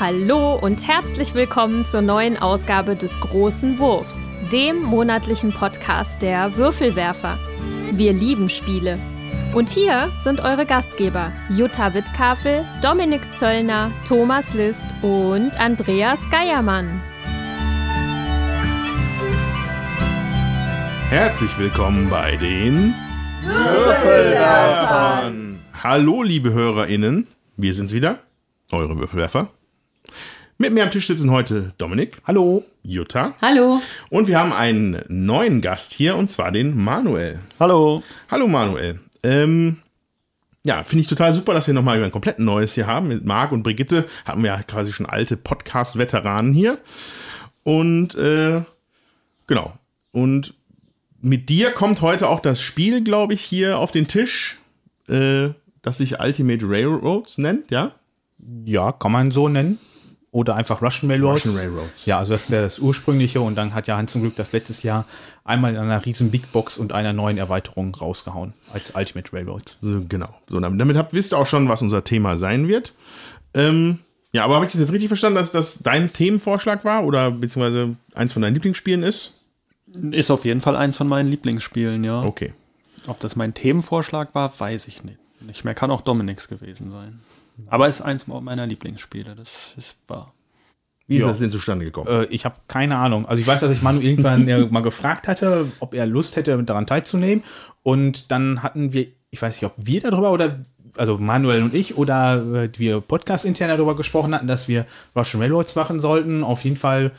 Hallo und herzlich willkommen zur neuen Ausgabe des Großen Wurfs, dem monatlichen Podcast der Würfelwerfer. Wir lieben Spiele. Und hier sind eure Gastgeber Jutta Wittkafel, Dominik Zöllner, Thomas List und Andreas Geiermann. Herzlich willkommen bei den Würfelwerfern. Hallo, liebe HörerInnen. Wir sind's wieder, eure Würfelwerfer. Mit mir am Tisch sitzen heute Dominik. Hallo. Jutta. Hallo. Und wir haben einen neuen Gast hier, und zwar den Manuel. Hallo. Hallo, Manuel. Ähm, ja, finde ich total super, dass wir nochmal ein komplett neues hier haben. Mit Marc und Brigitte hatten wir ja quasi schon alte Podcast-Veteranen hier. Und äh, genau. Und mit dir kommt heute auch das Spiel, glaube ich, hier auf den Tisch, äh, das sich Ultimate Railroads nennt, ja? Ja, kann man so nennen. Oder einfach Russian Railroads. Russian Railroads. Ja, also das ist ja das ursprüngliche und dann hat ja Hans zum Glück das letztes Jahr einmal in einer riesen Big Box und einer neuen Erweiterung rausgehauen als Ultimate Railroads. So, genau. So, damit habt, wisst ihr auch schon, was unser Thema sein wird. Ähm, ja, aber habe ich das jetzt richtig verstanden, dass das dein Themenvorschlag war oder beziehungsweise eins von deinen Lieblingsspielen ist? Ist auf jeden Fall eins von meinen Lieblingsspielen, ja. Okay. Ob das mein Themenvorschlag war, weiß ich nicht. Nicht mehr, kann auch Dominiks gewesen sein. Aber ist eins meiner Lieblingsspiele, das ist wahr. Wie ist Ja. das denn zustande gekommen? Äh, ich habe keine Ahnung. Also ich weiß, dass ich Manu irgendwann äh, mal gefragt hatte, ob er Lust hätte, daran teilzunehmen. Und dann hatten wir, ich weiß nicht, ob wir darüber oder, also Manuel und ich oder äh, wir Podcast intern darüber gesprochen hatten, dass wir Russian Railroads machen sollten. Auf jeden Fall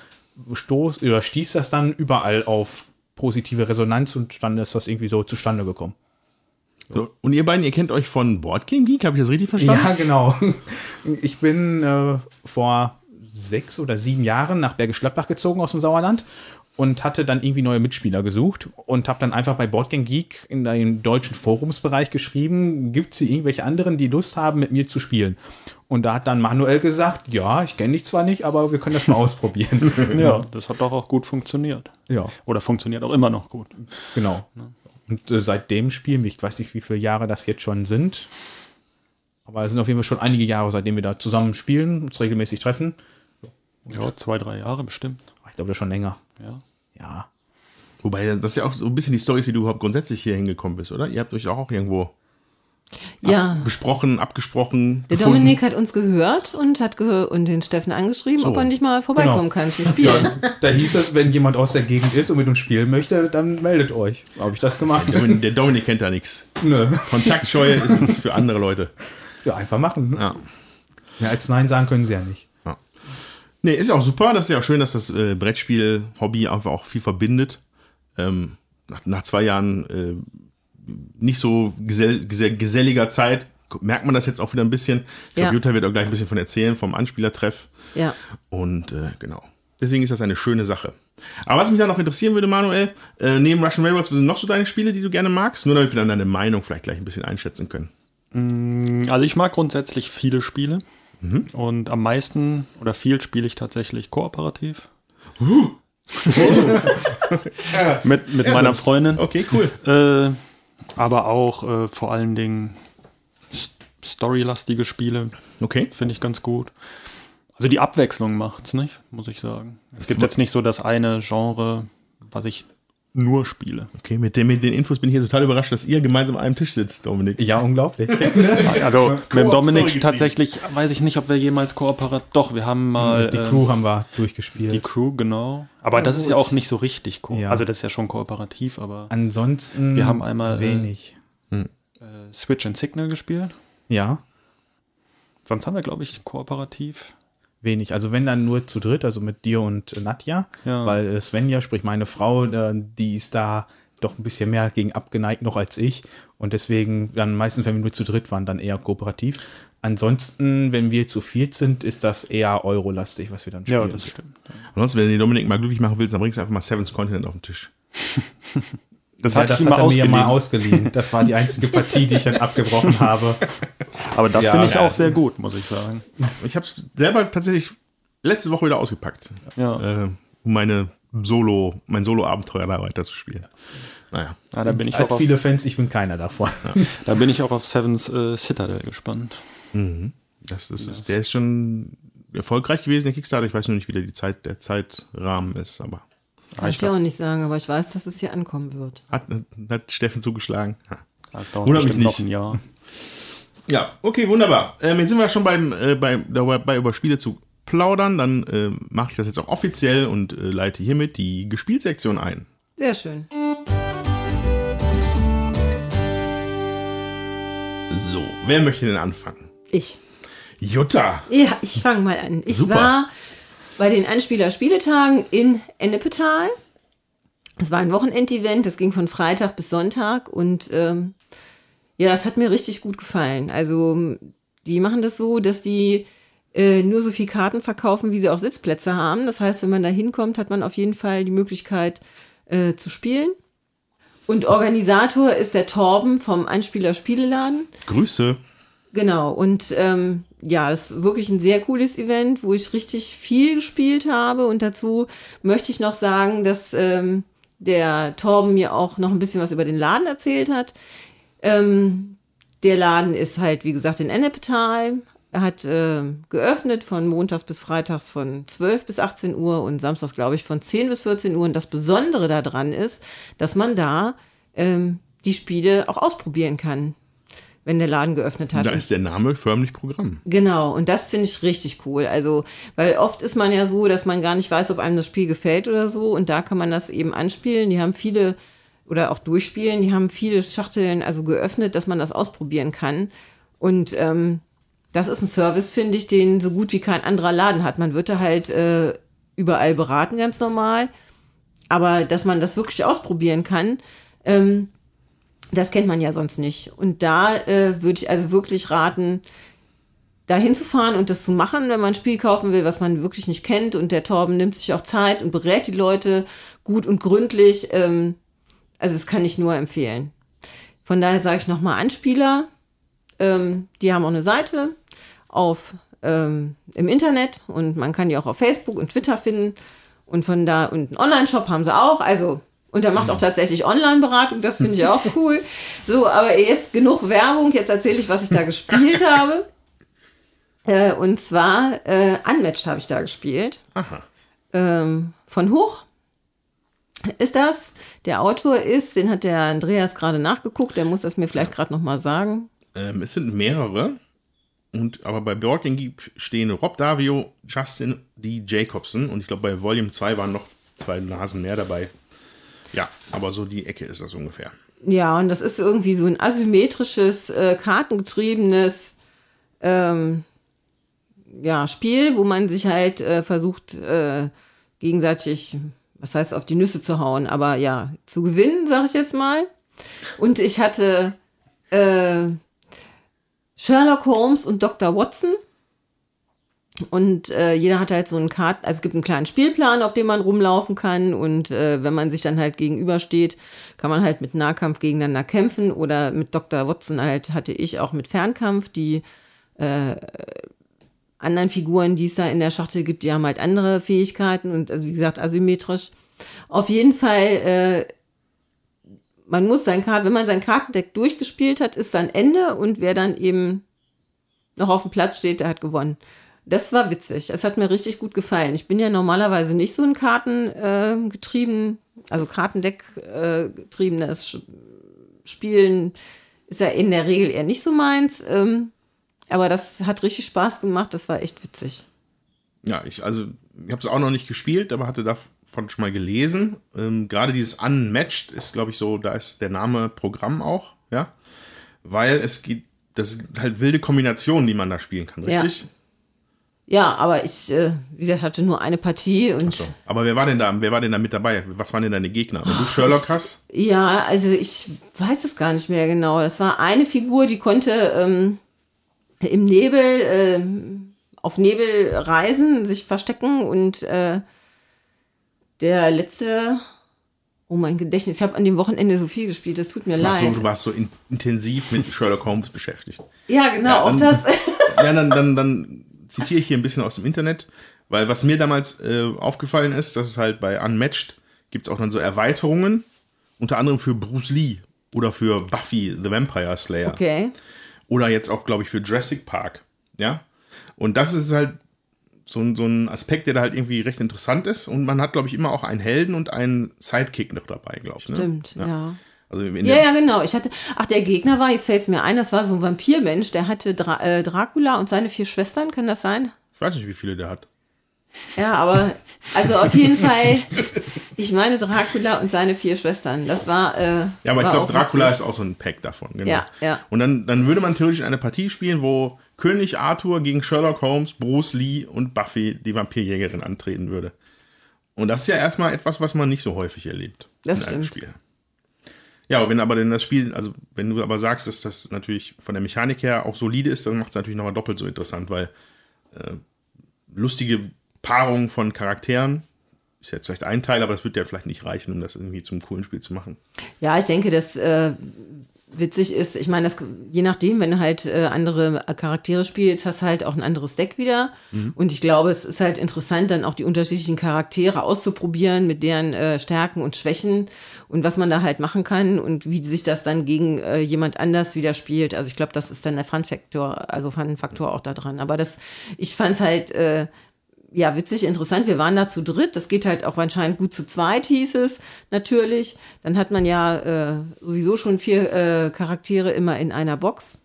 stoß oder stieß das dann überall auf positive Resonanz und dann ist das irgendwie so zustande gekommen. So, und ihr beiden, ihr kennt euch von Board Game Geek, habe ich das richtig verstanden? Ja, genau. Ich bin äh, vor sechs oder sieben Jahren nach Bergisch Gladbach gezogen aus dem Sauerland und hatte dann irgendwie neue Mitspieler gesucht und habe dann einfach bei Boardgame Geek in den deutschen Forumsbereich geschrieben, gibt es hier irgendwelche anderen, die Lust haben, mit mir zu spielen? Und da hat dann Manuel gesagt, ja, ich kenne dich zwar nicht, aber wir können das mal ausprobieren. Ja, das hat doch auch gut funktioniert. ja, Oder funktioniert auch immer noch gut. genau. Und äh, seitdem spielen wir, ich weiß nicht, wie viele Jahre das jetzt schon sind, aber es sind auf jeden Fall schon einige Jahre, seitdem wir da zusammen spielen, uns regelmäßig treffen. Ja, zwei, drei Jahre bestimmt. Ich glaube, das ist schon länger. Ja. Ja. Wobei, das ist ja auch so ein bisschen die Story, wie du überhaupt grundsätzlich hier hingekommen bist, oder? Ihr habt euch auch irgendwo Ja. besprochen, abgesprochen. Der gefunden. Dominik hat uns gehört und hat ge und den Steffen angeschrieben, ob er nicht mal vorbeikommen Genau. kann zum Spielen. Da hieß es, wenn jemand aus der Gegend ist und mit uns spielen möchte, dann meldet euch. Habe ich das gemacht? Dominik- Der Dominik kennt da nichts. Nö. Kontaktscheue ist für andere Leute. Ja, einfach machen. Ne? Ja. Ja, als Nein sagen können sie ja nicht. Nee, ist ja auch super. Das ist ja auch schön, dass das äh, Brettspiel-Hobby einfach auch viel verbindet. Ähm, nach, nach zwei Jahren äh, nicht so gesell, gesell, geselliger Zeit merkt man das jetzt auch wieder ein bisschen. Ich glaube, Ja. Jutta wird auch gleich ein bisschen von erzählen, vom Anspielertreff. Ja. Und äh, genau. Deswegen ist das eine schöne Sache. Aber was mich da noch interessieren würde, Manuel, äh, neben Russian Railroads, was sind noch so deine Spiele, die du gerne magst? Nur damit wir dann deine Meinung vielleicht gleich ein bisschen einschätzen können. Also ich mag grundsätzlich viele Spiele. Und am meisten oder viel spiele ich tatsächlich kooperativ. mit mit meiner Freundin. Okay, cool. Äh, aber auch äh, vor allen Dingen storylastige Spiele Okay. finde ich ganz gut. Also die Abwechslung macht's, nicht? Muss ich sagen. Es gibt jetzt nicht so das eine Genre, was ich nur spiele. Okay, mit, dem, mit den Infos bin ich hier total überrascht, dass ihr gemeinsam an einem Tisch sitzt, Dominik. Ja, unglaublich. Also mit Dominik tatsächlich weiß ich nicht, ob wir jemals kooperiert. Doch, wir haben mal Die ähm, Crew haben wir durchgespielt. die Crew, genau. Aber das ist ja auch nicht so richtig ko Ja. Also das ist ja schon kooperativ, aber Ansonsten Wir haben einmal, äh, wenig. äh, Switch and Signal gespielt. ja, Sonst haben wir, glaube ich, kooperativ. Wenig. Also wenn dann nur zu dritt, also mit dir und Nadja, Ja. weil äh, Svenja, sprich meine Frau, äh, die ist da doch ein bisschen mehr gegen abgeneigt noch als ich und deswegen dann meistens, wenn wir nur zu dritt waren, dann eher kooperativ. Ansonsten, wenn wir zu viert sind, ist das eher eurolastig, was wir dann spielen. Ja, das stimmt. Ansonsten, wenn du den Dominik mal glücklich machen willst, dann bringst du einfach mal Seven's Continent auf den Tisch. Das Ja, hatte das ich hat er mir mal ausgeliehen. Das war die einzige Partie, die ich dann abgebrochen habe. Aber das Ja, finde ich ja. auch sehr gut, muss ich sagen. Ich habe es selber tatsächlich letzte Woche wieder ausgepackt, Ja. äh, um meine Solo, mein Solo-Abenteuer da weiterzuspielen. Naja. Ja, da bin ich auch Hat auf, viele Fans, ich bin keiner davon. da bin ich auch auf Sevens äh, Citadel gespannt. Das, das ist, der ist schon erfolgreich gewesen, der Kickstarter. Ich weiß nur nicht, wie der, die Zeit, der Zeitrahmen ist, aber Kann ich dir auch nicht sagen, aber ich weiß, dass es hier ankommen wird. hat, hat Steffen zugeschlagen. Ja. Das dauert Wundert mich bestimmt noch nicht. ein Jahr. Ja, okay, wunderbar. Ähm, jetzt sind wir schon beim, äh, bei, dabei, über Spiele zu plaudern. Dann äh, mache ich das jetzt auch offiziell und äh, leite hiermit die Gespielsektion ein. Sehr schön. So, wer möchte denn anfangen? Ich. Jutta. Ja, ich fange mal an. Ich Super. war bei den Einspieler-Spieletagen in Ennepetal. Es war ein Wochenendevent, das ging von Freitag bis Sonntag und ähm, ja, das hat mir richtig gut gefallen. Also die machen das so, dass die äh, nur so viel Karten verkaufen, wie sie auch Sitzplätze haben. Das heißt, wenn man da hinkommt, hat man auf jeden Fall die Möglichkeit äh, zu spielen. Und Organisator ist der Torben vom Einspieler Spieleladen. Grüße. Genau, und ähm, ja, das ist wirklich ein sehr cooles Event, wo ich richtig viel gespielt habe. Und dazu möchte ich noch sagen, dass ähm, der Torben mir auch noch ein bisschen was über den Laden erzählt hat. Ähm, der Laden ist halt, wie gesagt, in Ennepetal. Er hat äh, geöffnet von montags bis freitags von 12 bis 18 Uhr und samstags, glaube ich, von 10 bis 14 Uhr. Und das Besondere daran ist, dass man da ähm, die Spiele auch ausprobieren kann, wenn der Laden geöffnet hat. Da ist der Name förmlich Programm. Genau, und das finde ich richtig cool. Also, weil oft ist man ja so, dass man gar nicht weiß, ob einem das Spiel gefällt oder so. Und da kann man das eben anspielen. Die haben viele, oder auch durchspielen, die haben viele Schachteln also geöffnet, dass man das ausprobieren kann. Und ähm, das ist ein Service, finde ich, den so gut wie kein anderer Laden hat. Man wird da halt äh, überall beraten, ganz normal. Aber dass man das wirklich ausprobieren kann, ähm, das kennt man ja sonst nicht. Und da äh, würde ich also wirklich raten, da hinzufahren und das zu machen, wenn man ein Spiel kaufen will, was man wirklich nicht kennt. Und der Torben nimmt sich auch Zeit und berät die Leute gut und gründlich. Ähm, also das kann ich nur empfehlen. Von daher sage ich nochmal Anspieler. Ähm, die haben auch eine Seite auf, ähm, im Internet und man kann die auch auf Facebook und Twitter finden. Und von da, und einen Online-Shop haben sie auch. Also, und er macht auch tatsächlich Online-Beratung, das finde ich auch cool. So, aber jetzt genug Werbung. Jetzt erzähle ich, was ich da gespielt habe. Äh, und zwar äh, Unmatched habe ich da gespielt. Aha. Ähm, von Hoch ist das. Der Autor ist, den hat der Andreas gerade nachgeguckt, der muss das mir vielleicht gerade nochmal sagen. Ähm, es sind mehrere. Und, aber bei Geek stehen Rob Davio, Justin D. Jacobson und ich glaube, bei Volume 2 waren noch zwei Nasen mehr dabei. Ja, aber so die Ecke ist das ungefähr. Ja, und das ist irgendwie so ein asymmetrisches, äh, kartengetriebenes ähm, ja, Spiel, wo man sich halt äh, versucht, äh, gegenseitig, was heißt, auf die Nüsse zu hauen, aber ja, zu gewinnen, sag ich jetzt mal. Und ich hatte äh, Sherlock Holmes und Dr. Watson. Und äh, jeder hat halt so einen Karten, also es gibt einen kleinen Spielplan, auf dem man rumlaufen kann. Und äh, wenn man sich dann halt gegenübersteht, kann man halt mit Nahkampf gegeneinander kämpfen. Oder mit Dr. Watson halt hatte ich auch mit Fernkampf. Die äh, anderen Figuren, die es da in der Schachtel gibt, die haben halt andere Fähigkeiten und also wie gesagt asymmetrisch. Auf jeden Fall, äh, man muss sein Kart, wenn man sein Kartendeck durchgespielt hat, ist dann Ende und wer dann eben noch auf dem Platz steht, der hat gewonnen. Das war witzig. Es hat mir richtig gut gefallen. Ich bin ja normalerweise nicht so ein Karten äh, getrieben, also Kartendeck äh, getriebenes Spielen ist ja in der Regel eher nicht so meins. Ähm, aber das hat richtig Spaß gemacht. Das war echt witzig. Ja, ich, also, ich habe es auch noch nicht gespielt, aber hatte davon schon mal gelesen. Ähm, Gerade dieses Unmatched ist, glaube ich, so, da ist der Name Programm auch, ja. Weil es geht, das sind halt wilde Kombinationen, die man da spielen kann, richtig? Ja, aber ich, äh, wie gesagt, hatte nur eine Partie und So. Aber wer war denn da, wer war denn da mit dabei? Was waren denn deine Gegner? Wenn du Sherlock hast? ja, also ich weiß es gar nicht mehr genau. Das war eine Figur, die konnte ähm, im Nebel, ähm, auf Nebel reisen, sich verstecken und äh, der letzte, oh mein Gedächtnis, ich habe an dem Wochenende so viel gespielt, das tut mir so, leid. du warst so in, intensiv mit Sherlock Holmes beschäftigt. Ja, genau, Ja, auch dann- das. Ja, dann, dann, dann zitiere ich hier ein bisschen aus dem Internet, weil was mir damals äh, aufgefallen ist, dass es halt bei Unmatched gibt es auch dann so Erweiterungen, unter anderem für Bruce Lee oder für Buffy the Vampire Slayer. Okay. Oder jetzt auch, glaube ich, für Jurassic Park. Ja. Und das ist halt so, ein- so ein Aspekt, der da halt irgendwie recht interessant ist. Und man hat, glaube ich, immer auch einen Helden und einen Sidekick noch dabei, glaube ich. Ne? Stimmt, ja. Also Ja, ja, genau. Ich hatte, ach, der Gegner war, jetzt fällt es mir ein, das war so ein Vampirmensch, der hatte Dra äh, Dracula und seine vier Schwestern, kann das sein? ich weiß nicht, wie viele der hat. Ja, aber, also auf jeden Fall, ich meine Dracula und seine vier Schwestern. Das war, äh, Ja, aber ich war glaube, auch Dracula witzig. ist auch so ein Pack davon. Genau. Ja, ja. Und dann, dann würde man theoretisch eine Partie spielen, wo König Arthur gegen Sherlock Holmes, Bruce Lee und Buffy, die Vampirjägerin, antreten würde. Und das ist ja erstmal etwas, was man nicht so häufig erlebt Das in einem stimmt. Spiel. Ja, aber wenn aber denn das Spiel, also wenn du aber sagst, dass das natürlich von der Mechanik her auch solide ist, dann macht es natürlich nochmal doppelt so interessant, weil äh, lustige Paarungen von Charakteren ist jetzt vielleicht ein Teil, aber das wird ja vielleicht nicht reichen, um das irgendwie zum coolen Spiel zu machen. Ja, ich denke, das äh, witzig ist, ich meine, das, je nachdem, wenn du halt äh, andere Charaktere spielst, hast du halt auch ein anderes Deck wieder. Und ich glaube, es ist halt interessant, dann auch die unterschiedlichen Charaktere auszuprobieren mit deren äh, Stärken und Schwächen und was man da halt machen kann und wie sich das dann gegen äh, jemand anders wieder spielt. Also ich glaube, das ist dann der Fun-Faktor, also Fun-Faktor auch da dran. Aber das, ich fand's halt, äh, ja, witzig, interessant. Wir waren da zu dritt. Das geht halt auch anscheinend gut zu zweit, hieß es natürlich. Dann hat man ja äh, sowieso schon vier äh, Charaktere immer in einer Box.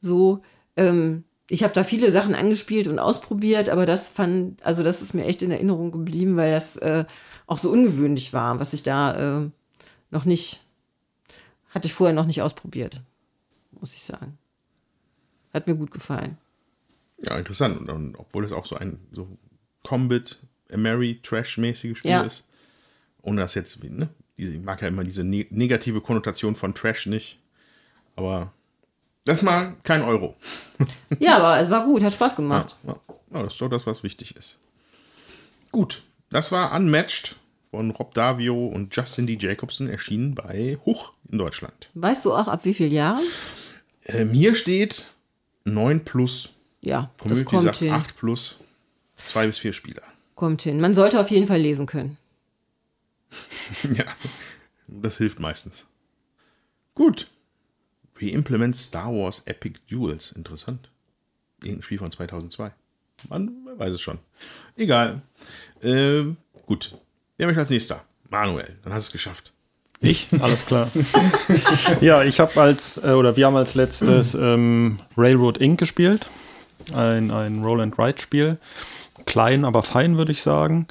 So, ähm, ich habe da viele Sachen angespielt und ausprobiert, aber das fand, also das ist mir echt in Erinnerung geblieben, weil das äh, auch so ungewöhnlich war, was ich da äh, noch nicht, hatte ich vorher noch nicht ausprobiert, muss ich sagen. Hat mir gut gefallen. Ja, interessant. Und, und obwohl es auch so ein so Combat, Mary, Trash-mäßiges Spiel Ja. ist. Ohne das jetzt, ne? Ich mag ja immer diese ne negative Konnotation von Trash nicht. Aber das mal kein Euro. Ja, aber es war gut, hat Spaß gemacht. Ja, ja, das ist doch das, was wichtig ist. Gut, das war Unmatched von Rob Davio und Justin D. Jacobson, erschienen bei Huch in Deutschland. Weißt du auch, ab wie vielen Jahren? Ähm, hier steht 9 plus. Ja, das Community kommt sagt hin. 8 plus. 2 bis 4 Spieler. Kommt hin. Man sollte auf jeden Fall lesen können. Ja, das hilft meistens. Gut. Reimplement Star Wars Epic Duels. Interessant. Irgendein Spiel von 2002. Man weiß es schon. Egal. Ähm, gut. Wer möchte als nächster? Manuel, dann hast du es geschafft. Ich? Alles klar. ja, ich habe als, äh, oder wir haben als letztes ähm, Railroad Inc. gespielt. Ein, ein Roll-and-Ride-Spiel. Klein, aber fein, würde ich sagen.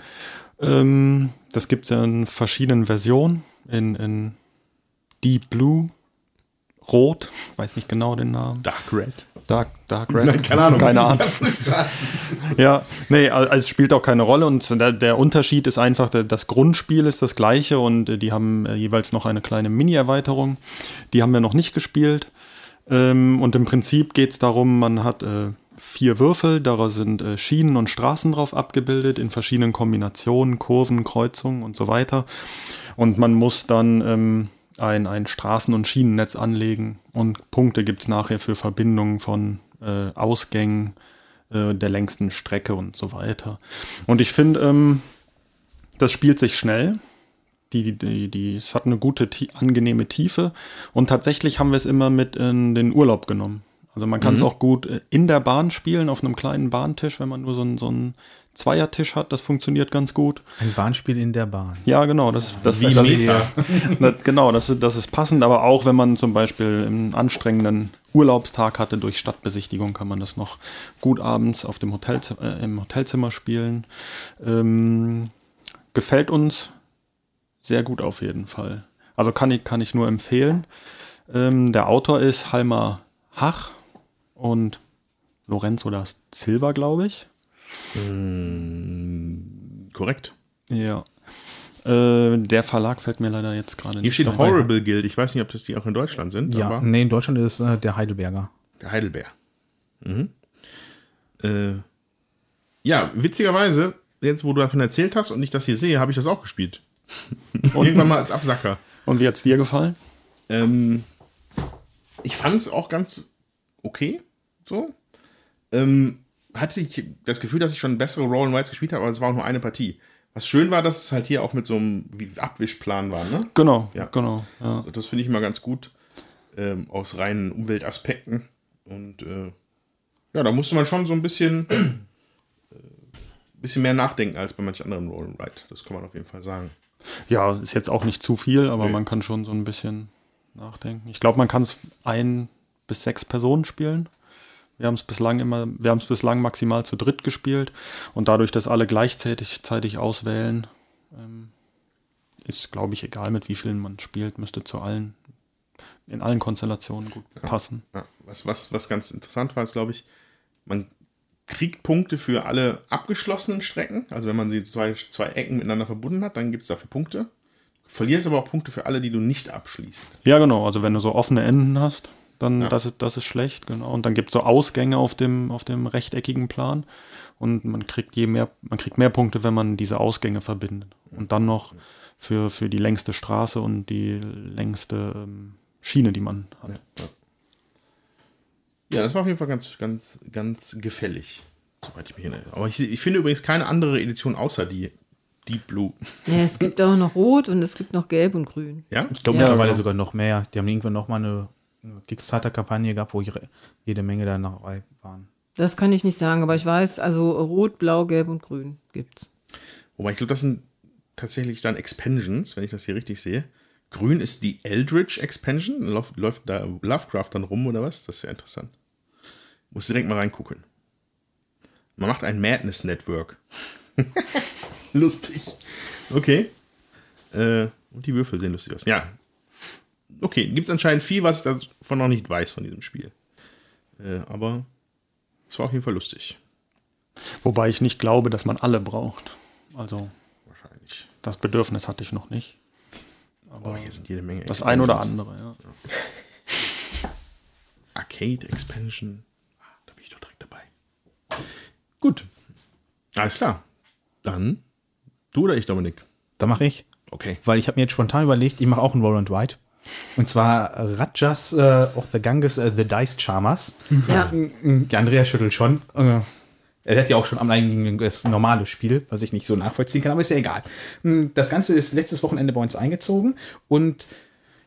Ähm, das gibt es in verschiedenen Versionen. In, in Deep Blue, Rot, weiß nicht genau den Namen. Dark Red. Dark, Dark Red. Nein, keine Ahnung. Keine Ahnung. Ja, nee, al- also es spielt auch keine Rolle und der, der Unterschied ist einfach, das Grundspiel ist das gleiche und äh, die haben äh, jeweils noch eine kleine Mini-Erweiterung. Die haben wir noch nicht gespielt. Ähm, und im Prinzip geht es darum, man hat äh, vier Würfel, daraus sind Schienen und Straßen drauf abgebildet in verschiedenen Kombinationen, Kurven, Kreuzungen und so weiter. Und man muss dann ähm, ein, ein Straßen- und Schienennetz anlegen und Punkte gibt es nachher für Verbindungen von äh, Ausgängen äh, der längsten Strecke und so weiter. Und ich finde, ähm, das spielt sich schnell. Die, die, die, es hat eine gute, tie- angenehme Tiefe. Und tatsächlich haben wir es immer mit in den Urlaub genommen. Also man kann es auch gut äh, in der Bahn spielen, auf einem kleinen Bahntisch, wenn man nur so einen, so einen Zweiertisch hat. Das funktioniert ganz gut. Ein Bahnspiel in der Bahn. Ja, genau. Das, das, Wie das, das, genau, das, ist- das ist passend, aber auch wenn man zum Beispiel einen anstrengenden Urlaubstag hatte durch Stadtbesichtigung, kann man das noch gut abends auf dem Hotelzimmer, äh, im Hotelzimmer spielen. Ähm, gefällt uns sehr gut auf jeden Fall. Also kann ich, kann ich nur empfehlen. Ähm, der Autor ist Halmar Hach und Lorenzo das Silva, glaube ich. Korrekt. Ja. Äh, der Verlag fällt mir leider jetzt gerade Hier nicht steht ein. Horrible Guild. Ich weiß nicht, ob das die auch in Deutschland sind, Ja, aber nee, in Deutschland ist äh, der Heidelberger. der Heidelbeer. Mhm. Äh, ja, witzigerweise, jetzt wo du davon erzählt hast und ich das hier sehe, habe ich das auch gespielt. Irgendwann mal als Absacker. Und wie hat's dir gefallen? Ähm, ich fand es auch ganz okay. So. Ähm, hatte ich das Gefühl, dass ich schon bessere Roll and Rides gespielt habe, aber es war auch nur eine Partie. Was schön war, dass es halt hier auch mit so einem Abwischplan war, ne? Genau, Ja. genau. Ja. Also das finde ich immer ganz gut. Ähm, aus reinen Umweltaspekten. Und äh, ja, da musste man schon so ein bisschen äh, bisschen mehr nachdenken als bei manchen anderen Roll and Ride. Das kann man auf jeden Fall sagen. Ja, ist jetzt auch nicht zu viel, aber Nee. man kann schon so ein bisschen nachdenken. Ich glaube, man kann es ein bis sechs Personen spielen. Wir haben es bislang immer, wir haben es bislang maximal zu dritt gespielt und dadurch, dass alle gleichzeitig zeitig auswählen, ähm, ist, glaube ich, egal mit wie vielen man spielt, müsste zu allen in allen Konstellationen gut passen. Ja, was, was, was ganz interessant war, ist, glaube ich, man kriegt Punkte für alle abgeschlossenen Strecken. Also wenn man sie zwei, zwei Ecken miteinander verbunden hat, dann gibt es dafür Punkte. Verlierst aber auch Punkte für alle, die du nicht abschließt. Ja, genau. Also wenn du so offene Enden hast, dann Ja. das, ist, das ist schlecht, genau. Und dann gibt es so Ausgänge auf dem, auf dem rechteckigen Plan. Und man kriegt je mehr, man kriegt mehr Punkte, wenn man diese Ausgänge verbindet. Und dann noch für, für die längste Straße und die längste ähm, Schiene, die man hat. Ja, ja, das war auf jeden Fall ganz, ganz, ganz gefällig, soweit ich mich erinnere. Aber ich, ich finde übrigens keine andere Edition außer die Deep Blue. Ja, es gibt auch noch Rot und es gibt noch Gelb und Grün. Ja? Ich glaube Ja, mittlerweile genau. sogar noch mehr. Die haben irgendwann noch mal eine Kickstarter-Kampagne gehabt, wo jede Menge da dabei waren. Das kann ich nicht sagen, aber ich weiß, also Rot, Blau, Gelb und Grün gibt's. Wobei ich glaube, das sind tatsächlich dann Expansions, wenn ich das hier richtig sehe. Grün ist die Eldritch Expansion. Läuft, läuft da Lovecraft dann rum oder was? Das ist ja interessant. Muss direkt mal reingucken. Man macht ein Madness Network. lustig. Okay. Äh, und die Würfel sehen lustig aus. Ja. Okay, gibt es anscheinend viel, was ich davon noch nicht weiß von diesem Spiel. Äh, aber es war auf jeden Fall lustig. Wobei ich nicht glaube, dass man alle braucht. Also Wahrscheinlich. das Bedürfnis hatte ich noch nicht. Aber hier sind jede Menge Das ein oder andere, ja. Arcade Expansion. Ah, Da bin ich doch direkt dabei. Gut. Alles klar. Dann du oder ich, Dominik? Da mache ich, Okay. weil ich habe mir jetzt spontan überlegt, ich mache auch ein Roll and Ride. Und zwar Rajas äh, of the Ganges, äh, The Dice Charmers. Ja. Die Andrea schüttelt schon. Äh, er hat ja auch schon am eigenen das normale Spiel, was ich nicht so nachvollziehen kann, aber ist ja egal. Hm, Das Ganze ist letztes Wochenende bei uns eingezogen und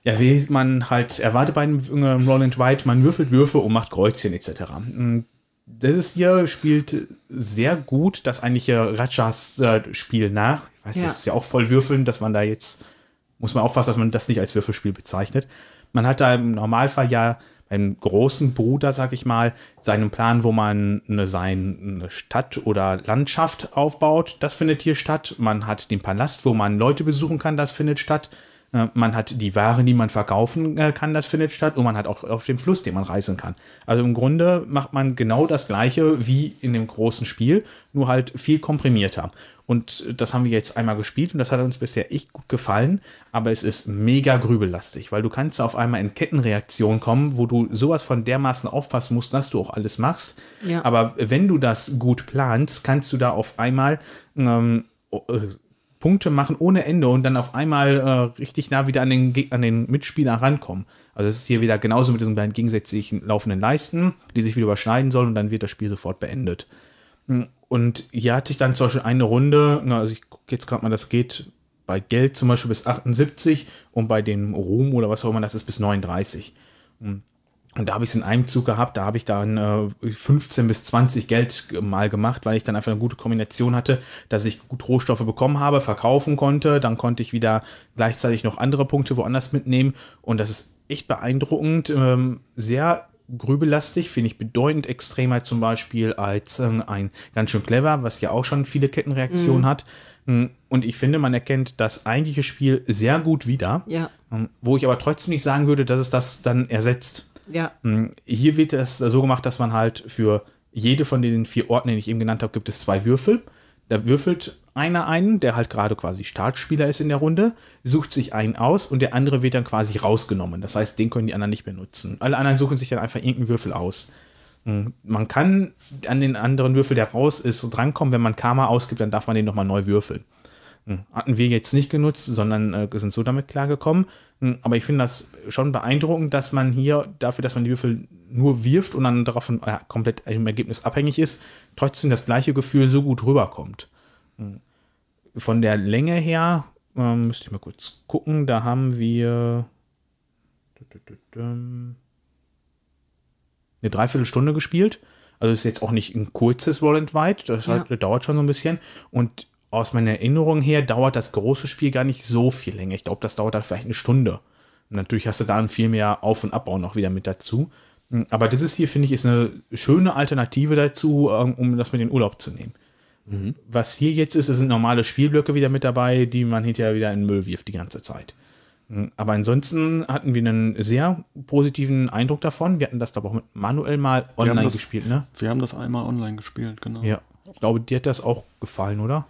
ja, wie man halt erwartet bei einem äh, Roll and Ride, man würfelt Würfe und macht Kreuzchen etc. Hm, Das ist hier spielt sehr gut das eigentliche Rajas äh, Spiel nach. Ich weiß, Ja. das ist ja auch voll Würfeln, dass man da jetzt muss man aufpassen, dass man das nicht als Würfelspiel bezeichnet. Man hat da im Normalfall ja beim großen Bruder, sag ich mal, seinen Plan, wo man eine, seine Stadt oder Landschaft aufbaut. Das findet hier statt. Man hat den Palast, wo man Leute besuchen kann. Das findet statt. Äh, Man hat die Waren, die man verkaufen äh, kann, das findet statt. Und man hat auch auf dem Fluss, den man reisen kann. Also im Grunde macht man genau das Gleiche wie in dem großen Spiel, nur halt viel komprimierter. Und das haben wir jetzt einmal gespielt und das hat uns bisher echt gut gefallen, aber es ist mega grübellastig, weil du kannst auf einmal in Kettenreaktion kommen, wo du sowas von dermaßen aufpassen musst, dass du auch alles machst. Ja. Aber wenn du das gut planst, kannst du da auf einmal ähm, äh, Punkte machen ohne Ende und dann auf einmal äh, richtig nah wieder an den, an den Mitspieler rankommen. Also es ist hier wieder genauso mit diesen beiden gegensätzlichen laufenden Leisten, die sich wieder überschneiden sollen und dann wird das Spiel sofort beendet. Und hier hatte ich dann zum Beispiel eine Runde, also ich gucke jetzt gerade mal, das geht bei Geld zum Beispiel bis 78 und bei dem Ruhm oder was auch immer das ist bis 39. Und da habe ich es in einem Zug gehabt, da habe ich dann äh, 15 bis 20 Geld mal gemacht, weil ich dann einfach eine gute Kombination hatte, dass ich gut Rohstoffe bekommen habe, verkaufen konnte, dann konnte ich wieder gleichzeitig noch andere Punkte woanders mitnehmen und das ist echt beeindruckend, ähm, sehr grübelastig, finde ich bedeutend extremer zum Beispiel als ähm, ein ganz schön clever, was ja auch schon viele Kettenreaktionen hat. Mm, Und ich finde, man erkennt das eigentliche Spiel sehr gut wieder. Ja. Ähm, Wo ich aber trotzdem nicht sagen würde, dass es das dann ersetzt. Ja. Mm, Hier wird es so gemacht, dass man halt für jede von den vier Orten, die ich eben genannt habe, gibt es zwei Würfel. Da würfelt einer einen, der halt gerade quasi Startspieler ist in der Runde, sucht sich einen aus und der andere wird dann quasi rausgenommen. Das heißt, den können die anderen nicht mehr nutzen. Alle anderen suchen sich dann einfach irgendeinen Würfel aus. Mm, Man kann an den anderen Würfel, der raus ist, drankommen. Wenn man Karma ausgibt, dann darf man den nochmal neu würfeln. Hm, Hatten wir jetzt nicht genutzt, sondern äh, sind so damit klargekommen. Hm, Aber ich finde das schon beeindruckend, dass man hier dafür, dass man die Würfel nur wirft und dann davon äh, komplett im Ergebnis abhängig ist, trotzdem das gleiche Gefühl so gut rüberkommt. Hm. Von der Länge her, ähm, müsste ich mal kurz gucken, da haben wir eine Dreiviertelstunde gespielt. Also ist jetzt auch nicht ein kurzes Roll and Ride, das Ja. halt, dauert schon so ein bisschen. Und aus meiner Erinnerung her dauert das große Spiel gar nicht so viel länger. Ich glaube, das dauert dann vielleicht eine Stunde. Und natürlich hast du da viel mehr Auf- und Abbau noch wieder mit dazu. Hm, Aber das ist hier, finde ich, ist eine schöne Alternative dazu, ähm, um das mit in den Urlaub zu nehmen. Was hier jetzt ist, sind normale Spielblöcke wieder mit dabei, die man hinterher wieder in den Müll wirft die ganze Zeit. Hm, Aber ansonsten hatten wir einen sehr positiven Eindruck davon. Wir hatten das, glaube ich, auch mit Manuel mal online das- gespielt, ne? Wir haben das einmal online gespielt, genau. Ja. Ich glaube, dir hat das auch gefallen, oder?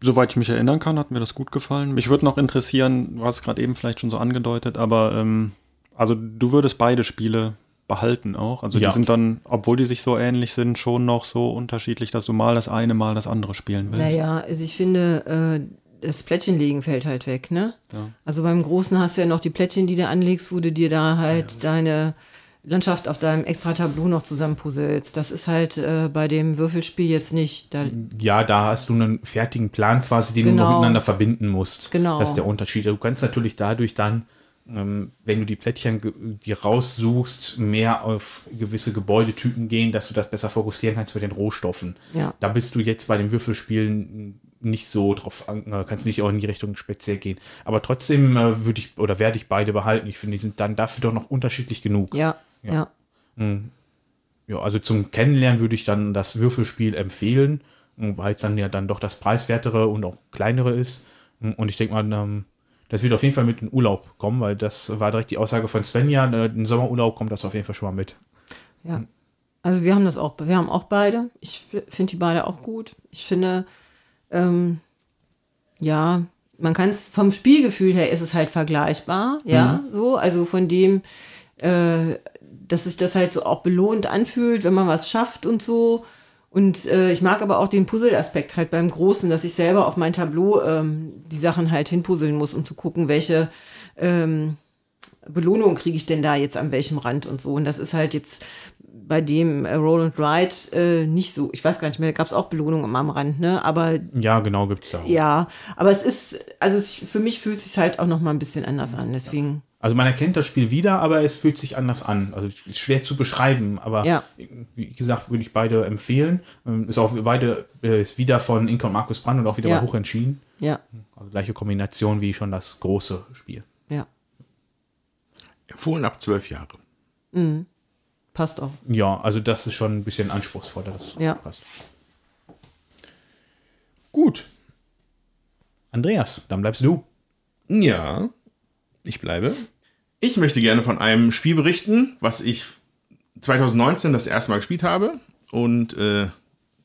Soweit ich mich erinnern kann, hat mir das gut gefallen. Mich würde noch interessieren, du hast es gerade eben vielleicht schon so angedeutet, aber ähm, also du würdest beide Spiele behalten auch. Also Ja. die sind dann, obwohl die sich so ähnlich sind, schon noch so unterschiedlich, dass du mal das eine, mal das andere spielen willst. Naja, also ich finde, äh, das Plättchenlegen fällt halt weg, ne? Ja. Also beim Großen hast du ja noch die Plättchen, die du anlegst, wo du dir da halt deine Landschaft auf deinem extra Tableau noch zusammenpuzzelst. Das ist halt äh, bei dem Würfelspiel jetzt nicht. Da, Ja, da hast du einen fertigen Plan quasi, den du Genau. noch miteinander verbinden musst. Genau. Das ist der Unterschied. Du kannst natürlich dadurch dann, ähm, wenn du die Plättchen die raussuchst, mehr auf gewisse Gebäudetypen gehen, dass du das besser fokussieren kannst mit den Rohstoffen. Ja. Da bist du jetzt bei den Würfelspielen nicht so drauf, an- äh, kannst nicht auch in die Richtung speziell gehen. Aber trotzdem äh, würde ich oder werde ich beide behalten. Ich finde, die sind dann dafür doch noch unterschiedlich genug. ja, ja. Ja, also zum Kennenlernen würde ich dann das Würfelspiel empfehlen, weil es dann ja dann doch das preiswertere und auch kleinere ist. Und ich denke mal, ähm, das wird auf jeden Fall mit in Urlaub kommen, weil das war direkt die Aussage von Svenja. äh, Im Sommerurlaub kommt das auf jeden Fall schon mal mit. Ja. Also wir haben das auch, wir haben auch beide. Ich finde die beide auch gut. Ich finde, ähm, ja, man kann es vom Spielgefühl her ist es halt vergleichbar, ja, so, also von dem, äh, dass sich das halt so auch belohnt anfühlt, wenn man was schafft und so. Und äh, ich mag aber auch den Puzzle-Aspekt halt beim Großen, dass ich selber auf mein Tableau ähm, die Sachen halt hinpuzzeln muss, um zu gucken, welche ähm, Belohnung kriege ich denn da jetzt an welchem Rand und so. Und das ist halt jetzt bei dem äh, Roll and Ride äh, nicht so. Ich weiß gar nicht mehr, da gab es auch Belohnungen am Rand, ne? Aber Ja, genau, gibt es da. auch. ja, aber es ist, also es, für mich fühlt es sich halt auch noch mal ein bisschen anders an. Deswegen, Also man erkennt das Spiel wieder, aber es fühlt sich anders an. Also ist schwer zu beschreiben, aber Ja. wie gesagt, würde ich beide empfehlen. Ähm, Ist auch beide äh, ist wieder von Inka und Markus Brand und auch wieder Ja. bei Hoch entschieden. ja, Also gleiche Kombination wie schon das große Spiel. ja, Empfohlen ab zwölf Jahre. Passt auch. Ja, also das ist schon ein bisschen anspruchsvoller. Das Ja. passt. Gut. Andreas, dann bleibst du. Ja, ich bleibe. Ich möchte gerne von einem Spiel berichten, was ich 2019 das erste Mal gespielt habe und äh,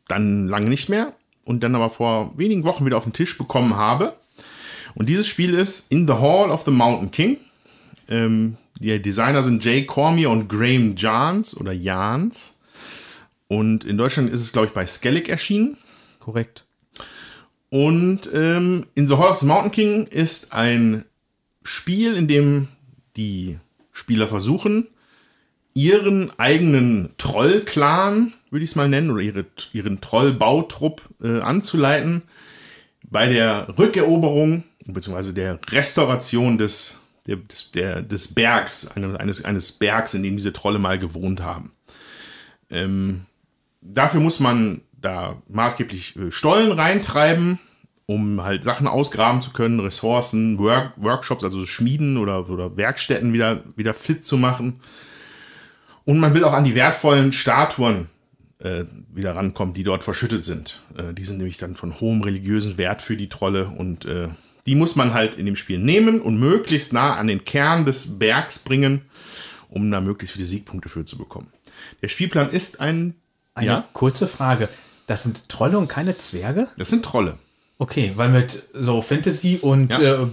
dann lange nicht mehr und dann aber vor wenigen Wochen wieder auf den Tisch bekommen habe. Und dieses Spiel ist In the Hall of the Mountain King. Ähm, die Designer sind Jay Cormier und Graham Jans oder Jans. Und in Deutschland ist es, glaube ich, bei Skellig erschienen. Korrekt. Und ähm, In the Hall of the Mountain King ist ein Spiel, in dem die Spieler versuchen, ihren eigenen Troll-Clan, würde ich es mal nennen, oder ihre, ihren Troll-Bautrupp äh, anzuleiten bei der Rückeroberung bzw. der Restauration des, der, des, der, des Bergs, eines, eines Bergs, in dem diese Trolle mal gewohnt haben. Ähm, dafür muss man da maßgeblich äh, Stollen reintreiben, um halt Sachen ausgraben zu können, Ressourcen, Work, Workshops, also Schmieden oder, oder Werkstätten wieder, wieder fit zu machen. Und man will auch an die wertvollen Statuen äh, wieder rankommen, die dort verschüttet sind. Äh, die sind nämlich dann von hohem religiösen Wert für die Trolle und äh, die muss man halt in dem Spiel nehmen und möglichst nah an den Kern des Bergs bringen, um da möglichst viele Siegpunkte für zu bekommen. Der Spielplan ist ein Eine Ja? kurze Frage. Das sind Trolle und keine Zwerge? Das sind Trolle. Okay, weil mit so Fantasy und Ja. äh,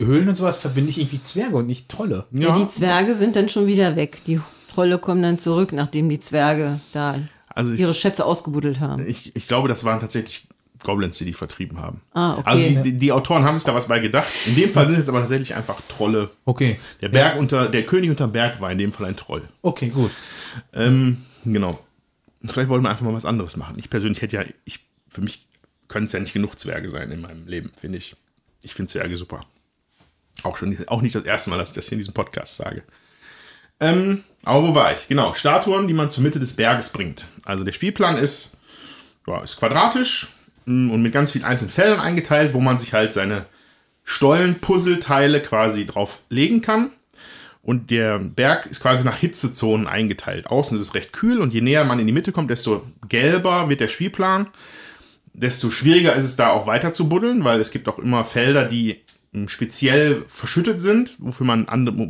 Höhlen und sowas verbinde ich irgendwie Zwerge und nicht Trolle. Ja. die Zwerge sind dann schon wieder weg. Die Trolle kommen dann zurück, nachdem die Zwerge da also ich, ihre Schätze ausgebuddelt haben. ich, ich glaube, das waren tatsächlich Goblins, die die vertrieben haben. Ah, okay. Also die, die, die Autoren haben sich da was bei gedacht. In dem Fall sind es aber tatsächlich einfach Trolle. Okay. Der Berg unter, der König unterm Berg war in dem Fall ein Troll. Okay, gut. Ähm, genau. Vielleicht wollten wir einfach mal was anderes machen. Ich persönlich hätte ja, ich, für mich können es ja nicht genug Zwerge sein in meinem Leben, finde ich. Ich finde Zwerge super. Auch schon, auch nicht das erste Mal, dass ich das hier in diesem Podcast sage. Ähm, aber wo war ich? Genau, Statuen, die man zur Mitte des Berges bringt. Also der Spielplan ist, ja, ist quadratisch und mit ganz vielen einzelnen Feldern eingeteilt, wo man sich halt seine Stollen-Puzzleteile quasi drauf legen kann. Und der Berg ist quasi nach Hitzezonen eingeteilt. Außen ist es recht kühl und je näher man in die Mitte kommt, desto gelber wird der Spielplan. Desto schwieriger ist es da auch weiter zu buddeln, weil es gibt auch immer Felder, die ähm, speziell verschüttet sind, wofür man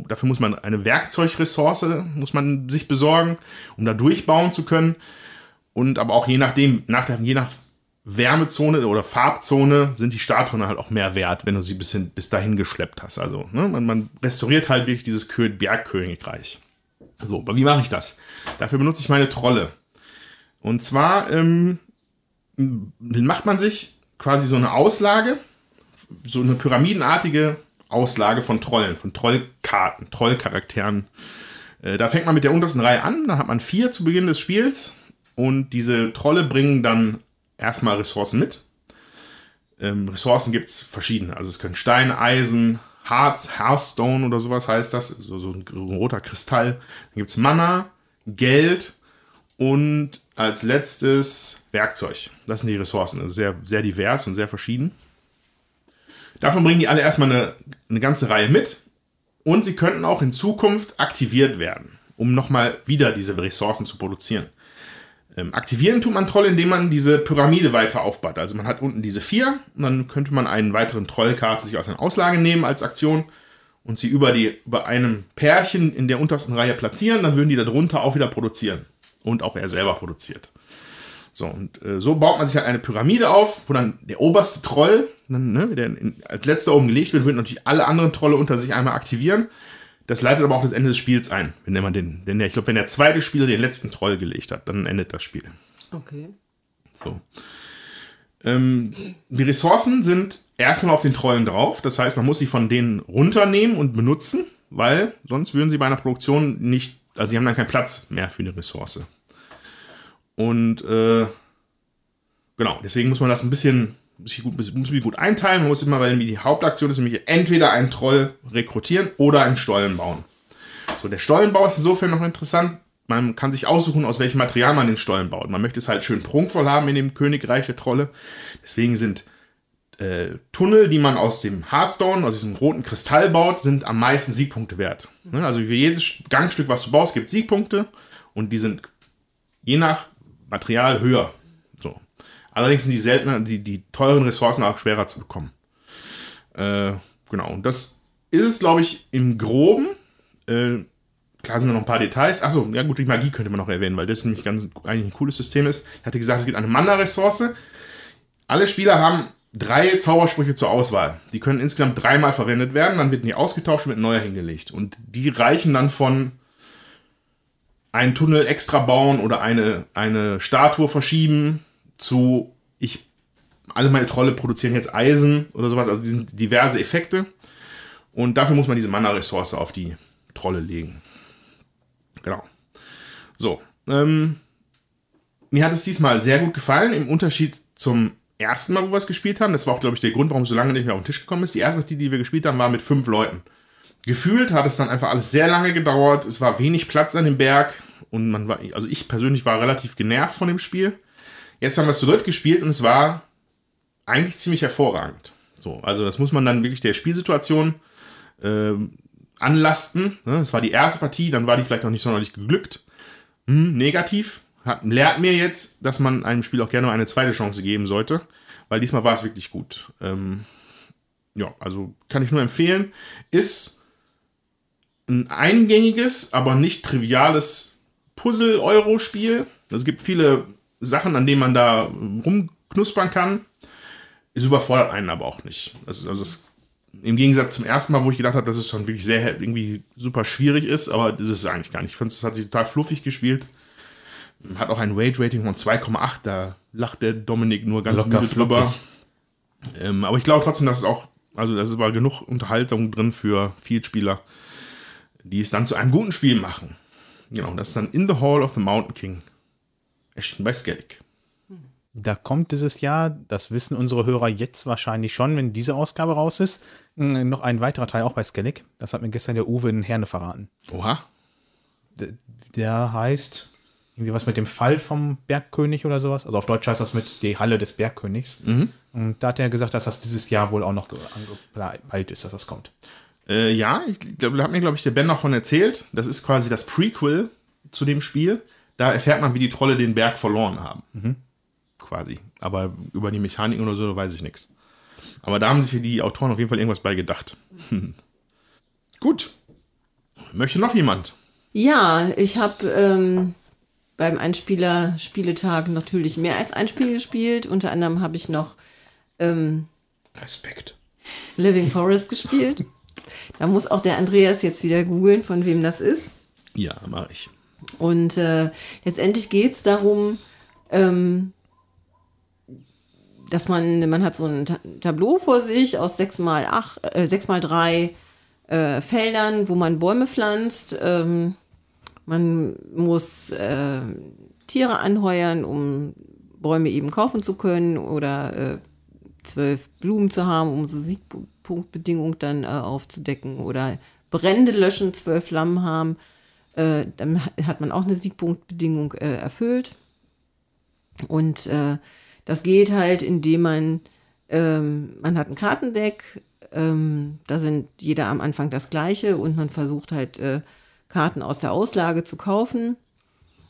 dafür muss man eine Werkzeugressource muss man sich besorgen, um da durchbauen zu können. Und aber auch je nachdem, nach, je nach Wärmezone oder Farbzone sind die Statuen halt auch mehr wert, wenn du sie bis, hin, bis dahin geschleppt hast. Also ne, man, man, restauriert halt wirklich dieses Bergkönigreich. So, aber wie mache ich das? Dafür benutze ich meine Trolle. Und zwar ähm, macht man sich quasi so eine Auslage, so eine pyramidenartige Auslage von Trollen, von Trollkarten, Trollcharakteren. Äh, da fängt man mit der untersten Reihe an, dann hat man vier zu Beginn des Spiels und diese Trolle bringen dann erstmal Ressourcen mit. Ähm, Ressourcen gibt es verschiedene. Also es können Stein, Eisen, Harz, Hearthstone oder sowas heißt das. So, so ein roter Kristall. Dann gibt es Mana, Geld und als letztes Werkzeug. Das sind die Ressourcen. Also sehr, sehr divers und sehr verschieden. Davon bringen die alle erstmal eine, eine ganze Reihe mit. Und sie könnten auch in Zukunft aktiviert werden, um nochmal wieder diese Ressourcen zu produzieren. Ähm, aktivieren tut man Troll, indem man diese Pyramide weiter aufbaut. Also man hat unten diese vier und dann könnte man einen weiteren Trollkarte sich aus einer Auslage nehmen als Aktion und sie über, die, über einem Pärchen in der untersten Reihe platzieren. Dann würden die darunter auch wieder produzieren und auch er selber produziert. So, und äh, so baut man sich halt eine Pyramide auf, wo dann der oberste Troll, ne, der in, als letzter oben gelegt wird, würden natürlich alle anderen Trolle unter sich einmal aktivieren. Das leitet aber auch das Ende des Spiels ein, wenn man den, denn der, ich glaube, wenn der zweite Spieler den letzten Troll gelegt hat, dann endet das Spiel. Okay. So. Ähm, die Ressourcen sind erstmal auf den Trollen drauf, das heißt, man muss sie von denen runternehmen und benutzen, weil sonst würden sie bei einer Produktion nicht, also sie haben dann keinen Platz mehr für eine Ressource. Und äh, genau, deswegen muss man das ein bisschen sich gut, muss sich gut einteilen. Man muss immer, weil die Hauptaktion ist nämlich entweder einen Troll rekrutieren oder einen Stollen bauen. So, der Stollenbau ist insofern noch interessant. Man kann sich aussuchen, aus welchem Material man den Stollen baut. Man möchte es halt schön prunkvoll haben in dem Königreich der Trolle. Deswegen sind äh, Tunnel, die man aus dem Hearthstone, aus diesem roten Kristall baut, sind am meisten Siegpunkte wert. Ne? Also für jedes Gangstück, was du baust, gibt es Siegpunkte und die sind je nach Material höher. Allerdings sind die seltener, die, die teuren Ressourcen auch schwerer zu bekommen. Äh, genau, und das ist es, glaube ich, im Groben. Äh, klar sind da noch ein paar Details. Achso, ja gut, die Magie könnte man noch erwähnen, weil das nämlich ganz eigentlich ein cooles System ist. Ich hatte gesagt, es gibt eine Mana-Ressource. Alle Spieler haben drei Zaubersprüche zur Auswahl. Die können insgesamt dreimal verwendet werden, dann wird die ausgetauscht und mit neuer hingelegt. Und die reichen dann von einen Tunnel extra bauen oder eine, eine Statue verschieben zu, ich, alle meine Trolle produzieren jetzt Eisen oder sowas, also die sind diverse Effekte. Und dafür muss man diese Mana-Ressource auf die Trolle legen. Genau. So. Ähm, mir hat es diesmal sehr gut gefallen, im Unterschied zum ersten Mal, wo wir es gespielt haben. Das war auch, glaube ich, der Grund, warum es so lange nicht mehr auf den Tisch gekommen ist. Die erste Partie, die wir gespielt haben, war mit fünf Leuten. Gefühlt hat es dann einfach alles sehr lange gedauert. Es war wenig Platz an dem Berg. Und man war, also ich persönlich war relativ genervt von dem Spiel. Jetzt haben wir es zu dritt gespielt und es war eigentlich ziemlich hervorragend. So, also das muss man dann wirklich der Spielsituation äh, anlasten. Ne? Das war die erste Partie, dann war die vielleicht noch nicht sonderlich geglückt. Hm, negativ. Hat, lehrt mir jetzt, dass man einem Spiel auch gerne eine zweite Chance geben sollte, weil diesmal war es wirklich gut. Ähm, ja, also kann ich nur empfehlen. Ist ein eingängiges, aber nicht triviales Puzzle-Euro-Spiel. Es gibt viele Sachen, an denen man da rumknuspern kann. Es überfordert einen aber auch nicht. Also, also es, im Gegensatz zum ersten Mal, wo ich gedacht habe, dass es schon wirklich sehr irgendwie super schwierig ist, aber das ist es eigentlich gar nicht. Ich finde, es hat sich total fluffig gespielt. Hat auch ein Weight-Rating von 2,8. Da lacht der Dominik nur ganz Locker müde drüber. Ähm, aber ich glaube trotzdem, dass es auch, also da ist aber genug Unterhaltung drin für Vielspieler, die es dann zu einem guten Spiel machen. Genau, das ist dann In the Hall of the Mountain King. Erschienen bei Skellig. Da kommt dieses Jahr, das wissen unsere Hörer jetzt wahrscheinlich schon, wenn diese Ausgabe raus ist, noch ein weiterer Teil auch bei Skellig. Das hat mir gestern der Uwe in Herne verraten. Oha. Der heißt irgendwie was mit dem Fall vom Bergkönig oder sowas. Also auf Deutsch heißt das mit die Halle des Bergkönigs. Und da hat er gesagt, dass das dieses Jahr wohl auch noch ge- angepeilt ist, dass das kommt. Äh, ja, ich glaube, da hat mir, glaube ich, der Ben noch von erzählt. Das ist quasi das Prequel zu dem Spiel. Da erfährt man, wie die Trolle den Berg verloren haben. Quasi. Aber über die Mechanik oder so weiß ich nichts. Aber da haben sich die Autoren auf jeden Fall irgendwas bei gedacht. Gut. Möchte noch jemand? Ja, ich habe ähm, beim Einspieler-Spieletag natürlich mehr als ein Spiel gespielt. Unter anderem habe ich noch ähm, Respekt. Living Forest gespielt. Da muss auch der Andreas jetzt wieder googeln, von wem das ist. Ja, mache ich. Und äh, letztendlich geht es darum, ähm, dass man, man hat so ein Ta Tableau vor sich aus 6 mal 8, äh, 6 mal 3 äh, Feldern, wo man Bäume pflanzt. Ähm, man muss äh, Tiere anheuern, um Bäume eben kaufen zu können oder äh, zwölf Blumen zu haben, um so Siegpunktbedingungen dann äh, aufzudecken oder Brände löschen, zwölf Flammen haben. Äh, dann ha- hat man auch eine Siegpunktbedingung äh, erfüllt. Und äh, das geht halt, indem man, ähm, man hat ein Kartendeck, ähm, da sind jeder am Anfang das gleiche und man versucht halt äh, Karten aus der Auslage zu kaufen.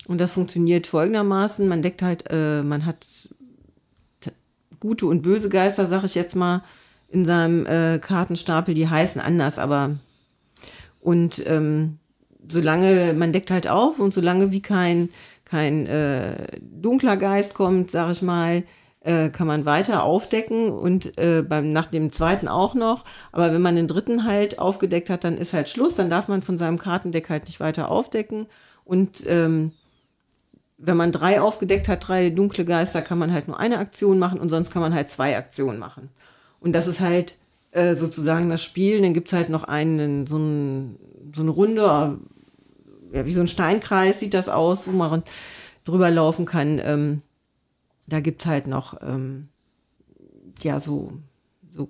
Und das funktioniert folgendermaßen, man deckt halt, äh, man hat gute und böse Geister, sag ich jetzt mal, in seinem äh, Kartenstapel, die heißen anders, aber und ähm, solange, man deckt halt auf und solange wie kein, kein äh, dunkler Geist kommt, sag ich mal, äh, kann man weiter aufdecken und äh, beim, nach dem zweiten auch noch. Aber wenn man den dritten halt aufgedeckt hat, dann ist halt Schluss, dann darf man von seinem Kartendeck halt nicht weiter aufdecken. Und ähm, wenn man drei aufgedeckt hat, drei dunkle Geister, kann man halt nur eine Aktion machen und sonst kann man halt zwei Aktionen machen. Und das ist halt äh, sozusagen das Spiel. Dann gibt es halt noch einen, so, ein, so eine Runde, äh, ja, wie so ein Steinkreis sieht das aus, wo man drüber laufen kann. Ähm, da gibt es halt noch, ähm, ja, so, so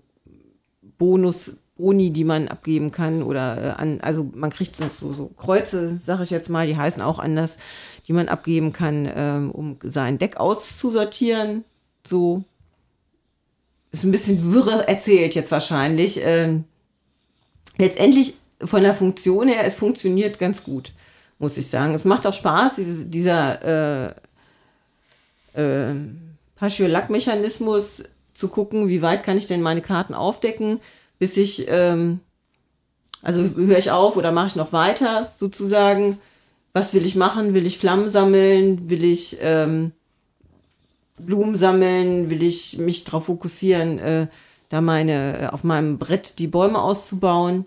Bonus, Boni, die man abgeben kann oder äh, an, also man kriegt so, so, Kreuze, sage ich jetzt mal, die heißen auch anders, die man abgeben kann, ähm, um sein Deck auszusortieren. So ist ein bisschen wirre erzählt jetzt wahrscheinlich. Ähm, letztendlich von der Funktion her, es funktioniert ganz gut, muss ich sagen. Es macht auch Spaß, diese, dieser äh, äh, Paschiolack-Mechanismus zu gucken, wie weit kann ich denn meine Karten aufdecken, bis ich, ähm, also höre ich auf oder mache ich noch weiter sozusagen. Was will ich machen? Will ich Flammen sammeln? Will ich ähm, Blumen sammeln? Will ich mich darauf fokussieren, äh, da meine, äh, auf meinem Brett die Bäume auszubauen?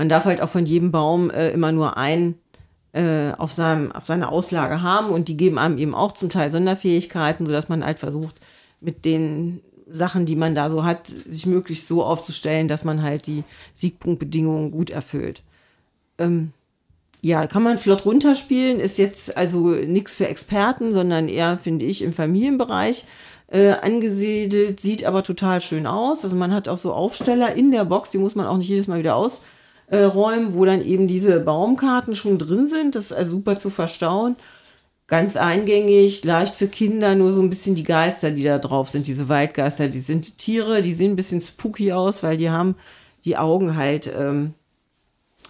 Man darf halt auch von jedem Baum äh, immer nur ein äh, auf, seinem, auf seiner Auslage haben und die geben einem eben auch zum Teil Sonderfähigkeiten, sodass man halt versucht, mit den Sachen, die man da so hat, sich möglichst so aufzustellen, dass man halt die Siegpunktbedingungen gut erfüllt. Ähm, ja, kann man flott runterspielen, ist jetzt also nichts für Experten, sondern eher, finde ich, im Familienbereich äh, angesiedelt, sieht aber total schön aus. Also man hat auch so Aufsteller in der Box, die muss man auch nicht jedes Mal wieder ausräumen, wo dann eben diese Baumkarten schon drin sind. Das ist also super zu verstauen. Ganz eingängig, leicht für Kinder, nur so ein bisschen die Geister, die da drauf sind, diese Waldgeister, die sind Tiere, die sehen ein bisschen spooky aus, weil die haben die Augen halt ähm,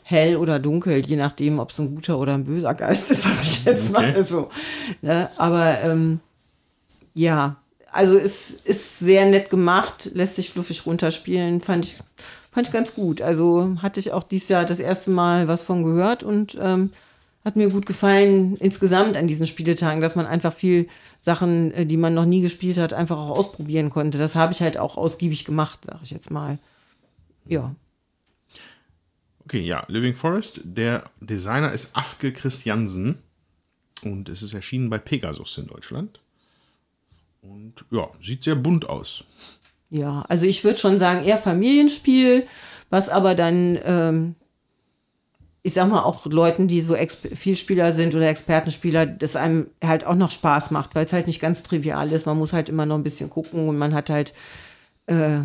hell oder dunkel, je nachdem, ob es ein guter oder ein böser Geist ist, sag ich jetzt Okay. mal so. Ne? Aber ähm, ja, also es ist sehr nett gemacht, lässt sich fluffig runterspielen, fand ich, fand ich ganz gut. Also hatte ich auch dieses Jahr das erste Mal was von gehört und ähm, hat mir gut gefallen insgesamt an diesen Spieletagen, dass man einfach viel Sachen, äh, die man noch nie gespielt hat, einfach auch ausprobieren konnte. Das habe ich halt auch ausgiebig gemacht, sag ich jetzt mal. Ja. Okay, ja, Living Forest. Der Designer ist Aske Christiansen. Und es ist erschienen bei Pegasus in Deutschland. Und ja, sieht sehr bunt aus. Ja, also ich würde schon sagen, eher Familienspiel, was aber dann, ähm, ich sag mal, auch Leuten, die so Exp Vielspieler sind oder Expertenspieler, das einem halt auch noch Spaß macht, weil es halt nicht ganz trivial ist. Man muss halt immer noch ein bisschen gucken und man hat halt äh,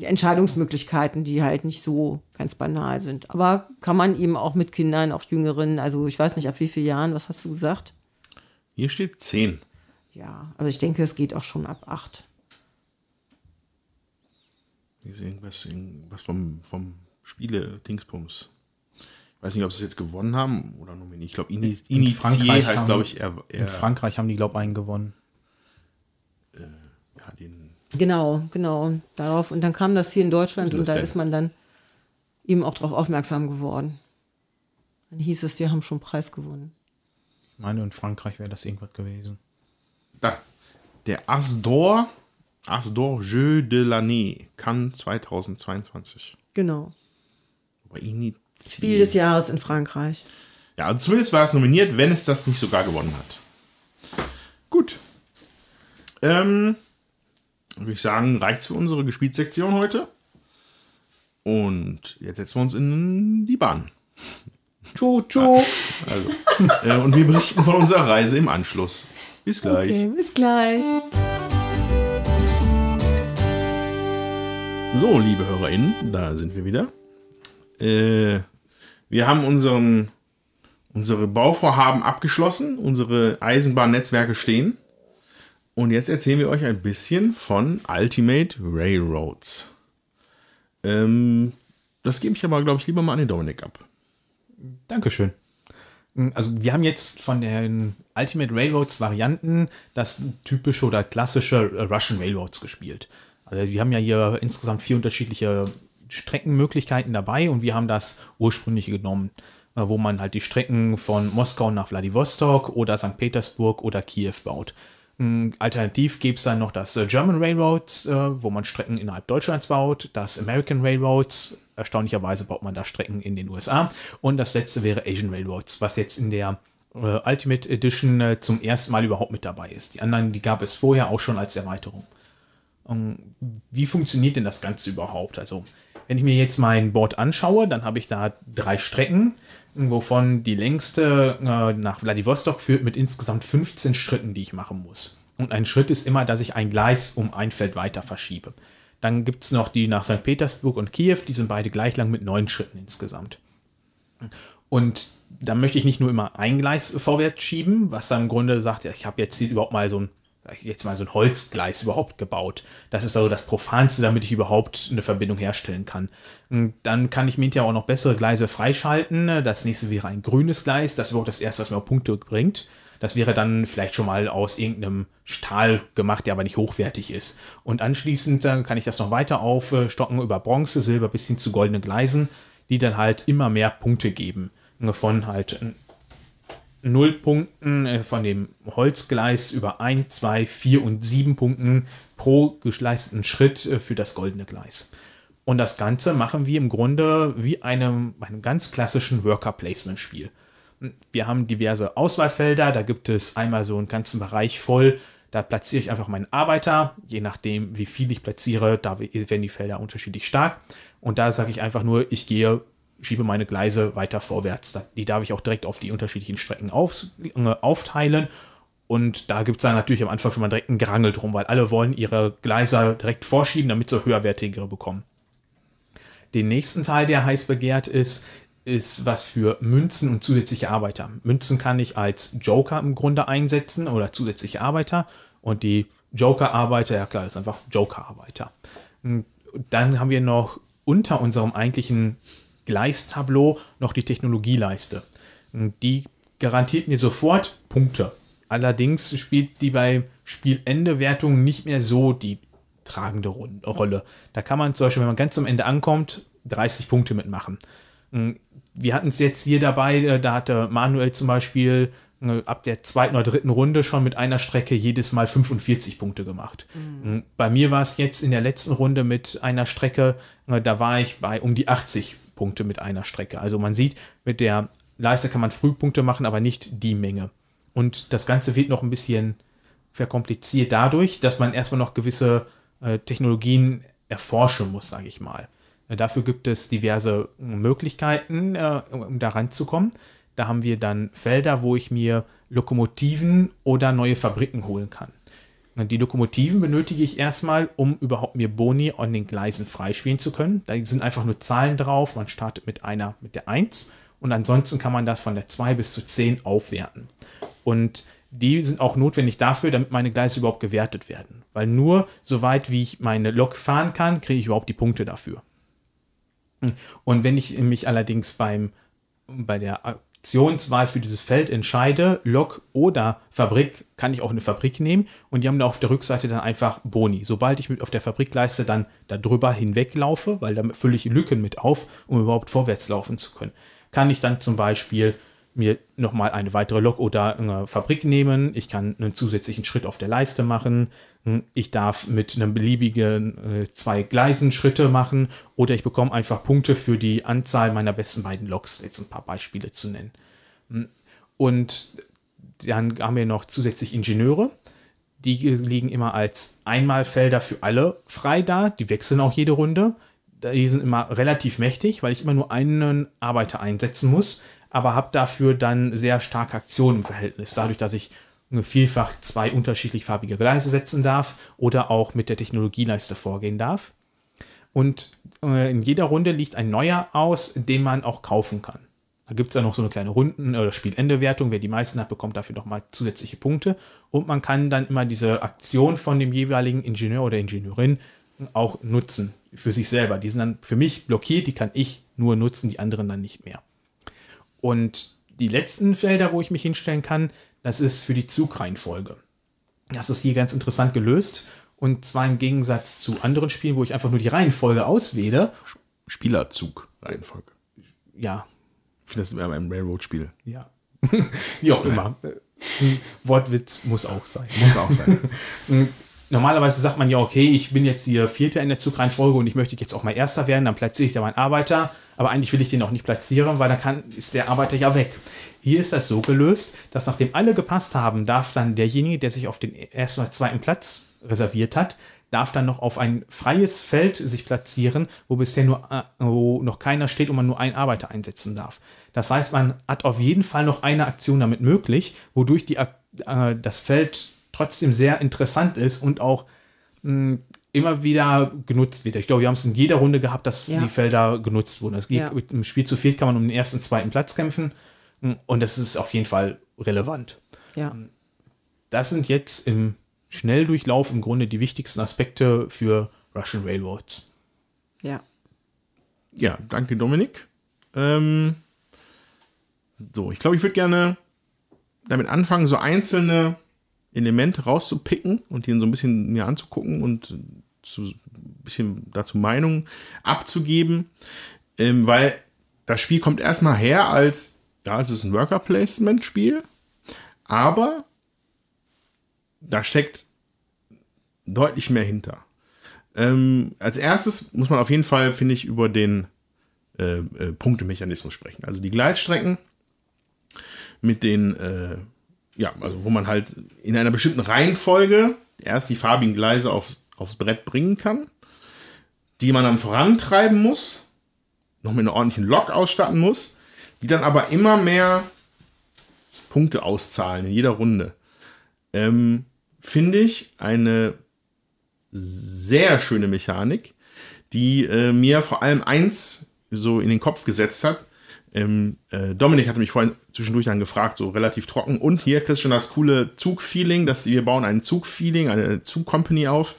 Entscheidungsmöglichkeiten, die halt nicht so ganz banal sind. Aber kann man eben auch mit Kindern, auch Jüngeren, also ich weiß nicht, ab wie vielen Jahren, was hast du gesagt? Hier steht 10. Ja, also ich denke, es geht auch schon ab 8. Hier ist irgendwas, irgendwas vom, vom Spiele-Dingsbums. Ich weiß nicht, ob sie es jetzt gewonnen haben oder nominiert. Ich glaube, Ini In Frankreich heißt, haben- glaube ich, er, In er Frankreich haben die, glaube ich, einen gewonnen. ja, den, Genau, genau. Und darauf, und dann kam das hier in Deutschland und da denn? ist man dann eben auch darauf aufmerksam geworden. Dann hieß es, die haben schon Preis gewonnen. Ich meine, in Frankreich wäre das irgendwas gewesen. da, der Asdor, Asdor Jeu de l'année, Cannes 2022. Genau. Spiel des Jahres in Frankreich. Ja, also zumindest war es nominiert, wenn es das nicht sogar gewonnen hat. Gut. Ähm, würde ich sagen, reicht's für unsere Gespielsektion heute. Und jetzt setzen wir uns in die Bahn. Tschu, tschu. Also, äh, und wir berichten von unserer Reise im Anschluss. Bis gleich. Okay, bis gleich. So, liebe HörerInnen, da sind wir wieder. Äh, wir haben unseren, unsere Bauvorhaben abgeschlossen, unsere Eisenbahnnetzwerke stehen. Und jetzt erzählen wir euch ein bisschen von Ultimate Railroads. Ähm, das gebe ich aber, glaube ich, lieber mal an den Dominik ab. Dankeschön. Also wir haben jetzt von den Ultimate Railroads Varianten das typische oder klassische äh, Russian Railroads gespielt. Also wir haben ja hier insgesamt vier unterschiedliche Streckenmöglichkeiten dabei und wir haben das ursprüngliche genommen, äh, wo man halt die Strecken von Moskau nach Vladivostok oder St. Petersburg oder Kiew baut. Mm, Alternativ gäbe es dann noch das äh, German Railroads, wo man Strecken innerhalb Deutschlands baut, das American Railroads, erstaunlicherweise baut man da Strecken in den USA und das letzte wäre Asian Railroads, was jetzt in der Ultimate Edition zum ersten Mal überhaupt mit dabei ist. Die anderen, die gab es vorher auch schon als Erweiterung. Ähm, wie funktioniert denn das Ganze überhaupt? Also, wenn ich mir jetzt mein Board anschaue, dann habe ich da drei Strecken, wovon die längste äh, nach Vladivostok führt mit insgesamt 15 Schritten, die ich machen muss. Und ein Schritt ist immer, dass ich ein Gleis um ein Feld weiter verschiebe. Dann gibt es noch die nach St. Petersburg und Kiew, die sind beide gleich lang mit neun Schritten insgesamt. Und da möchte ich nicht nur immer ein Gleis vorwärts schieben, was dann im Grunde sagt, ja, ich habe jetzt hier überhaupt mal so ein, jetzt mal so ein Holzgleis überhaupt gebaut. Das ist also das Profanste, damit ich überhaupt eine Verbindung herstellen kann. Und dann kann ich mir hinterher auch noch bessere Gleise freischalten. Das nächste wäre ein grünes Gleis. Das ist überhaupt das erste, was mir auch Punkte bringt. Das wäre dann vielleicht schon mal aus irgendeinem Stahl gemacht, der aber nicht hochwertig ist. Und anschließend dann kann ich das noch weiter aufstocken über Bronze, Silber bis hin zu goldenen Gleisen, die dann halt immer mehr Punkte geben. Von halt null Punkten äh, von dem Holzgleis über 1, 2, 4 und 7 Punkten pro geleisteten Schritt äh, für das goldene Gleis. Und das Ganze machen wir im Grunde wie einem, einem ganz klassischen Worker-Placement-Spiel. Wir haben diverse Auswahlfelder, da gibt es einmal so einen ganzen Bereich voll, da platziere ich einfach meinen Arbeiter, je nachdem wie viel ich platziere, da werden die Felder unterschiedlich stark. Und da sage ich einfach nur, ich gehe schiebe meine Gleise weiter vorwärts. Die darf ich auch direkt auf die unterschiedlichen Strecken auf, äh, aufteilen. Und da gibt es dann natürlich am Anfang schon mal direkt einen Gerangel drum, weil alle wollen ihre Gleise direkt vorschieben, damit sie höherwertigere bekommen. Den nächsten Teil, der heiß begehrt ist, ist was für Münzen und zusätzliche Arbeiter. Münzen kann ich als Joker im Grunde einsetzen oder zusätzliche Arbeiter. Und die Joker-Arbeiter, ja klar, ist einfach Joker-Arbeiter. Dann haben wir noch unter unserem eigentlichen Gleistableau noch die Technologieleiste. Die garantiert mir sofort Punkte. Allerdings spielt die bei Spielende-Wertung nicht mehr so die tragende Rolle. Da kann man zum Beispiel, wenn man ganz am Ende ankommt, 30 Punkte mitmachen. Wir hatten es jetzt hier dabei, da hatte Manuel zum Beispiel ab der zweiten oder dritten Runde schon mit einer Strecke jedes Mal 45 Punkte gemacht. Mhm. Bei mir war es jetzt in der letzten Runde mit einer Strecke, da war ich bei um die 80 Punkte mit einer Strecke. Also man sieht, mit der Leiste kann man Frühpunkte machen, aber nicht die Menge. Und das Ganze wird noch ein bisschen verkompliziert dadurch, dass man erstmal noch gewisse äh, Technologien erforschen muss, sage ich mal. Äh, dafür gibt es diverse Möglichkeiten, äh, um da ranzukommen. Da haben wir dann Felder, wo ich mir Lokomotiven oder neue Fabriken holen kann. Die Lokomotiven benötige ich erstmal, um überhaupt mir Boni an den Gleisen freispielen zu können. Da sind einfach nur Zahlen drauf. Man startet mit einer, mit der 1 und ansonsten kann man das von der 2 bis zu 10 aufwerten. Und die sind auch notwendig dafür, damit meine Gleise überhaupt gewertet werden. Weil nur soweit wie ich meine Lok fahren kann, kriege ich überhaupt die Punkte dafür. Und wenn ich mich allerdings beim, bei der Aktionswahl für dieses Feld entscheide, Lok oder Fabrik, kann ich auch eine Fabrik nehmen und die haben da auf der Rückseite dann einfach Boni. Sobald ich mit auf der Fabrikleiste dann darüber hinweglaufe, weil damit fülle ich Lücken mit auf, um überhaupt vorwärts laufen zu können, kann ich dann zum Beispiel mir nochmal eine weitere Lok oder eine Fabrik nehmen. Ich kann einen zusätzlichen Schritt auf der Leiste machen. Ich darf mit einem beliebigen äh, zwei Gleisen Schritte machen oder ich bekomme einfach Punkte für die Anzahl meiner besten beiden Loks, jetzt ein paar Beispiele zu nennen. Und dann haben wir noch zusätzlich Ingenieure. Die liegen immer als Einmalfelder für alle frei da. Die wechseln auch jede Runde. Die sind immer relativ mächtig, weil ich immer nur einen Arbeiter einsetzen muss aber habe dafür dann sehr starke Aktionen im Verhältnis. Dadurch, dass ich vielfach zwei unterschiedlich farbige Gleise setzen darf oder auch mit der Technologieleiste vorgehen darf. Und äh, in jeder Runde liegt ein neuer aus, den man auch kaufen kann. Da gibt es dann noch so eine kleine Runden- oder Spielendewertung. Wer die meisten hat, bekommt dafür nochmal zusätzliche Punkte. Und man kann dann immer diese Aktion von dem jeweiligen Ingenieur oder Ingenieurin auch nutzen für sich selber. Die sind dann für mich blockiert, die kann ich nur nutzen, die anderen dann nicht mehr. Und die letzten Felder, wo ich mich hinstellen kann, das ist für die Zugreihenfolge. Das ist hier ganz interessant gelöst. Und zwar im Gegensatz zu anderen Spielen, wo ich einfach nur die Reihenfolge auswähle. Spielerzug-Reihenfolge. Ja. Das immer beim Railroad-Spiel. Ja. Wie auch immer. Wortwitz muss auch sein. Muss auch sein. Normalerweise sagt man ja, okay, ich bin jetzt hier Vierter in der Zugreihenfolge und ich möchte jetzt auch mal Erster werden, dann platziere ich da meinen Arbeiter aber eigentlich will ich den auch nicht platzieren, weil dann kann, ist der Arbeiter ja weg. Hier ist das so gelöst, dass nachdem alle gepasst haben, darf dann derjenige, der sich auf den ersten oder zweiten Platz reserviert hat, darf dann noch auf ein freies Feld sich platzieren, wo bisher nur äh, wo noch keiner steht und man nur einen Arbeiter einsetzen darf. Das heißt, man hat auf jeden Fall noch eine Aktion damit möglich, wodurch die, äh, das Feld trotzdem sehr interessant ist und auch mh, immer wieder genutzt wird. Ich glaube, wir haben es in jeder Runde gehabt, dass ja. die Felder genutzt wurden. geht, ja. Im Spiel zu viel kann man um den ersten und zweiten Platz kämpfen und das ist auf jeden Fall relevant. Ja. Das sind jetzt im Schnelldurchlauf im Grunde die wichtigsten Aspekte für Russian Railroads. Ja. Ja, danke Dominik. Ähm, so, ich glaube, ich würde gerne damit anfangen, so einzelne Elemente rauszupicken und die so ein bisschen mir anzugucken und zu ein bisschen dazu Meinungen abzugeben, ähm, weil das Spiel kommt erstmal her als, ja, es ist ein Worker-Placement-Spiel, aber da steckt deutlich mehr hinter. Ähm, als erstes muss man auf jeden Fall, finde ich, über den äh, äh, Punktemechanismus sprechen. Also die Gleisstrecken mit den äh, ja, also wo man halt in einer bestimmten Reihenfolge erst die farbigen Gleise aufs, aufs Brett bringen kann, die man dann vorantreiben muss, noch mit einer ordentlichen Lok ausstatten muss, die dann aber immer mehr Punkte auszahlen in jeder Runde. Ähm, Finde ich eine sehr schöne Mechanik, die äh, mir vor allem eins so in den Kopf gesetzt hat, ähm, äh, Dominik hatte mich vorhin zwischendurch dann gefragt, so relativ trocken. Und hier kriegst du schon das coole Zugfeeling, dass wir bauen ein Zugfeeling, eine Zugcompany auf.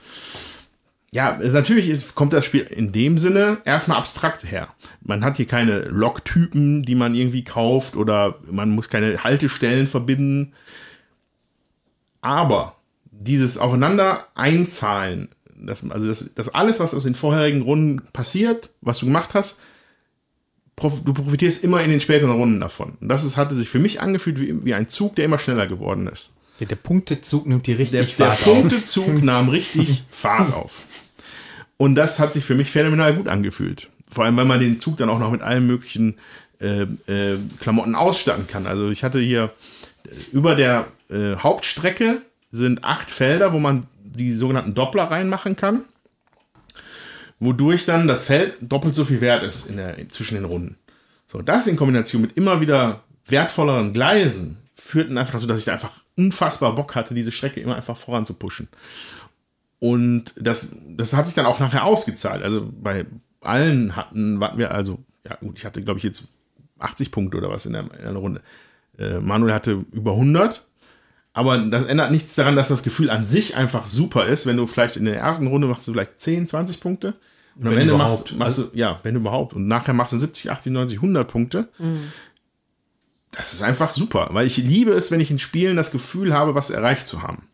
Ja, natürlich ist, kommt das Spiel in dem Sinne erstmal abstrakt her. Man hat hier keine Loktypen, die man irgendwie kauft oder man muss keine Haltestellen verbinden. Aber dieses Aufeinander einzahlen, das, also das, das alles, was aus den vorherigen Runden passiert, was du gemacht hast, du profitierst immer in den späteren Runden davon. Und das ist, hatte sich für mich angefühlt wie, wie ein Zug, der immer schneller geworden ist. Der, der Punktezug nimmt die richtig der, Fahrt der auf. Der Punktezug nahm richtig Fahrt auf. Und das hat sich für mich phänomenal gut angefühlt. Vor allem, weil man den Zug dann auch noch mit allen möglichen äh, äh, Klamotten ausstatten kann. Also ich hatte hier äh, über der äh, Hauptstrecke sind acht Felder, wo man die sogenannten Doppler reinmachen kann wodurch dann das Feld doppelt so viel wert ist in der, zwischen den Runden. So, das in Kombination mit immer wieder wertvolleren Gleisen führt dann einfach dazu, dass ich da einfach unfassbar Bock hatte, diese Strecke immer einfach voran. Und das, das hat sich dann auch nachher ausgezahlt. Also bei allen hatten, warten wir, also, ja gut, ich hatte, glaube ich, jetzt 80 Punkte oder was in der, in der Runde. Äh, Manuel hatte über 100. Aber das ändert nichts daran, dass das Gefühl an sich einfach super ist, wenn du vielleicht in der ersten Runde machst du vielleicht 10, 20 Punkte. Und am Wenn Ende überhaupt. machst, machst du, ja, wenn überhaupt. Und nachher machst du 70, 80, 90, 100 Punkte. Das ist einfach super, weil ich liebe es, wenn ich in Spielen das Gefühl habe, was erreicht zu haben.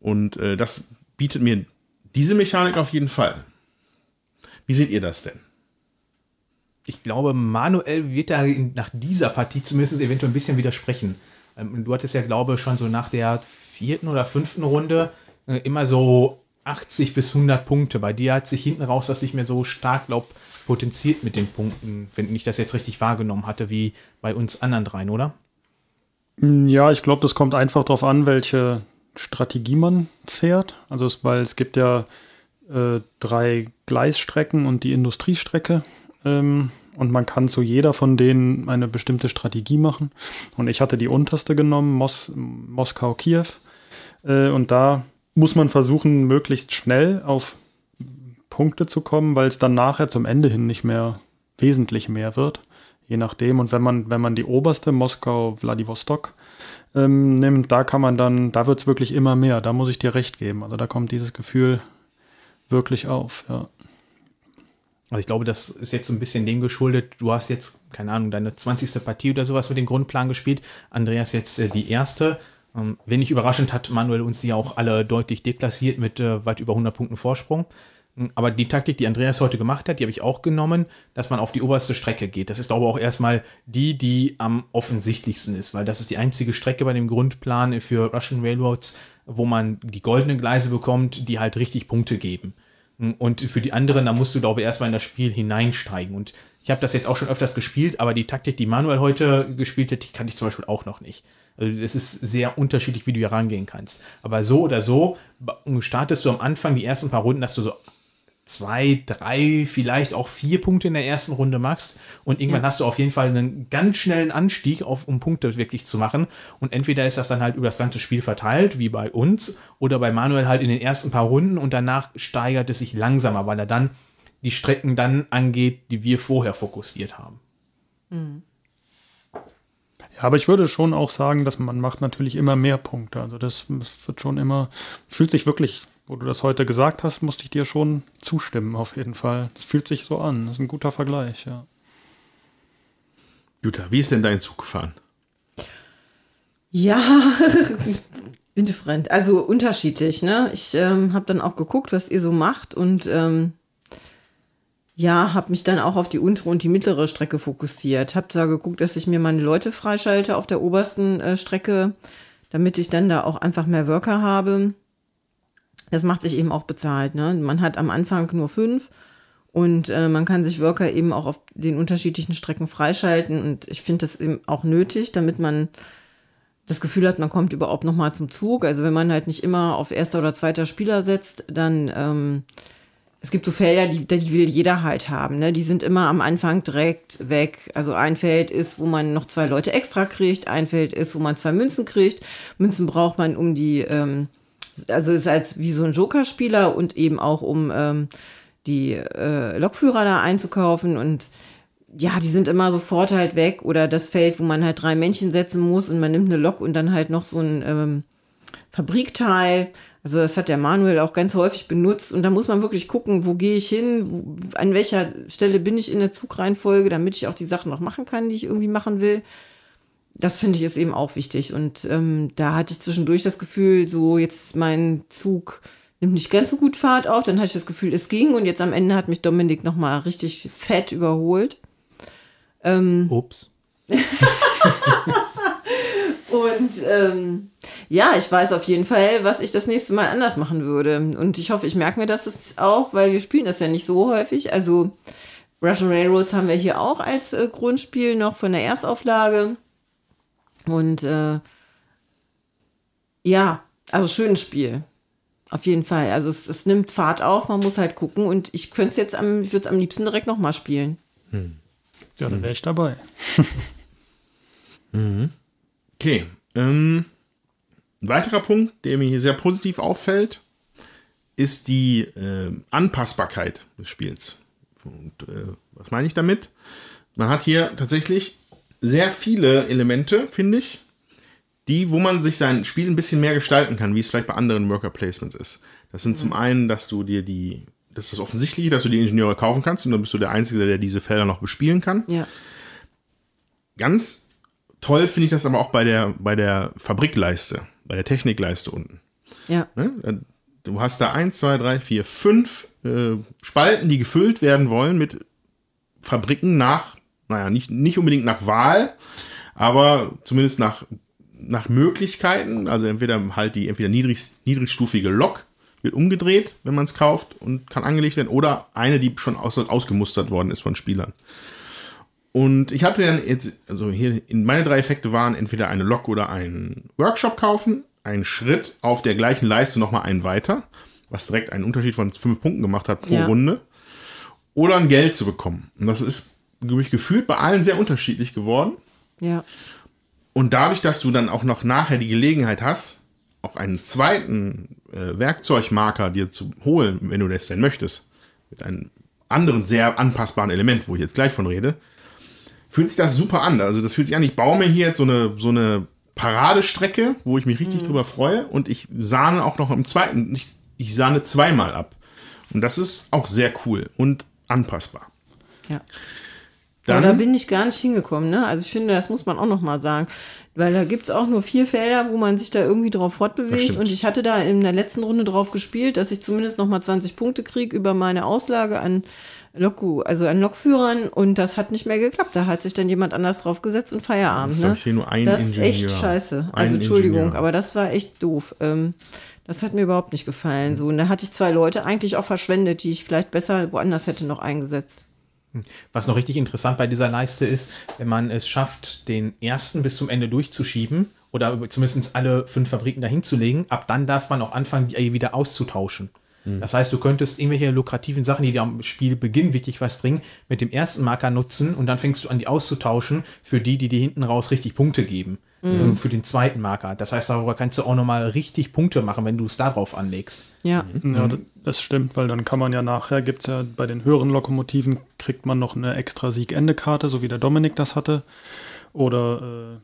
Und äh, das bietet mir diese Mechanik auf jeden Fall. Wie seht ihr das denn? Ich glaube, Manuel wird da nach dieser Partie zumindest eventuell ein bisschen widersprechen. Ähm, du hattest ja, glaube ich, schon so nach der vierten oder fünften Runde äh, immer so 80 bis 100 Punkte. Bei dir hat sich hinten raus das nicht mehr so stark, glaub, potenziert mit den Punkten, wenn ich das jetzt richtig wahrgenommen hatte, wie bei uns anderen dreien, oder? Ja, ich glaube, das kommt einfach darauf an, welche Strategie man fährt. Also, es, weil es gibt ja äh, drei Gleisstrecken und die Industriestrecke. Ähm, und man kann zu jeder von denen eine bestimmte Strategie machen. Und ich hatte die unterste genommen, Mos Moskau-Kiew. Äh, und da muss man versuchen, möglichst schnell auf Punkte zu kommen, weil es dann nachher zum Ende hin nicht mehr wesentlich mehr wird. Je nachdem. Und wenn man, wenn man die oberste Moskau-Vladivostok ähm, nimmt, da kann man dann, da wird es wirklich immer mehr. Da muss ich dir recht geben. Also da kommt dieses Gefühl wirklich auf, ja. Also ich glaube, das ist jetzt so ein bisschen dem geschuldet. Du hast jetzt, keine Ahnung, deine 20. Partie oder sowas mit dem Grundplan gespielt. Andreas jetzt äh, die erste. Ähm, wenn überraschend, hat Manuel uns die auch alle deutlich deklassiert mit äh, weit über 100 Punkten Vorsprung. Mm, Aber die Taktik, die Andreas heute gemacht hat, die habe ich auch genommen, dass man auf die oberste Strecke geht. Das ist, glaube ich, auch erstmal die, die am offensichtlichsten ist, weil das ist die einzige Strecke bei dem Grundplan für Russian Railroads, wo man die goldenen Gleise bekommt, die halt richtig Punkte geben. Und für die anderen, da musst du, glaube ich, erstmal in das Spiel hineinsteigen. Und ich habe das jetzt auch schon öfters gespielt, aber die Taktik, die Manuel heute gespielt hat, die kannte ich zum Beispiel auch noch nicht. Also es ist sehr unterschiedlich, wie du hier rangehen kannst. Aber so oder so startest du am Anfang die ersten paar Runden, dass du so zwei, drei, vielleicht auch vier Punkte in der ersten Runde machst. Und irgendwann Ja. hast du auf jeden Fall einen ganz schnellen Anstieg, auf, um Punkte wirklich zu machen. Und entweder ist das dann halt über das ganze Spiel verteilt, wie bei uns, oder bei Manuel halt in den ersten paar Runden und danach steigert es sich langsamer, weil er dann die Strecken dann angeht, die wir vorher fokussiert haben. Ja, aber ich würde schon auch sagen, dass man macht natürlich immer mehr Punkte. Also das, das wird schon immer, fühlt sich wirklich, wo du das heute gesagt hast, musste ich dir schon zustimmen, auf jeden Fall. Es fühlt sich so an. Das ist ein guter Vergleich, ja. Jutta, wie ist denn dein Zug gefahren? Ja, indifferent. Also unterschiedlich, ne? Ich ähm, habe dann auch geguckt, was ihr so macht und ähm, ja, habe mich dann auch auf die untere und die mittlere Strecke fokussiert. Habe da geguckt, dass ich mir meine Leute freischalte auf der obersten äh, Strecke, damit ich dann da auch einfach mehr Worker habe. Das macht sich eben auch bezahlt. Ne? Man hat am Anfang nur fünf und äh, man kann sich Worker eben auch auf den unterschiedlichen Strecken freischalten. Und ich finde das eben auch nötig, damit man das Gefühl hat, man kommt überhaupt noch mal zum Zug. Also wenn man halt nicht immer auf erster oder zweiter Spieler setzt, dann ähm, es gibt so Felder, die, die will jeder halt haben. Ne? Die sind immer am Anfang direkt weg. Also ein Feld ist, wo man noch zwei Leute extra kriegt. Ein Feld ist, wo man zwei Münzen kriegt. Münzen braucht man, um die, ähm, also ist als wie so ein Joker-Spieler und eben auch um ähm, die äh, Lokführer da einzukaufen und ja, die sind immer sofort halt weg oder das Feld, wo man halt drei Männchen setzen muss und man nimmt eine Lok und dann halt noch so ein ähm, Fabrikteil. Also das hat der Manuel auch ganz häufig benutzt und da muss man wirklich gucken, wo gehe ich hin, an welcher Stelle bin ich in der Zugreihenfolge, damit ich auch die Sachen noch machen kann, die ich irgendwie machen will. Das finde ich ist eben auch wichtig und ähm, da hatte ich zwischendurch das Gefühl, so jetzt mein Zug nimmt nicht ganz so gut Fahrt auf, dann hatte ich das Gefühl, es ging und jetzt am Ende hat mich Dominik noch mal richtig fett überholt. Ähm, Ups. Und ähm, ja, ich weiß auf jeden Fall, was ich das nächste Mal anders machen würde. Und ich hoffe, ich merke mir das, das auch, weil wir spielen das ja nicht so häufig. Also Russian Railroads haben wir hier auch als äh, Grundspiel noch von der Erstauflage. Und äh, ja, also schönes Spiel. Auf jeden Fall. Also es, es nimmt Fahrt auf, man muss halt gucken. Und ich könnte es jetzt am, ich würde es am liebsten direkt nochmal spielen. Ja, dann wäre ich dabei. Okay. Ähm, Ein weiterer Punkt, der mir hier sehr positiv auffällt, ist die äh, Anpassbarkeit des Spiels. Und äh, was meine ich damit? Man hat hier tatsächlich sehr viele Elemente, finde ich, die, wo man sich sein Spiel ein bisschen mehr gestalten kann, wie es vielleicht bei anderen Worker Placements ist. Das sind zum einen, dass du dir die, das ist das Offensichtliche, dass du die Ingenieure kaufen kannst und dann bist du der Einzige, der diese Felder noch bespielen kann. Ja. Ganz toll finde ich das aber auch bei der, bei der Fabrikleiste, bei der Technikleiste unten. Ja. Ne? Du hast da eins, zwei, drei, vier, fünf äh, Spalten, die gefüllt werden wollen mit Fabriken nach, naja, nicht, nicht unbedingt nach Wahl, aber zumindest nach, nach Möglichkeiten. Also entweder halt die entweder niedrig, niedrigstufige Lok wird umgedreht, wenn man es kauft und kann angelegt werden, oder eine, die schon aus, ausgemustert worden ist von Spielern. Und ich hatte dann jetzt, also hier, in meine drei Effekte waren entweder eine Lok oder einen Workshop kaufen, einen Schritt auf der gleichen Leiste nochmal einen weiter, was direkt einen Unterschied von fünf Punkten gemacht hat pro Ja. Runde, oder ein Geld zu bekommen. Und das ist, glaube ich, gefühlt bei allen sehr unterschiedlich geworden. Ja. Und dadurch, dass du dann auch noch nachher die Gelegenheit hast, auch einen zweiten äh, Werkzeugmarker dir zu holen, wenn du das denn möchtest, mit einem anderen sehr anpassbaren Element, wo ich jetzt gleich von rede, fühlt sich das super an. Also das fühlt sich an, ich baue mir hier jetzt so eine, so eine Paradestrecke, wo ich mich richtig drüber freue und ich sahne auch noch im zweiten, ich, ich sahne zweimal ab. Und das ist auch sehr cool und anpassbar. Ja. Dann, Aber da bin ich gar nicht hingekommen, ne? Also ich finde, das muss man auch noch mal sagen. Weil da gibt's auch nur vier Felder, wo man sich da irgendwie drauf fortbewegt. Und ich hatte da in der letzten Runde drauf gespielt, dass ich zumindest noch mal 20 Punkte kriege über meine Auslage an Lokku, also an Lokführern. Und das hat nicht mehr geklappt. Da hat sich dann jemand anders drauf gesetzt und Feierabend. Ne? ich sehe nur einen das ist Ingenieur. echt scheiße. Also Entschuldigung, Ingenieur. aber das war echt doof. Ähm, das hat mir überhaupt nicht gefallen. So, und da hatte ich zwei Leute eigentlich auch verschwendet, die ich vielleicht besser woanders hätte noch eingesetzt. Was noch richtig interessant bei dieser Leiste ist, wenn man es schafft, den ersten bis zum Ende durchzuschieben oder zumindest alle fünf Fabriken dahin zu legen, ab dann darf man auch anfangen, die wieder auszutauschen. Das heißt, du könntest irgendwelche lukrativen Sachen, die dir am Spielbeginn wirklich was bringen, mit dem ersten Marker nutzen und dann fängst du an, die auszutauschen für die, die dir hinten raus richtig Punkte geben. äh, Für den zweiten Marker. Das heißt, darüber kannst du auch nochmal richtig Punkte machen, wenn du es darauf anlegst. Ja. Ja, d- das stimmt, weil dann kann man ja nachher, gibt es ja bei den höheren Lokomotiven, kriegt man noch eine extra Siegende-Karte, so wie der Dominik das hatte. Oder äh,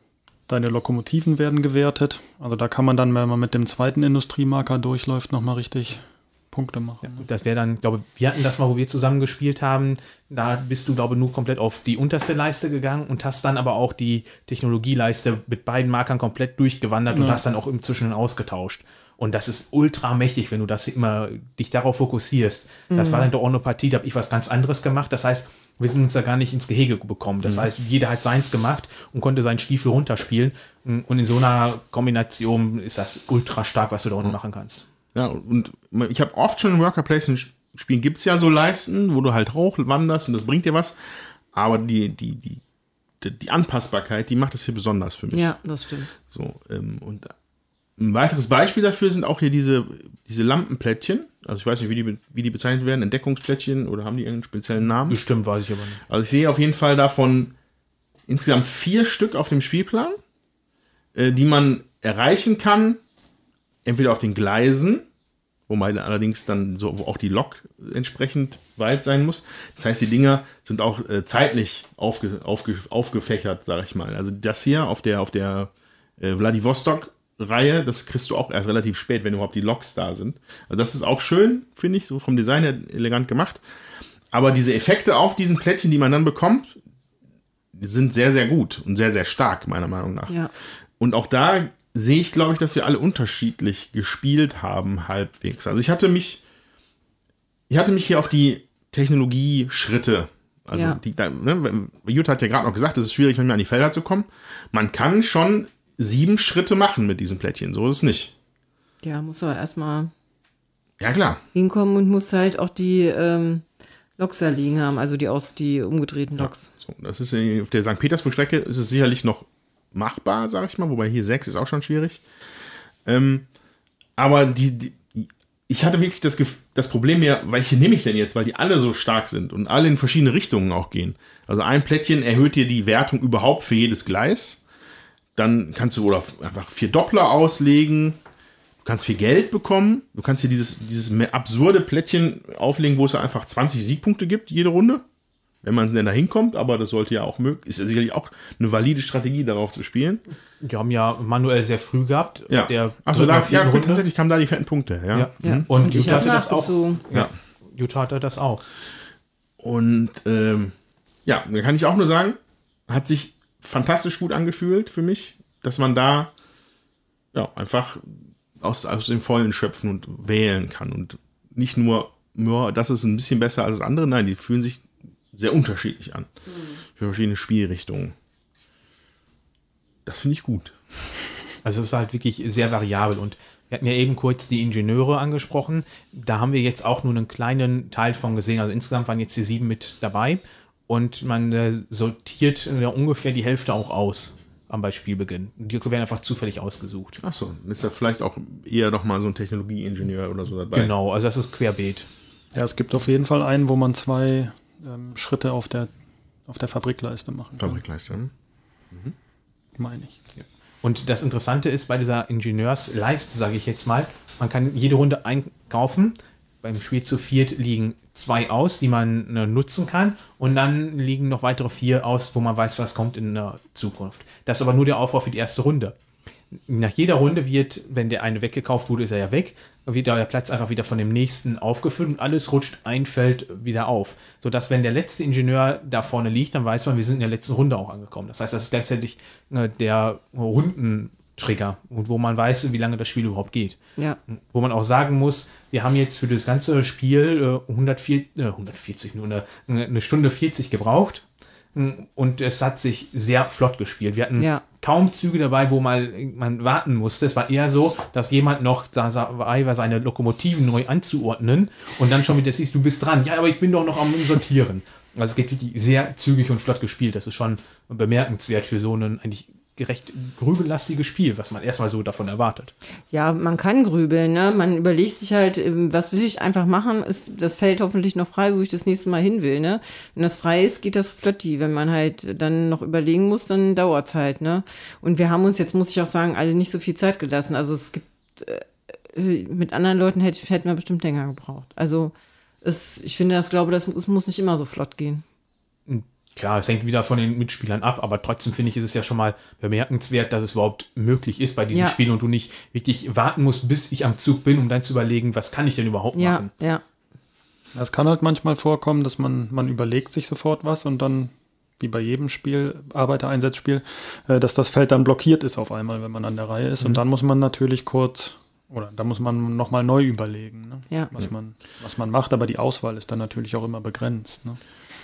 deine Lokomotiven werden gewertet. Also da kann man dann, wenn man mit dem zweiten Industriemarker durchläuft, nochmal richtig Punkte machen. Das wäre dann, glaube wir hatten das mal, wo wir zusammen gespielt haben. Da bist du, glaube nur komplett auf die unterste Leiste gegangen und hast dann aber auch die Technologieleiste mit beiden Markern komplett durchgewandert und Ja. hast dann auch im Zwischen ausgetauscht. Und das ist ultra mächtig, wenn du das immer dich darauf fokussierst. Das war dann doch auch eine Partie, da habe ich was ganz anderes gemacht. Das heißt, wir sind uns da gar nicht ins Gehege bekommen. Das heißt, jeder hat seins gemacht und konnte seinen Stiefel runterspielen. Und in so einer Kombination ist das ultra stark, was du da unten machen kannst. Ja, und ich habe oft schon in Worker Placement Spielen gibt es ja so Leisten, wo du halt hochwanderst und das bringt dir was. Aber die, die, die, die, die Anpassbarkeit, die macht es hier besonders für mich. Ja, das stimmt. So, ähm, und ein weiteres Beispiel dafür sind auch hier diese, diese Lampenplättchen. Also ich weiß nicht, wie die, wie die bezeichnet werden, Entdeckungsplättchen oder haben die einen speziellen Namen? Bestimmt weiß ich aber nicht. Also ich sehe auf jeden Fall davon insgesamt vier Stück auf dem Spielplan, äh, die man erreichen kann, entweder auf den Gleisen, wo man allerdings dann so, wo auch die Lok entsprechend weit sein muss. Das heißt, die Dinger sind auch äh, zeitlich aufge, aufge, aufgefächert, sage ich mal. Also das hier auf der, auf der äh, Vladivostok-Reihe, das kriegst du auch erst relativ spät, wenn überhaupt die Loks da sind. Also das ist auch schön, finde ich, so vom Design her elegant gemacht. Aber diese Effekte auf diesen Plättchen, die man dann bekommt, sind sehr, sehr gut und sehr, sehr stark, meiner Meinung nach. Ja. Und auch da sehe ich, glaube ich, dass wir alle unterschiedlich gespielt haben, halbwegs. Also ich hatte mich, ich hatte mich hier auf die Technologie-Schritte, also Ja. die, ne, Jutta hat ja gerade noch gesagt, es ist schwierig, manchmal an die Felder zu kommen. Man kann schon sieben Schritte machen mit diesen Plättchen, so ist es nicht. Ja, muss aber erstmal Ja, klar. hinkommen und muss halt auch die ähm, Loks da liegen haben, also die aus die umgedrehten Loks. So, das ist auf der St. Petersburg-Strecke ist es sicherlich noch machbar, sage ich mal, wobei hier sechs ist auch schon schwierig. Ähm, aber die, die, ich hatte wirklich das, das Problem mehr, welche nehme ich denn jetzt, weil die alle so stark sind und alle in verschiedene Richtungen auch gehen. Also ein Plättchen erhöht dir die Wertung überhaupt für jedes Gleis. Dann kannst du oder einfach vier Doppler auslegen. Du kannst viel Geld bekommen. Du kannst hier dieses, dieses absurde Plättchen auflegen, wo es einfach 20 Siegpunkte gibt, jede Runde. Wenn man denn da hinkommt, aber das sollte ja auch möglich, ist ja sicherlich auch eine valide Strategie, darauf zu spielen. Die haben ja manuell sehr früh gehabt. Ja. Der Achso, da, ja, gut, Runde. tatsächlich kamen da die fetten Punkte. Ja. Ja. Ja. Und, ich Jutta habe hatte das auch. ja. Jutta hatte das auch. Und ähm, ja, da kann ich auch nur sagen, hat sich fantastisch gut angefühlt für mich, dass man da ja einfach aus, aus dem Vollen schöpfen und wählen kann. Und nicht nur, nur, das ist ein bisschen besser als das andere, nein, die fühlen sich sehr unterschiedlich an. Für verschiedene Spielrichtungen. Das finde ich gut. Also es ist halt wirklich sehr variabel und wir hatten ja eben kurz die Ingenieure angesprochen. Da haben wir jetzt auch nur einen kleinen Teil von gesehen. Also insgesamt waren jetzt die sieben mit dabei und man äh, sortiert äh, ungefähr die Hälfte auch aus am bei Spielbeginn. Die werden einfach zufällig ausgesucht. Achso, ist ja vielleicht auch eher noch mal so ein Technologieingenieur oder so dabei. Genau, also das ist querbeet. Ja, es gibt auf jeden Fall einen, wo man zwei ähm, Schritte auf der, auf der Fabrikleiste machen kann, Fabrikleister. hm? meine ich. Und das Interessante ist bei dieser Ingenieursleiste, sage ich jetzt mal, man kann jede Runde einkaufen. Beim Spiel zu viert liegen zwei aus, die man äh, nutzen kann. Und dann liegen noch weitere vier aus, wo man weiß, was kommt in der Zukunft. Das ist aber nur der Aufbau für die erste Runde. Nach jeder Runde wird, wenn der eine weggekauft wurde, ist er ja weg, wird der Platz einfach wieder von dem nächsten aufgefüllt und alles rutscht ein Feld wieder auf. Sodass, wenn der letzte Ingenieur da vorne liegt, dann weiß man, wir sind in der letzten Runde auch angekommen. Das heißt, das ist gleichzeitig äh, der Rundentrigger und wo man weiß, wie lange das Spiel überhaupt geht. Ja. Wo man auch sagen muss, wir haben jetzt für das ganze Spiel äh, 104, äh, 140, nur eine, eine Stunde 40 gebraucht. Und es hat sich sehr flott gespielt. Wir hatten Ja. kaum Züge dabei, wo mal man warten musste. Es war eher so, dass jemand noch da dabei war, seine Lokomotiven neu anzuordnen und dann schon wieder siehst, du bist dran. Ja, aber ich bin doch noch am Sortieren. Also es geht wirklich sehr zügig und flott gespielt. Das ist schon bemerkenswert für so ein eigentlich gerecht grübellastiges Spiel, was man erstmal so davon erwartet. Ja, man kann grübeln, ne? Man überlegt sich halt, ähm, was will ich einfach machen? Ist das Feld hoffentlich noch frei, wo ich das nächste Mal hin will, ne? Wenn das frei ist, geht das flotti. Wenn man halt dann noch überlegen muss, dann dauert's halt, ne? Und wir haben uns jetzt, muss ich auch sagen, alle nicht so viel Zeit gelassen. Also es gibt, äh, mit anderen Leuten hätte, hätten wir bestimmt länger gebraucht. Also es, ich finde, das glaube, das es muss nicht immer so flott gehen. Klar, es hängt wieder von den Mitspielern ab, aber trotzdem finde ich, ist es ja schon mal bemerkenswert, dass es überhaupt möglich ist bei diesem Ja. Spiel und du nicht wirklich warten musst, bis ich am Zug bin, um dann zu überlegen, was kann ich denn überhaupt Ja, machen. ja. Es kann halt manchmal vorkommen, dass man, man überlegt sich sofort was und dann, wie bei jedem Spiel, Arbeitereinsatzspiel, äh, dass das Feld dann blockiert ist auf einmal, wenn man an der Reihe ist. Und dann muss man natürlich kurz, oder da muss man nochmal neu überlegen, ne? Ja. was, man, was man macht. Aber die Auswahl ist dann natürlich auch immer begrenzt. Ne?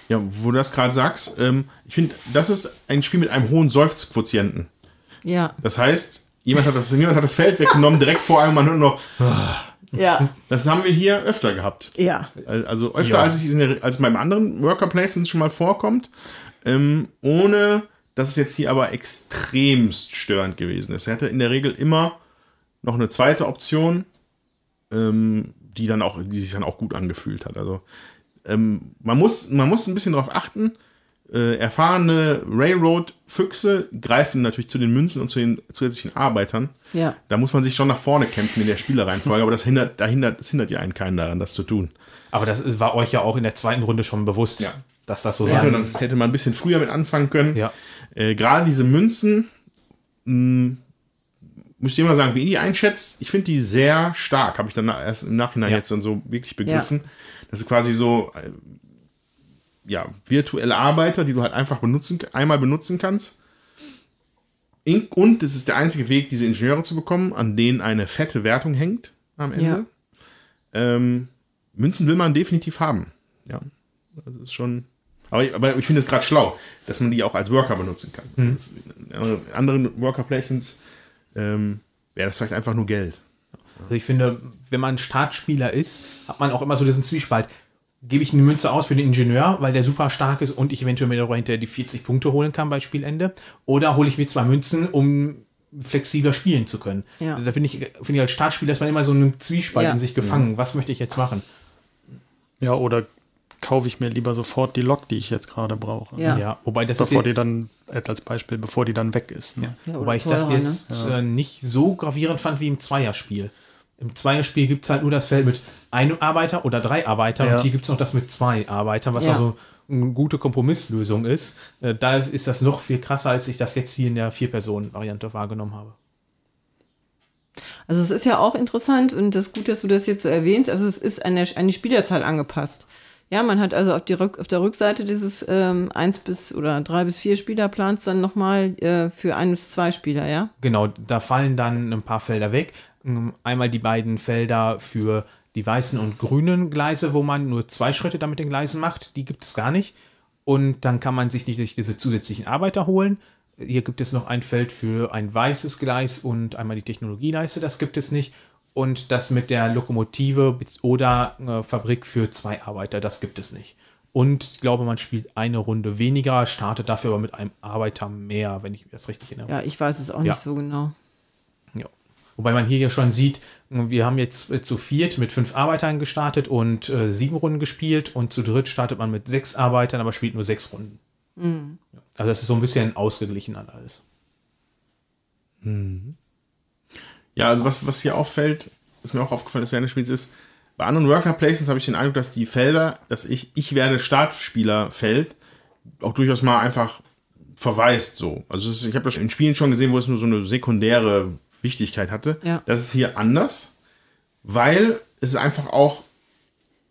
Ja, wo du das gerade sagst, ähm, ich finde, das ist ein Spiel mit einem hohen Seufzquotienten. Ja, Das heißt, jemand hat das, jemand hat das Feld weggenommen, direkt vor einem, man hört nur noch, ja, das haben wir hier öfter gehabt. ja. Also öfter, Ja. als es in der, als beim anderen Worker Placement schon mal vorkommt, ähm, ohne dass es jetzt hier aber extremst störend gewesen ist. Er hatte in der Regel immer noch eine zweite Option, ähm, die dann auch, die sich dann auch gut angefühlt hat. Also ähm, man muss, man muss ein bisschen darauf achten. Äh, erfahrene Railroad-Füchse greifen natürlich zu den Münzen und zu den zusätzlichen Arbeitern. Ja. Da muss man sich schon nach vorne kämpfen in der Spielereihenfolge, aber das hindert, da hindert, das hindert ja einen keinen daran, das zu tun. Aber das war euch ja auch in der zweiten Runde schon bewusst, Ja. dass das so Hätte, sein man, hätte man ein bisschen früher mit anfangen können. Ja. Äh, Gerade diese Münzen, mh, müsst ihr mal sagen, wie ihr die einschätzt. Ich finde die sehr stark, habe ich dann erst im Nachhinein Ja. jetzt dann so wirklich begriffen. Das ist quasi so, äh, ja, virtuelle Arbeiter, die du halt einfach benutzen, einmal benutzen kannst. Und es ist der einzige Weg, diese Ingenieure zu bekommen, an denen eine fette Wertung hängt am Ende. Ja. Ähm, Münzen will man definitiv haben. Ja, das ist schon. Aber ich, aber ich finde es gerade schlau, dass man die auch als Worker benutzen kann. Das, in anderen Worker Placements ähm, wäre das vielleicht einfach nur Geld. Also ich finde, wenn man Startspieler ist, hat man auch immer so diesen Zwiespalt. Gebe ich eine Münze aus für den Ingenieur, weil der super stark ist und ich eventuell mir darüber hinterher die 40 Punkte holen kann bei Spielende? Oder hole ich mir zwei Münzen, um flexibler spielen zu können? Ja. Da bin ich, finde ich als Startspieler ist man immer so in einem Zwiespalt Ja. in sich gefangen. Was möchte ich jetzt machen? Ja, oder kaufe ich mir lieber sofort die Lok, die ich jetzt gerade brauche. Ja. Ja, wobei das Bevor ist die jetzt, dann jetzt als Beispiel, bevor die dann weg ist. Ne? Ja, Wobei ich das jetzt äh, nicht so gravierend fand wie im Zweierspiel. Im Zweierspiel gibt es halt nur das Feld mit einem Arbeiter oder drei Arbeitern Ja. und hier gibt es noch das mit zwei Arbeitern, was Ja. also eine gute Kompromisslösung ist. Äh, da ist das noch viel krasser, als ich das jetzt hier in der Vier-Personen-Variante wahrgenommen habe. Also es ist ja auch interessant und das ist gut, dass du das jetzt so erwähnst. Also es ist an, der, an die Spielerzahl angepasst. Ja, man hat also auf, die Rück, auf der Rückseite dieses ähm, 1 bis oder 3 bis 4 Spielerplans dann nochmal äh, für ein bis zwei Spieler, ja? Genau, da fallen dann ein paar Felder weg. Ähm, Einmal die beiden Felder für die weißen und grünen Gleise, wo man nur zwei Schritte damit den Gleisen macht. Die gibt es gar nicht. Und dann kann man sich nicht durch diese zusätzlichen Arbeiter holen. Hier gibt es noch ein Feld für ein weißes Gleis und einmal die Technologieleiste, das gibt es nicht. Und das mit der Lokomotive oder äh, Fabrik für zwei Arbeiter, das gibt es nicht. Und ich glaube, man spielt eine Runde weniger, startet dafür aber mit einem Arbeiter mehr, wenn ich mir das richtig erinnere. Ja, ich weiß es auch Ja. nicht so genau. Wobei man hier ja schon sieht, wir haben jetzt äh, zu viert mit fünf Arbeitern gestartet und äh, sieben Runden gespielt und zu dritt startet man mit sechs Arbeitern, aber spielt nur sechs Runden. Ja. Also das ist so ein bisschen ausgeglichen an alles. Ja, also was, was hier auffällt, was mir auch aufgefallen ist während des Spiels ist, bei anderen Worker Placements habe ich den Eindruck, dass die Felder, dass ich, ich werde Startspielerfeld auch durchaus mal einfach verweist so. Also ist, ich habe das in Spielen schon gesehen, wo es nur so eine sekundäre Wichtigkeit hatte. Ja. Das ist hier anders, weil es ist einfach auch,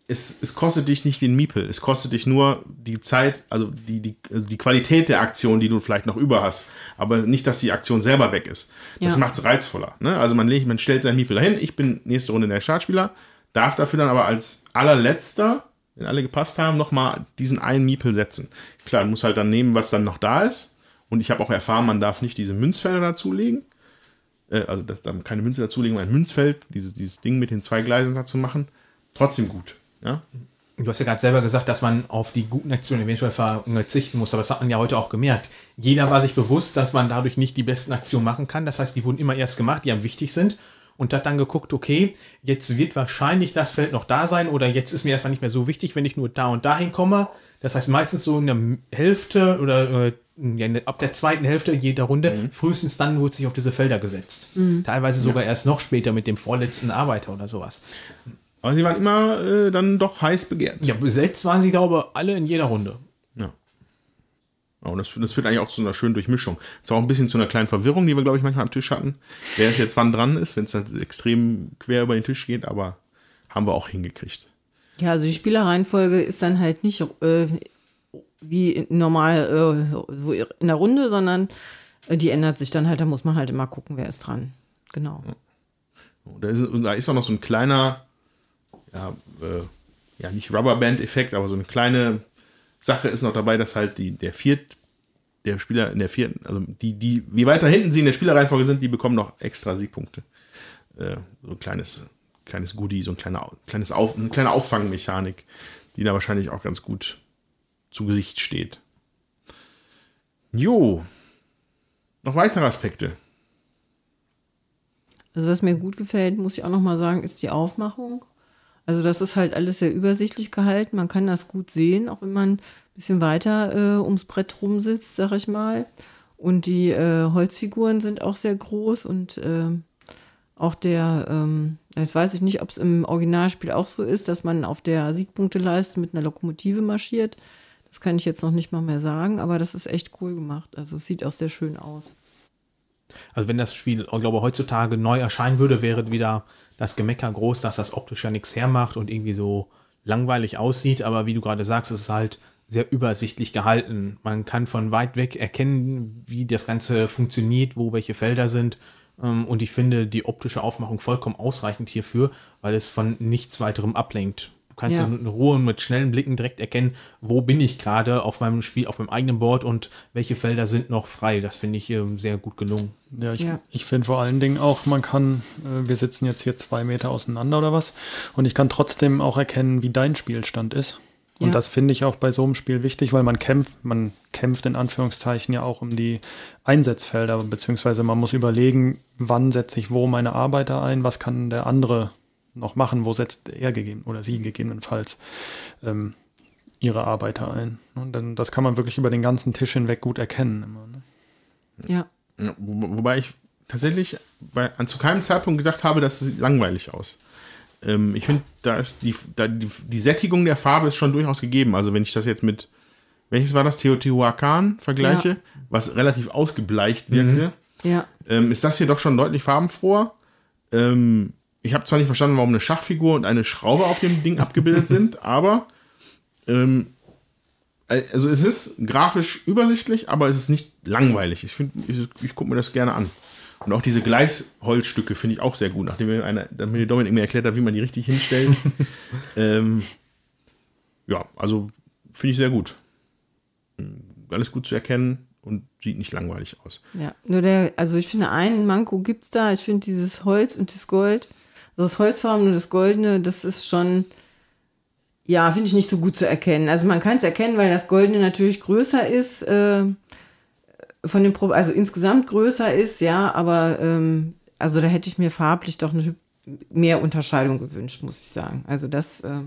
es, es kostet dich nicht den Miepel, es kostet dich nur die Zeit, also die, die, also die Qualität der Aktion, die du vielleicht noch über hast. Aber nicht, dass die Aktion selber weg ist. Das Ja. macht es reizvoller. Ne? Also man, legt, man stellt seinen Miepel dahin, ich bin nächste Runde der Startspieler, darf dafür dann aber als allerletzter, wenn alle gepasst haben, nochmal diesen einen Miepel setzen. Klar, man muss halt dann nehmen, was dann noch da ist. Und ich habe auch erfahren, man darf nicht diese Münzfelder dazulegen. Äh, also dass dann keine Münze dazulegen, ein Münzfeld, dieses, dieses Ding mit den zwei Gleisen da zu machen. Trotzdem gut. Ja? Du hast ja gerade selber gesagt, dass man auf die guten Aktionen eventuell verzichten muss, aber das hat man ja heute auch gemerkt. Jeder war sich bewusst, dass man dadurch nicht die besten Aktionen machen kann. Das heißt, die wurden immer erst gemacht, die am wichtig sind. Und hat dann geguckt, okay, jetzt wird wahrscheinlich das Feld noch da sein oder jetzt ist mir erstmal nicht mehr so wichtig, wenn ich nur da und dahin komme. Das heißt, meistens so in der Hälfte oder äh, ja, ab der zweiten Hälfte jeder Runde, frühestens dann wurde sich auf diese Felder gesetzt. Teilweise sogar erst noch später mit dem vorletzten Arbeiter oder sowas. Aber sie waren immer äh, dann doch heiß begehrt. Ja, besetzt waren sie, glaube ich, alle in jeder Runde. Ja. Ja, Und das, das führt eigentlich auch zu einer schönen Durchmischung. Ist auch ein bisschen zu einer kleinen Verwirrung, die wir, glaube ich, manchmal am Tisch hatten. Wer es jetzt wann dran ist, wenn es halt extrem quer über den Tisch geht, aber haben wir auch hingekriegt. Ja, also die Spielerreihenfolge ist dann halt nicht äh, wie normal äh, so in der Runde, sondern äh, die ändert sich dann halt. Da muss man halt immer gucken, wer ist dran. Genau. Da ist, da ist auch noch so ein kleiner, ja, äh, ja nicht Rubberband-Effekt, aber so eine kleine Sache ist noch dabei, dass halt die, der Viert, der Spieler in der vierten, also die, die, wie weiter hinten sie in der Spielerreihenfolge sind, die bekommen noch extra Siegpunkte. Äh, so ein kleines, kleines Goodie, so ein kleiner, kleines Auf, eine kleine Auffangmechanik, die da wahrscheinlich auch ganz gut zu Gesicht steht. Jo. Noch weitere Aspekte. Also was mir gut gefällt, muss ich auch noch mal sagen, ist die Aufmachung. Also das ist halt alles sehr übersichtlich gehalten. Man kann das gut sehen, auch wenn man ein bisschen weiter äh, ums Brett rumsitzt, sag ich mal. Und die äh, Holzfiguren sind auch sehr groß und ähm, auch der, ähm, jetzt weiß ich nicht, ob es im Originalspiel auch so ist, dass man auf der Siegpunkteleiste mit einer Lokomotive marschiert. Das kann ich jetzt noch nicht mal mehr sagen, aber das ist echt cool gemacht. Also es sieht auch sehr schön aus. Also wenn das Spiel, ich glaube, heutzutage neu erscheinen würde, wäre wieder das Gemecker groß, dass das optisch ja nichts hermacht und irgendwie so langweilig aussieht. Aber wie du gerade sagst, es ist halt sehr übersichtlich gehalten. Man kann von weit weg erkennen, wie das Ganze funktioniert, wo welche Felder sind. Ähm, Und ich finde die optische Aufmachung vollkommen ausreichend hierfür, weil es von nichts weiterem ablenkt. Du kannst Ja. in Ruhe und mit schnellen Blicken direkt erkennen, wo bin ich gerade auf meinem Spiel, auf meinem eigenen Board und welche Felder sind noch frei. Das finde ich ähm, sehr gut gelungen. Ja, ich, Ja. ich finde vor allen Dingen auch, man kann, äh, wir sitzen jetzt hier zwei Meter auseinander oder was, und ich kann trotzdem auch erkennen, wie dein Spielstand ist. Und Ja. das finde ich auch bei so einem Spiel wichtig, weil man kämpft, man kämpft in Anführungszeichen ja auch um die Einsatzfelder, beziehungsweise man muss überlegen, wann setze ich wo meine Arbeiter ein, was kann der andere noch machen, wo setzt er gegeben oder sie gegebenenfalls ähm, ihre Arbeiter ein. Und dann, das kann man wirklich über den ganzen Tisch hinweg gut erkennen immer. Ne? Ja. Ja, wo, wobei ich tatsächlich bei, an zu keinem Zeitpunkt gedacht habe, das sieht langweilig aus. Ähm, ich finde, da ist die, da die, die Sättigung der Farbe ist schon durchaus gegeben. Also wenn ich das jetzt mit, welches war das, Teotihuacan vergleiche, Ja. was relativ ausgebleicht wirkte, Ja. ähm, ist das hier doch schon deutlich farbenfroher. Ähm, ich habe zwar nicht verstanden, warum eine Schachfigur und eine Schraube auf dem Ding abgebildet sind, aber ähm, also es ist grafisch übersichtlich, aber es ist nicht langweilig. Ich finde, ich, ich gucke mir das gerne an. Und auch diese Gleisholzstücke finde ich auch sehr gut, nachdem mir, einer, mir Dominik mir erklärt hat, wie man die richtig hinstellt. ähm, ja, also finde ich sehr gut. Hm, Alles gut zu erkennen und sieht nicht langweilig aus. Ja, nur der, also ich finde, einen Manko gibt's da. Ich finde dieses Holz und das Gold, also das Holzfarben und das Goldene, das ist schon, ja, finde ich nicht so gut zu erkennen. Also man kann es erkennen, weil das Goldene natürlich größer ist, äh, von dem, Pro also insgesamt größer ist, ja, aber ähm, also da hätte ich mir farblich doch eine, mehr Unterscheidung gewünscht, muss ich sagen. Also das, äh,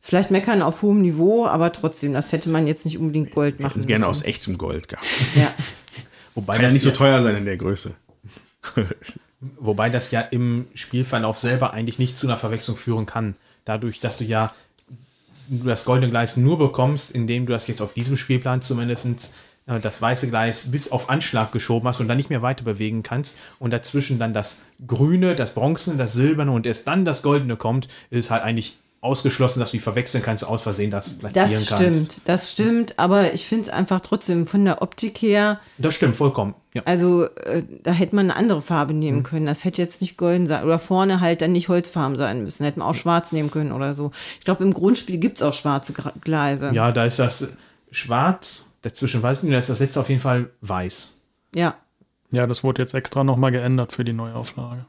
vielleicht meckern auf hohem Niveau, aber trotzdem, das hätte man jetzt nicht unbedingt Gold machen es gerne müssen. aus echtem Gold gehabt. Ja. Wobei Kann ja das nicht so teuer sein in der Größe. Wobei das ja im Spielverlauf selber eigentlich nicht zu einer Verwechslung führen kann. Dadurch, dass du ja das goldene Gleis nur bekommst, indem du das jetzt auf diesem Spielplan zumindest äh, das weiße Gleis bis auf Anschlag geschoben hast und dann nicht mehr weiter bewegen kannst und dazwischen dann das grüne, das bronzene, das silberne und erst dann das goldene kommt, ist halt eigentlich ausgeschlossen, dass du die verwechseln kannst, aus Versehen das platzieren Das kannst. stimmt, das stimmt, aber ich finde es einfach trotzdem von der Optik her, Das stimmt, vollkommen. Ja. also äh, da hätte man eine andere Farbe nehmen können. Das hätte jetzt nicht golden sein oder vorne halt dann nicht Holzfarben sein müssen. Hätte man auch schwarz nehmen können oder so. Ich glaube, im Grundspiel gibt es auch schwarze Gleise. ja, da ist das schwarz, dazwischen weiß ich nicht, da ist das letzte auf jeden Fall weiß. Ja. Ja, das wurde jetzt extra nochmal geändert für die Neuauflage.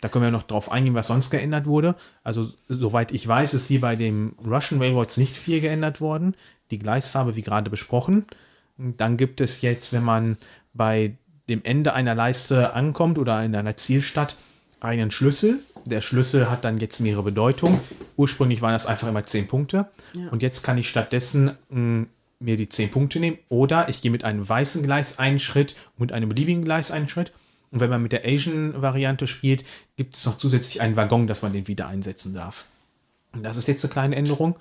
Da können wir noch drauf eingehen, was sonst geändert wurde. Also, soweit ich weiß, ist hier bei dem Russian Railroads nicht viel geändert worden. Die Gleisfarbe, wie gerade besprochen. Dann gibt es jetzt, wenn man bei dem Ende einer Leiste ankommt oder in einer Zielstadt, einen Schlüssel. Der Schlüssel hat dann jetzt mehrere Bedeutungen. Ursprünglich waren das einfach immer 10 Punkte. Und jetzt kann ich stattdessen mh, mir die 10 Punkte nehmen. Oder ich gehe mit einem weißen Gleis einen Schritt und mit einem beliebigen Gleis einen Schritt. Und wenn man mit der Asian-Variante spielt, gibt es noch zusätzlich einen Waggon, dass man den wieder einsetzen darf. Und das ist jetzt eine kleine Änderung.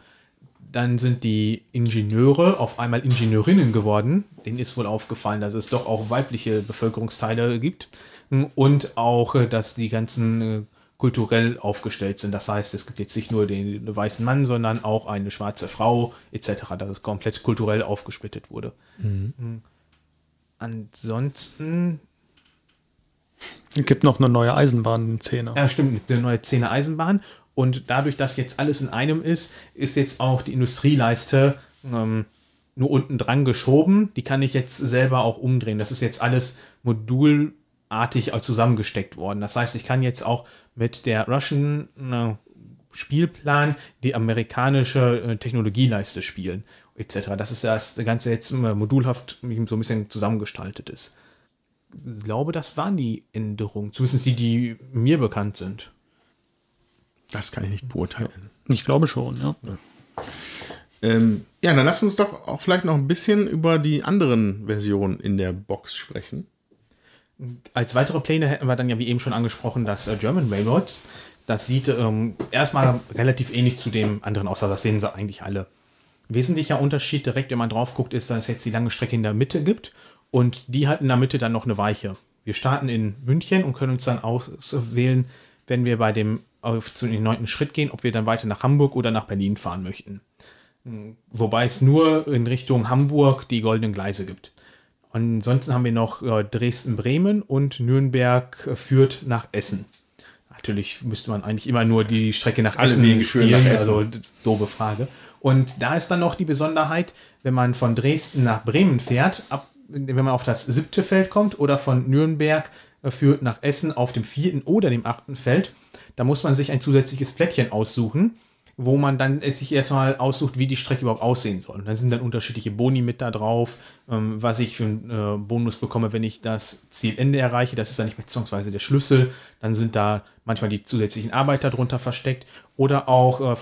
Dann sind die Ingenieure auf einmal Ingenieurinnen geworden. Denen ist wohl aufgefallen, dass es doch auch weibliche Bevölkerungsteile gibt. Und auch, äh, dass die ganzen äh, kulturell aufgestellt sind. Das heißt, es gibt jetzt nicht nur den weißen Mann, sondern auch eine schwarze Frau etc., dass es komplett kulturell aufgesplittet wurde. Mhm. Ansonsten Es gibt noch eine neue Eisenbahnszene. Ja, stimmt, der neue 10 Eisenbahn. Und dadurch, dass jetzt alles in einem ist, ist jetzt auch die Industrieleiste ähm, nur unten dran geschoben. Die kann ich jetzt selber auch umdrehen. Das ist jetzt alles modulartig zusammengesteckt worden. Das heißt, ich kann jetzt auch mit der Russian äh, Spielplan die amerikanische äh, Technologieleiste spielen, etc. Das ist das Ganze jetzt äh, modulhaft so ein bisschen zusammengestaltet ist. Ich glaube, das waren die Änderungen, zumindest die, die mir bekannt sind. Das kann ich nicht beurteilen. Ich glaube schon, ja. Ähm, ja, dann lass uns doch auch vielleicht noch ein bisschen über die anderen Versionen in der Box sprechen. Als weitere Pläne hätten wir dann ja, wie eben schon angesprochen, das äh, German Railroads. Das sieht ähm, erstmal relativ ähnlich zu dem anderen aus, also das sehen sie eigentlich alle. Wesentlicher Unterschied direkt, wenn man drauf guckt, ist, dass es jetzt die lange Strecke in der Mitte gibt und die hat in der Mitte dann noch eine Weiche. Wir starten in München und können uns dann auswählen, wenn wir bei dem auf zu den neunten Schritt gehen, ob wir dann weiter nach Hamburg oder nach Berlin fahren möchten. Wobei es nur in Richtung Hamburg die goldenen Gleise gibt. Ansonsten haben wir noch äh, Dresden-Bremen und Nürnberg äh, führt nach Essen. Natürlich müsste man eigentlich immer nur die Strecke nach Alle Essen Wege führen nach Essen. also doofe Frage. Und da ist dann noch die Besonderheit, wenn man von Dresden nach Bremen fährt, ab, wenn man auf das siebte Feld kommt oder von Nürnberg äh, führt nach Essen auf dem vierten oder dem achten Feld, da muss man sich ein zusätzliches Plättchen aussuchen, wo man dann es sich erstmal aussucht, wie die Strecke überhaupt aussehen soll. Da sind dann unterschiedliche Boni mit da drauf, ähm, was ich für einen äh, Bonus bekomme, wenn ich das Zielende erreiche. Das ist dann nicht mehr beziehungsweise der Schlüssel. Dann sind da manchmal die zusätzlichen Arbeiter drunter versteckt oder auch äh,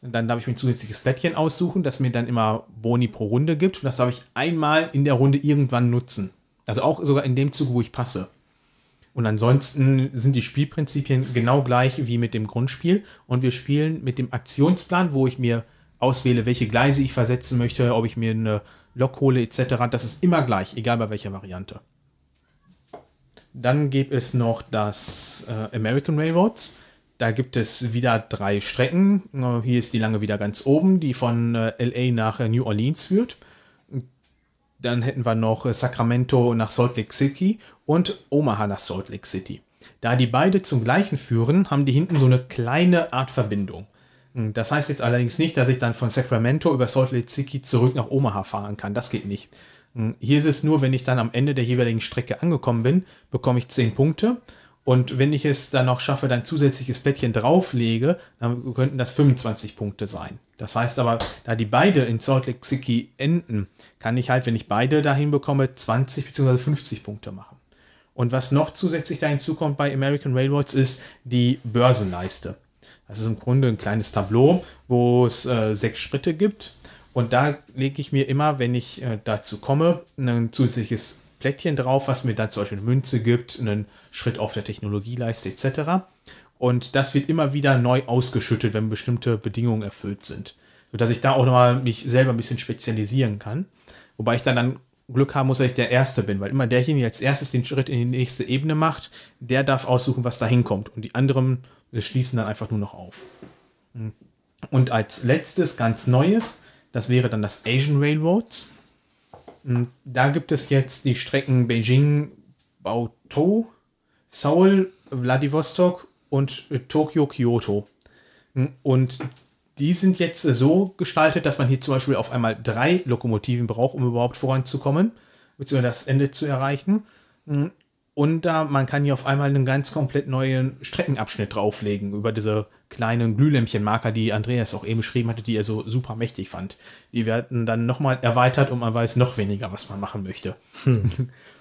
Dann darf ich mir ein zusätzliches Plättchen aussuchen, das mir dann immer Boni pro Runde gibt. Und das darf ich einmal in der Runde irgendwann nutzen. Also auch sogar in dem Zug, wo ich passe. Und ansonsten sind die Spielprinzipien genau gleich wie mit dem Grundspiel. Und wir spielen mit dem Aktionsplan, wo ich mir auswähle, welche Gleise ich versetzen möchte, ob ich mir eine Lok hole etc. Das ist immer gleich, egal bei welcher Variante. Dann gibt es noch das äh, American Railroads. Da gibt es wieder drei Strecken. Hier ist die lange wieder ganz oben, die von äh, LA nach äh, New Orleans führt. Dann hätten wir noch äh, Sacramento nach Salt Lake City und Omaha nach Salt Lake City. Da die beide zum gleichen führen, haben die hinten so eine kleine Art Verbindung. Hm, das heißt jetzt allerdings nicht, dass ich dann von Sacramento über Salt Lake City zurück nach Omaha fahren kann. Das geht nicht. Hm, hier ist es nur, wenn ich dann am Ende der jeweiligen Strecke angekommen bin, bekomme ich 10 Punkte. Und wenn ich es dann noch schaffe, dann zusätzliches Plättchen drauflege, dann könnten das 25 Punkte sein. Das heißt aber, da die beide in Salt Lake City enden, kann ich halt, wenn ich beide dahin bekomme, 20 bzw. 50 Punkte machen. Und was noch zusätzlich da hinzukommt bei American Railroads ist die Börsenleiste. Das ist im Grunde ein kleines Tableau, wo es äh, sechs Schritte gibt. Und da lege ich mir immer, wenn ich äh, dazu komme, ein zusätzliches Plättchen drauf, was mir dann zum Beispiel eine Münze gibt, einen Schritt auf der Technologieleiste etc. Und das wird immer wieder neu ausgeschüttet, wenn bestimmte Bedingungen erfüllt sind. Sodass ich da auch nochmal mich selber ein bisschen spezialisieren kann. Wobei ich dann, dann Glück haben muss, dass ich der Erste bin, weil immer derjenige, der als erstes den Schritt in die nächste Ebene macht, der darf aussuchen, was da hinkommt. Und die anderen schließen dann einfach nur noch auf. Und als letztes, ganz Neues, das wäre dann das Asian Railroads. Da gibt es jetzt die Strecken Beijing, Baotou, Seoul, Vladivostok und Tokio, Kyoto. Und die sind jetzt so gestaltet, dass man hier zum Beispiel auf einmal drei Lokomotiven braucht, um überhaupt voranzukommen, beziehungsweise das Ende zu erreichen. Und da man kann hier auf einmal einen ganz komplett neuen Streckenabschnitt drauflegen über diese kleinen Glühlämpchenmarker, die Andreas auch eben beschrieben hatte, die er so super mächtig fand. Die werden dann nochmal erweitert und man weiß noch weniger, was man machen möchte. Hm.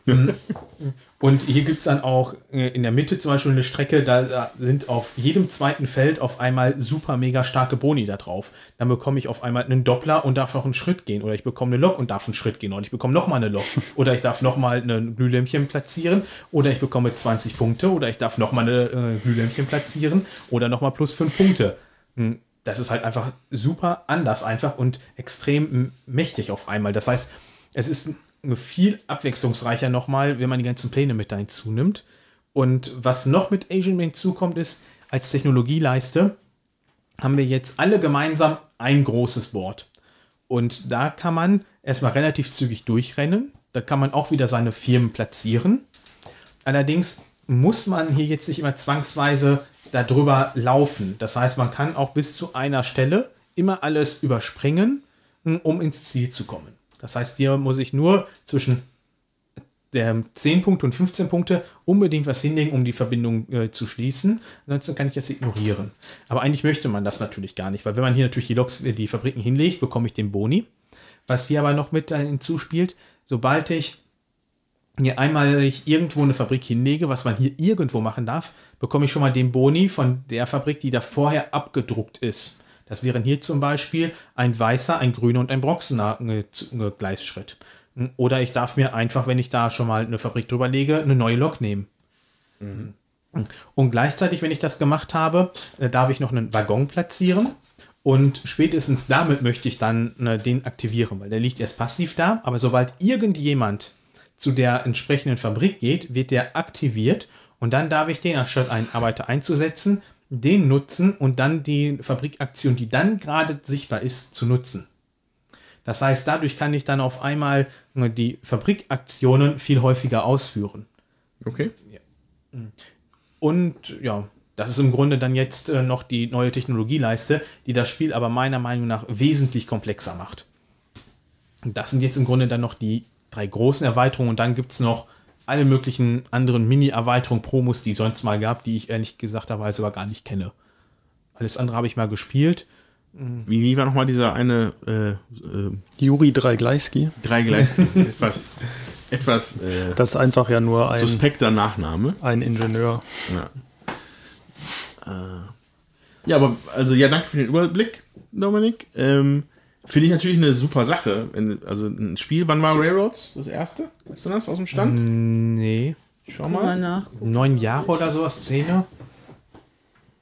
Und hier gibt es dann auch äh, in der Mitte zum Beispiel eine Strecke, da, sind auf jedem zweiten Feld auf einmal super mega starke Boni da drauf. Dann bekomme ich auf einmal einen Doppler und darf noch einen Schritt gehen. Oder ich bekomme eine Lok und darf einen Schritt gehen. Und ich bekomme nochmal eine Lok. Oder ich darf nochmal ein Glühlämpchen platzieren. Oder ich bekomme 20 Punkte. Oder ich darf nochmal eine äh, Glühlämpchen platzieren. Oder nochmal plus 5 Punkte. Hm, das ist halt einfach super anders einfach und extrem mächtig auf einmal. Das heißt, es ist viel abwechslungsreicher nochmal, wenn man die ganzen Pläne mit hinzunimmt. Und was noch mit Asian Man zukommt, ist, als Technologieleiste haben wir jetzt alle gemeinsam ein großes Board. Und da kann man erstmal relativ zügig durchrennen. Da kann man auch wieder seine Firmen platzieren. Allerdings muss man hier jetzt nicht immer zwangsweise darüber laufen. Das heißt, man kann auch bis zu einer Stelle immer alles überspringen, um ins Ziel zu kommen. Das heißt, hier muss ich nur zwischen der 10 Punkte und 15 Punkte unbedingt was hinlegen, um die Verbindung äh, zu schließen. Ansonsten kann ich das ignorieren. Aber eigentlich möchte man das natürlich gar nicht, weil wenn man hier natürlich die Loks, äh, die Fabriken hinlegt, bekomme ich den Boni. Was hier aber noch mit hinzuspielt, sobald ich hier einmal irgendwo eine Fabrik hinlege, was man hier irgendwo machen darf, bekomme ich schon mal den Boni von der Fabrik, die da vorher abgedruckt ist. Das wären hier zum Beispiel ein weißer, ein grüner und ein bronzener Gleisschritt. Oder ich darf mir einfach, wenn ich da schon mal eine Fabrik drüber lege, eine neue Lok nehmen. Mhm. Und gleichzeitig, wenn ich das gemacht habe, äh, darf ich noch einen Waggon platzieren. Und spätestens damit möchte ich dann ne, den aktivieren, weil der liegt erst passiv da. Aber sobald irgendjemand zu der entsprechenden Fabrik geht, wird der aktiviert. Und dann darf ich den, anstatt einen Arbeiter einzusetzen, den nutzen und dann die Fabrikaktion, die dann gerade sichtbar ist, zu nutzen. Das heißt, dadurch kann ich dann auf einmal die Fabrikaktionen viel häufiger ausführen. Okay. Und ja, das ist im Grunde dann jetzt äh, noch die neue Technologieleiste, die das Spiel aber meiner Meinung nach wesentlich komplexer macht. Und das sind jetzt im Grunde dann noch die drei großen Erweiterungen und dann gibt es noch alle möglichen anderen Mini-Erweiterungen, Promos, die es sonst mal gab, die ich ehrlich gesagt aber gar nicht kenne. Alles andere habe ich mal gespielt. Wie, wie war nochmal dieser eine äh, äh, Juri Dreigleiski? Dreigleiski, etwas, etwas äh, das ist einfach ja nur ein suspekter Nachname. Ein Ingenieur. Ja. Äh, ja, aber also ja, danke für den Überblick. Dominik. Ähm, Finde ich natürlich eine super Sache. Also ein Spiel, wann war Railroads das erste? Weißt du das aus dem Stand? Nee. Schau Mal mal. nach. Neun Jahre oder so, Szene.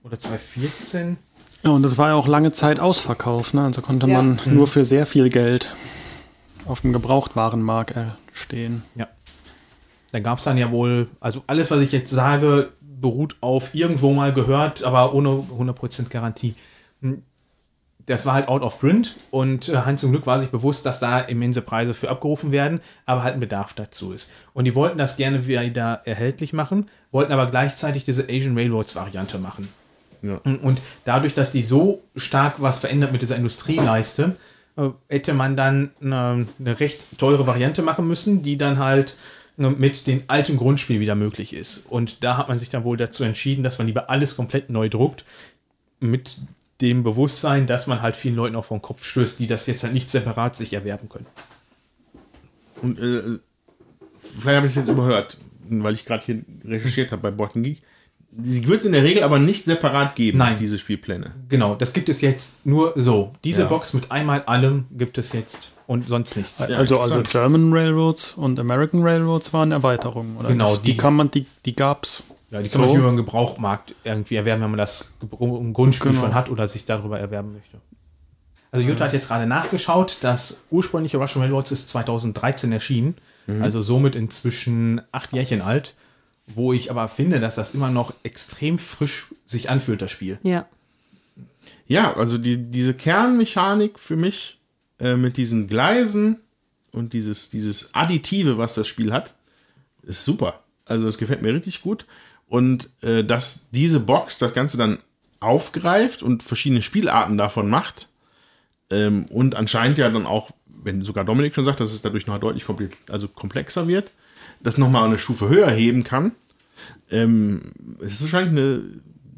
Oder 2014. Ja, und das war ja auch lange Zeit ausverkauft, ne? Also konnte Ja. man nur für sehr viel Geld auf dem Gebrauchtwarenmarkt stehen. Ja. Da gab es dann ja wohl, also alles, was ich jetzt sage, beruht auf irgendwo mal gehört, aber ohne 100% Garantie. Das war halt out of print und äh, Hans zum Glück war sich bewusst, dass da immense Preise für abgerufen werden, aber halt ein Bedarf dazu ist. Und die wollten das gerne wieder erhältlich machen, wollten aber gleichzeitig diese Asian Railroads Variante machen. Ja. Und dadurch, dass die so stark was verändert mit dieser Industrieleiste, äh, hätte man dann eine, eine recht teure Variante machen müssen, die dann halt äh, mit dem alten Grundspiel wieder möglich ist. Und da hat man sich dann wohl dazu entschieden, dass man lieber alles komplett neu druckt, mit dem Bewusstsein, dass man halt vielen Leuten auch vor den Kopf stößt, die das jetzt halt nicht separat sich erwerben können. Und äh, vielleicht habe ich es jetzt überhört, weil ich gerade hier recherchiert habe bei Botten Geek. Die wird es in der Regel aber nicht separat geben, Nein. diese Spielpläne. Genau, das gibt es jetzt nur so. Diese Ja. Box mit einmal allem gibt es jetzt und sonst nichts. Ja, also, also. German Railroads und American Railroads waren Erweiterungen, oder? Genau, die, die- kann man, die, die gab's. Ja, die kann man So. sich über den Gebrauchmarkt irgendwie erwerben, wenn man das Grundspiel Genau. schon hat oder sich darüber erwerben möchte. Also Jutta hat jetzt gerade nachgeschaut, das ursprüngliche Russian Railroads ist 2013 erschienen, also somit inzwischen acht Jährchen alt, wo ich aber finde, dass das immer noch extrem frisch sich anfühlt, das Spiel. Ja. Ja, also die, diese Kernmechanik für mich äh, mit diesen Gleisen und dieses, dieses Additive, was das Spiel hat, ist super. Also das gefällt mir richtig gut. Und äh, dass diese Box das Ganze dann aufgreift und verschiedene Spielarten davon macht ähm, und anscheinend ja dann auch, wenn sogar Dominik schon sagt, dass es dadurch noch deutlich komplex, also komplexer wird, das nochmal eine Stufe höher heben kann, ähm, es ist wahrscheinlich eine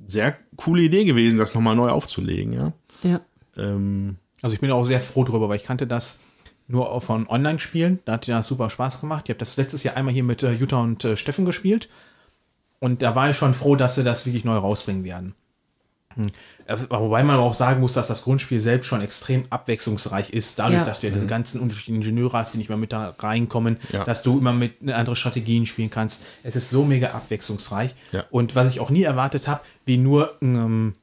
sehr coole Idee gewesen, das nochmal neu aufzulegen, ja. Ja. Ähm, Also ich bin auch sehr froh drüber, weil ich kannte das nur von Online-Spielen. Da hat ja super Spaß gemacht. Ich habe das letztes Jahr einmal hier mit äh, Jutta und äh, Steffen gespielt. Und da war ich schon froh, dass sie das wirklich neu rausbringen werden. Hm. Äh, Wobei man auch sagen muss, dass das Grundspiel selbst schon extrem abwechslungsreich ist, dadurch, Ja. dass du ja diese ganzen unterschiedlichen Ingenieure hast, die nicht mehr mit da reinkommen, Ja. dass du immer mit ne, andere Strategien spielen kannst. Es ist so mega abwechslungsreich. Ja. Und was ich auch nie erwartet habe, wie nur ähm,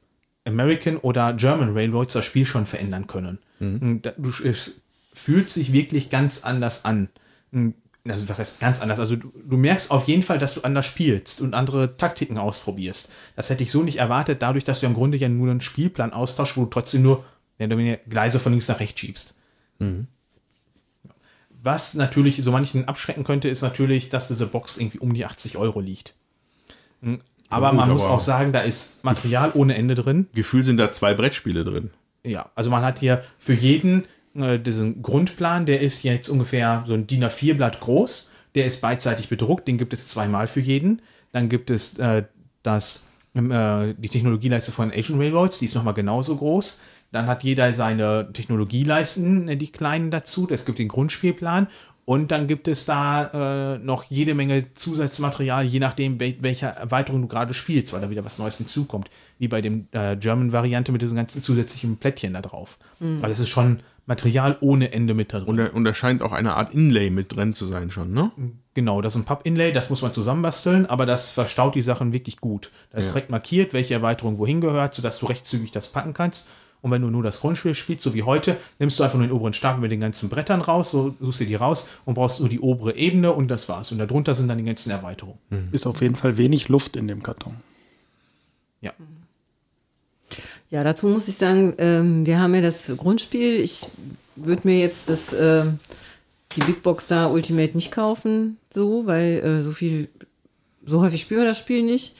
American oder German Railroads das Spiel schon verändern können. Da- Du, es fühlt sich wirklich ganz anders an. Also was heißt ganz anders? Also du, du merkst auf jeden Fall, dass du anders spielst und andere Taktiken ausprobierst. Das hätte ich so nicht erwartet, dadurch, dass du im Grunde ja nur einen Spielplan austauschst, wo du trotzdem nur mehr oder weniger Gleise von links nach rechts schiebst. Was natürlich so manchen abschrecken könnte, ist natürlich, dass diese Box irgendwie um die 80 Euro liegt. Aber gut, man muss aber- auch sagen, da ist Material ohne Ende drin. Gefühlt sind da zwei Brettspiele drin. Ja, also man hat hier für jeden äh, diesen Grundplan, der ist jetzt ungefähr so ein DIN A4-Blatt groß. Der ist beidseitig bedruckt, den gibt es zweimal für jeden. Dann gibt es äh, das, ähm, äh, die Technologieleiste von Asian Railroads, die ist nochmal genauso groß. Dann hat jeder seine Technologieleisten, äh, die kleinen dazu. Es gibt den Grundspielplan. Und dann gibt es da äh, noch jede Menge Zusatzmaterial, je nachdem, wel welcher Erweiterung du gerade spielst, weil da wieder was Neues hinzukommt. Wie bei dem äh, German-Variante mit diesen ganzen zusätzlichen Plättchen da drauf. Also es ist schon Material ohne Ende mit da drin. Und da, und da scheint auch eine Art Inlay mit drin zu sein schon, ne? Genau, das ist ein Papp-Inlay, das muss man zusammenbasteln, aber das verstaut die Sachen wirklich gut. Da ist Ja. direkt markiert, welche Erweiterung wohin gehört, sodass du recht zügig das packen kannst. Und wenn du nur das Grundspiel spielst, so wie heute, nimmst du einfach nur den oberen Stapel mit den ganzen Brettern raus, so suchst dir die raus und brauchst nur die obere Ebene und das war's. Und darunter sind dann die ganzen Erweiterungen. Ist auf jeden Fall wenig Luft in dem Karton. Ja. Ja, dazu muss ich sagen, ähm, wir haben ja das Grundspiel. Ich würde mir jetzt das, ähm, die Big Box da Ultimate nicht kaufen, so, weil äh, so viel, so häufig spielen wir das Spiel nicht.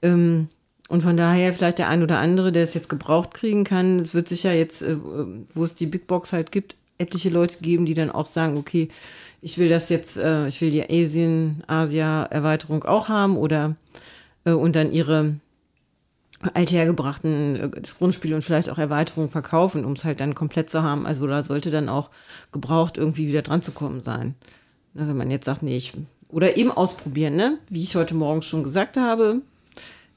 Ähm, und von daher vielleicht der ein oder andere, der es jetzt gebraucht kriegen kann. Es wird sicher jetzt, äh, wo es die Big Box halt gibt, etliche Leute geben, die dann auch sagen, okay, ich will das jetzt, äh, ich will die Asien, Asia-Erweiterung auch haben oder äh, und dann ihre althergebrachten äh, das Grundspiel und vielleicht auch Erweiterungen verkaufen, um es halt dann komplett zu haben. Also da sollte dann auch gebraucht irgendwie wieder dran zu kommen sein. Ne, wenn man jetzt sagt, nee, ich oder eben ausprobieren, ne? Wie ich heute Morgen schon gesagt habe,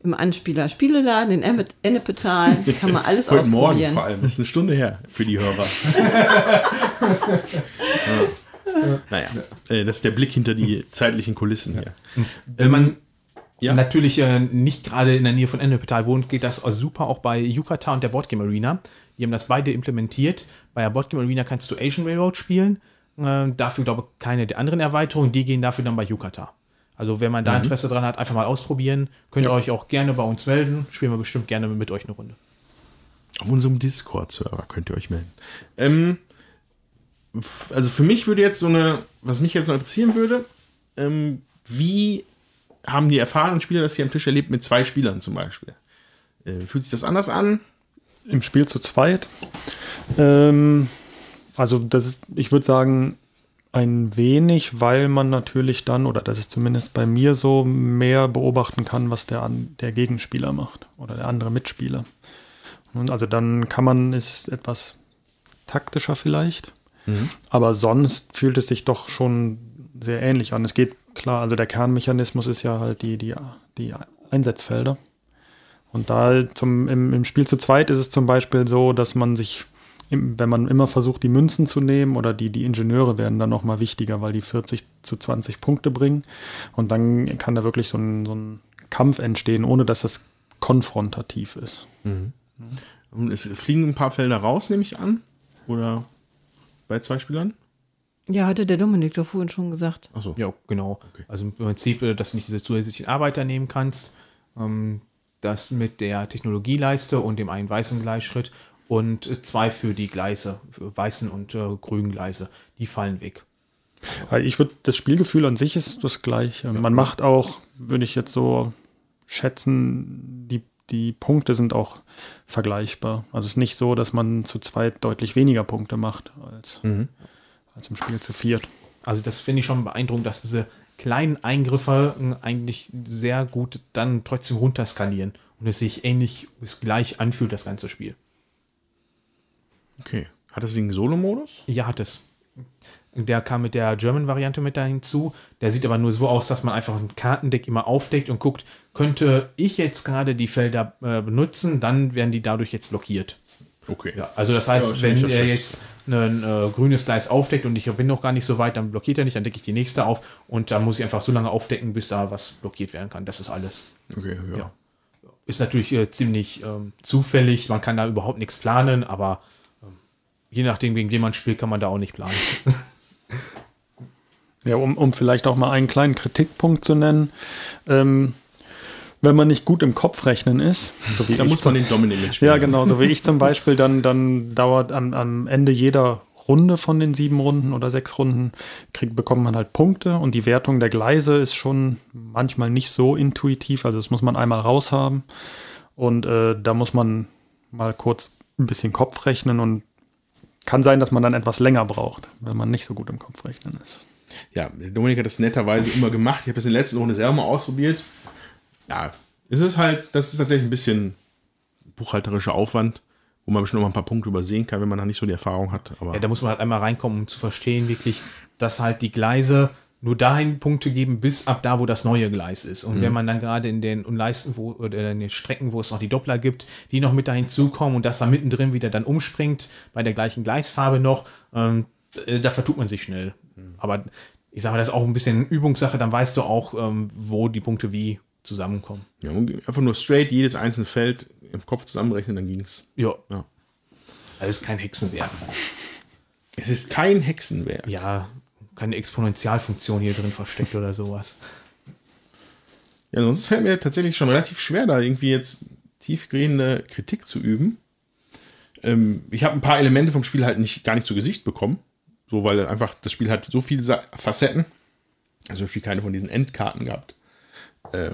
im Anspieler Spieleladen in Enne- Ennepetal. Kann man alles Heute Morgen ausprobieren. vor allem. Das ist eine Stunde her für die Hörer. ja. Naja, äh, das ist der Blick hinter die zeitlichen Kulissen hier. Wenn man Ja. natürlich äh, nicht gerade in der Nähe von Ennepetal wohnt, geht das super auch bei Yukata und der Boardgame Arena. Die haben das beide implementiert. Bei der Boardgame Arena kannst du Asian Railroad spielen. Äh, dafür glaube ich keine der anderen Erweiterungen. Die gehen dafür dann bei Yukata. Also wenn man da Interesse dran hat, einfach mal ausprobieren. Könnt ihr euch auch gerne bei uns melden. Spielen wir bestimmt gerne mit euch eine Runde. Auf unserem Discord-Server könnt ihr euch melden. Ähm, also für mich würde jetzt so eine, was mich jetzt noch interessieren würde, ähm, wie haben die erfahrenen Spieler das hier am Tisch erlebt mit zwei Spielern zum Beispiel? Äh, fühlt sich das anders an? Im Spiel zu zweit. Ähm, also das ist, ich würde sagen, ein wenig, weil man natürlich dann, oder das ist zumindest bei mir so, mehr beobachten kann, was der, der Gegenspieler macht oder der andere Mitspieler. Und also dann kann man, ist es etwas taktischer vielleicht, aber sonst fühlt es sich doch schon sehr ähnlich an. Es geht klar, also der Kernmechanismus ist ja halt die, die, die Einsatzfelder. Und da zum, im, im Spiel zu zweit ist es zum Beispiel so, dass man sich, wenn man immer versucht, die Münzen zu nehmen oder die, die Ingenieure werden dann nochmal wichtiger, weil die 40 zu 20 Punkte bringen. Und dann kann da wirklich so ein, so ein Kampf entstehen, ohne dass das konfrontativ ist. Und es fliegen ein paar Felder raus, nehme ich an? Oder bei zwei Spielern? Ja, hatte der Dominik doch vorhin schon gesagt. Achso. Ja, genau. Also im Prinzip, äh, dass du nicht diese zusätzlichen Arbeiter nehmen kannst. Ähm, das mit der Technologieleiste und dem einen weißen Gleisschritt und äh, zwei für die Gleise, für weißen und äh, grünen Gleise. Die fallen weg. Ich würde, das Spielgefühl an sich ist das gleiche. Man macht auch, würde ich jetzt so schätzen, die, die Punkte sind auch vergleichbar. Also es ist nicht so, dass man zu zweit deutlich weniger Punkte macht als, als im Spiel zu viert. Also das finde ich schon beeindruckend, dass diese kleinen Eingriffe äh, eigentlich sehr gut dann trotzdem runterskalieren und es sich ähnlich bis gleich anfühlt, das ganze Spiel. Okay. Hat das den Solo-Modus? Ja, hat es. Der kam mit der German-Variante mit da hinzu. Der sieht aber nur so aus, dass man einfach ein Kartendeck immer aufdeckt und guckt, könnte ich jetzt gerade die Felder äh, benutzen, dann werden die dadurch jetzt blockiert. Okay. Ja, also das heißt, Ja, wenn er jetzt ein äh, grünes Gleis aufdeckt und ich bin noch gar nicht so weit, dann blockiert er nicht, dann decke ich die nächste auf und dann muss ich einfach so lange aufdecken, bis da was blockiert werden kann. Das ist alles. Okay, ja. Ja. Ist natürlich äh, ziemlich ähm, zufällig, man kann da überhaupt nichts planen, aber ähm, je nachdem, gegen wen man spielt, kann man da auch nicht planen. Ja, um, um vielleicht auch mal einen kleinen Kritikpunkt zu nennen. Ähm, wenn man nicht gut im Kopf rechnen ist, so wie Da ich muss zum- man den Dominik mitspielen. Ja, genau, so wie ich zum Beispiel, dann, dann dauert am, am Ende jeder Runde von den sieben Runden oder sechs Runden, kriegt, bekommt man halt Punkte und die Wertung der Gleise ist schon manchmal nicht so intuitiv, also das muss man einmal raushaben und äh, da muss man mal kurz ein bisschen Kopf rechnen und kann sein, dass man dann etwas länger braucht, wenn man nicht so gut im Kopf rechnen ist. Ja, Dominik hat das netterweise immer gemacht. Ich habe das in der letzten Runde selber mal ausprobiert. Ja, es ist halt, das ist tatsächlich ein bisschen buchhalterischer Aufwand, wo man bestimmt noch mal ein paar Punkte übersehen kann, wenn man da nicht so die Erfahrung hat. Aber Ja, da muss man halt einmal reinkommen, um zu verstehen, wirklich, dass halt die Gleise nur dahin Punkte geben, bis ab da, wo das neue Gleis ist. Und wenn man dann gerade in den Leisten, wo, oder in den Strecken, wo es noch die Doppler gibt, die noch mit dahin zukommen und das da mittendrin wieder dann umspringt, bei der gleichen Gleisfarbe noch, ähm, äh, da vertut man sich schnell. Aber ich sage mal, das ist auch ein bisschen Übungssache, dann weißt du auch, ähm, wo die Punkte wie zusammenkommen. ja, einfach nur straight jedes einzelne Feld im Kopf zusammenrechnen, dann ging's. Ja. Ja. Also ist kein Hexenwerk. Es ist kein Hexenwerk. Ja, keine Exponentialfunktion hier drin versteckt oder sowas. Ja, sonst fällt mir tatsächlich schon relativ schwer, da irgendwie jetzt tiefgehende Kritik zu üben. Ähm, ich habe ein paar Elemente vom Spiel halt nicht, gar nicht zu Gesicht bekommen. So, weil einfach das Spiel hat so viele Facetten. Also im Spiel keine von diesen Endkarten gehabt. Äh,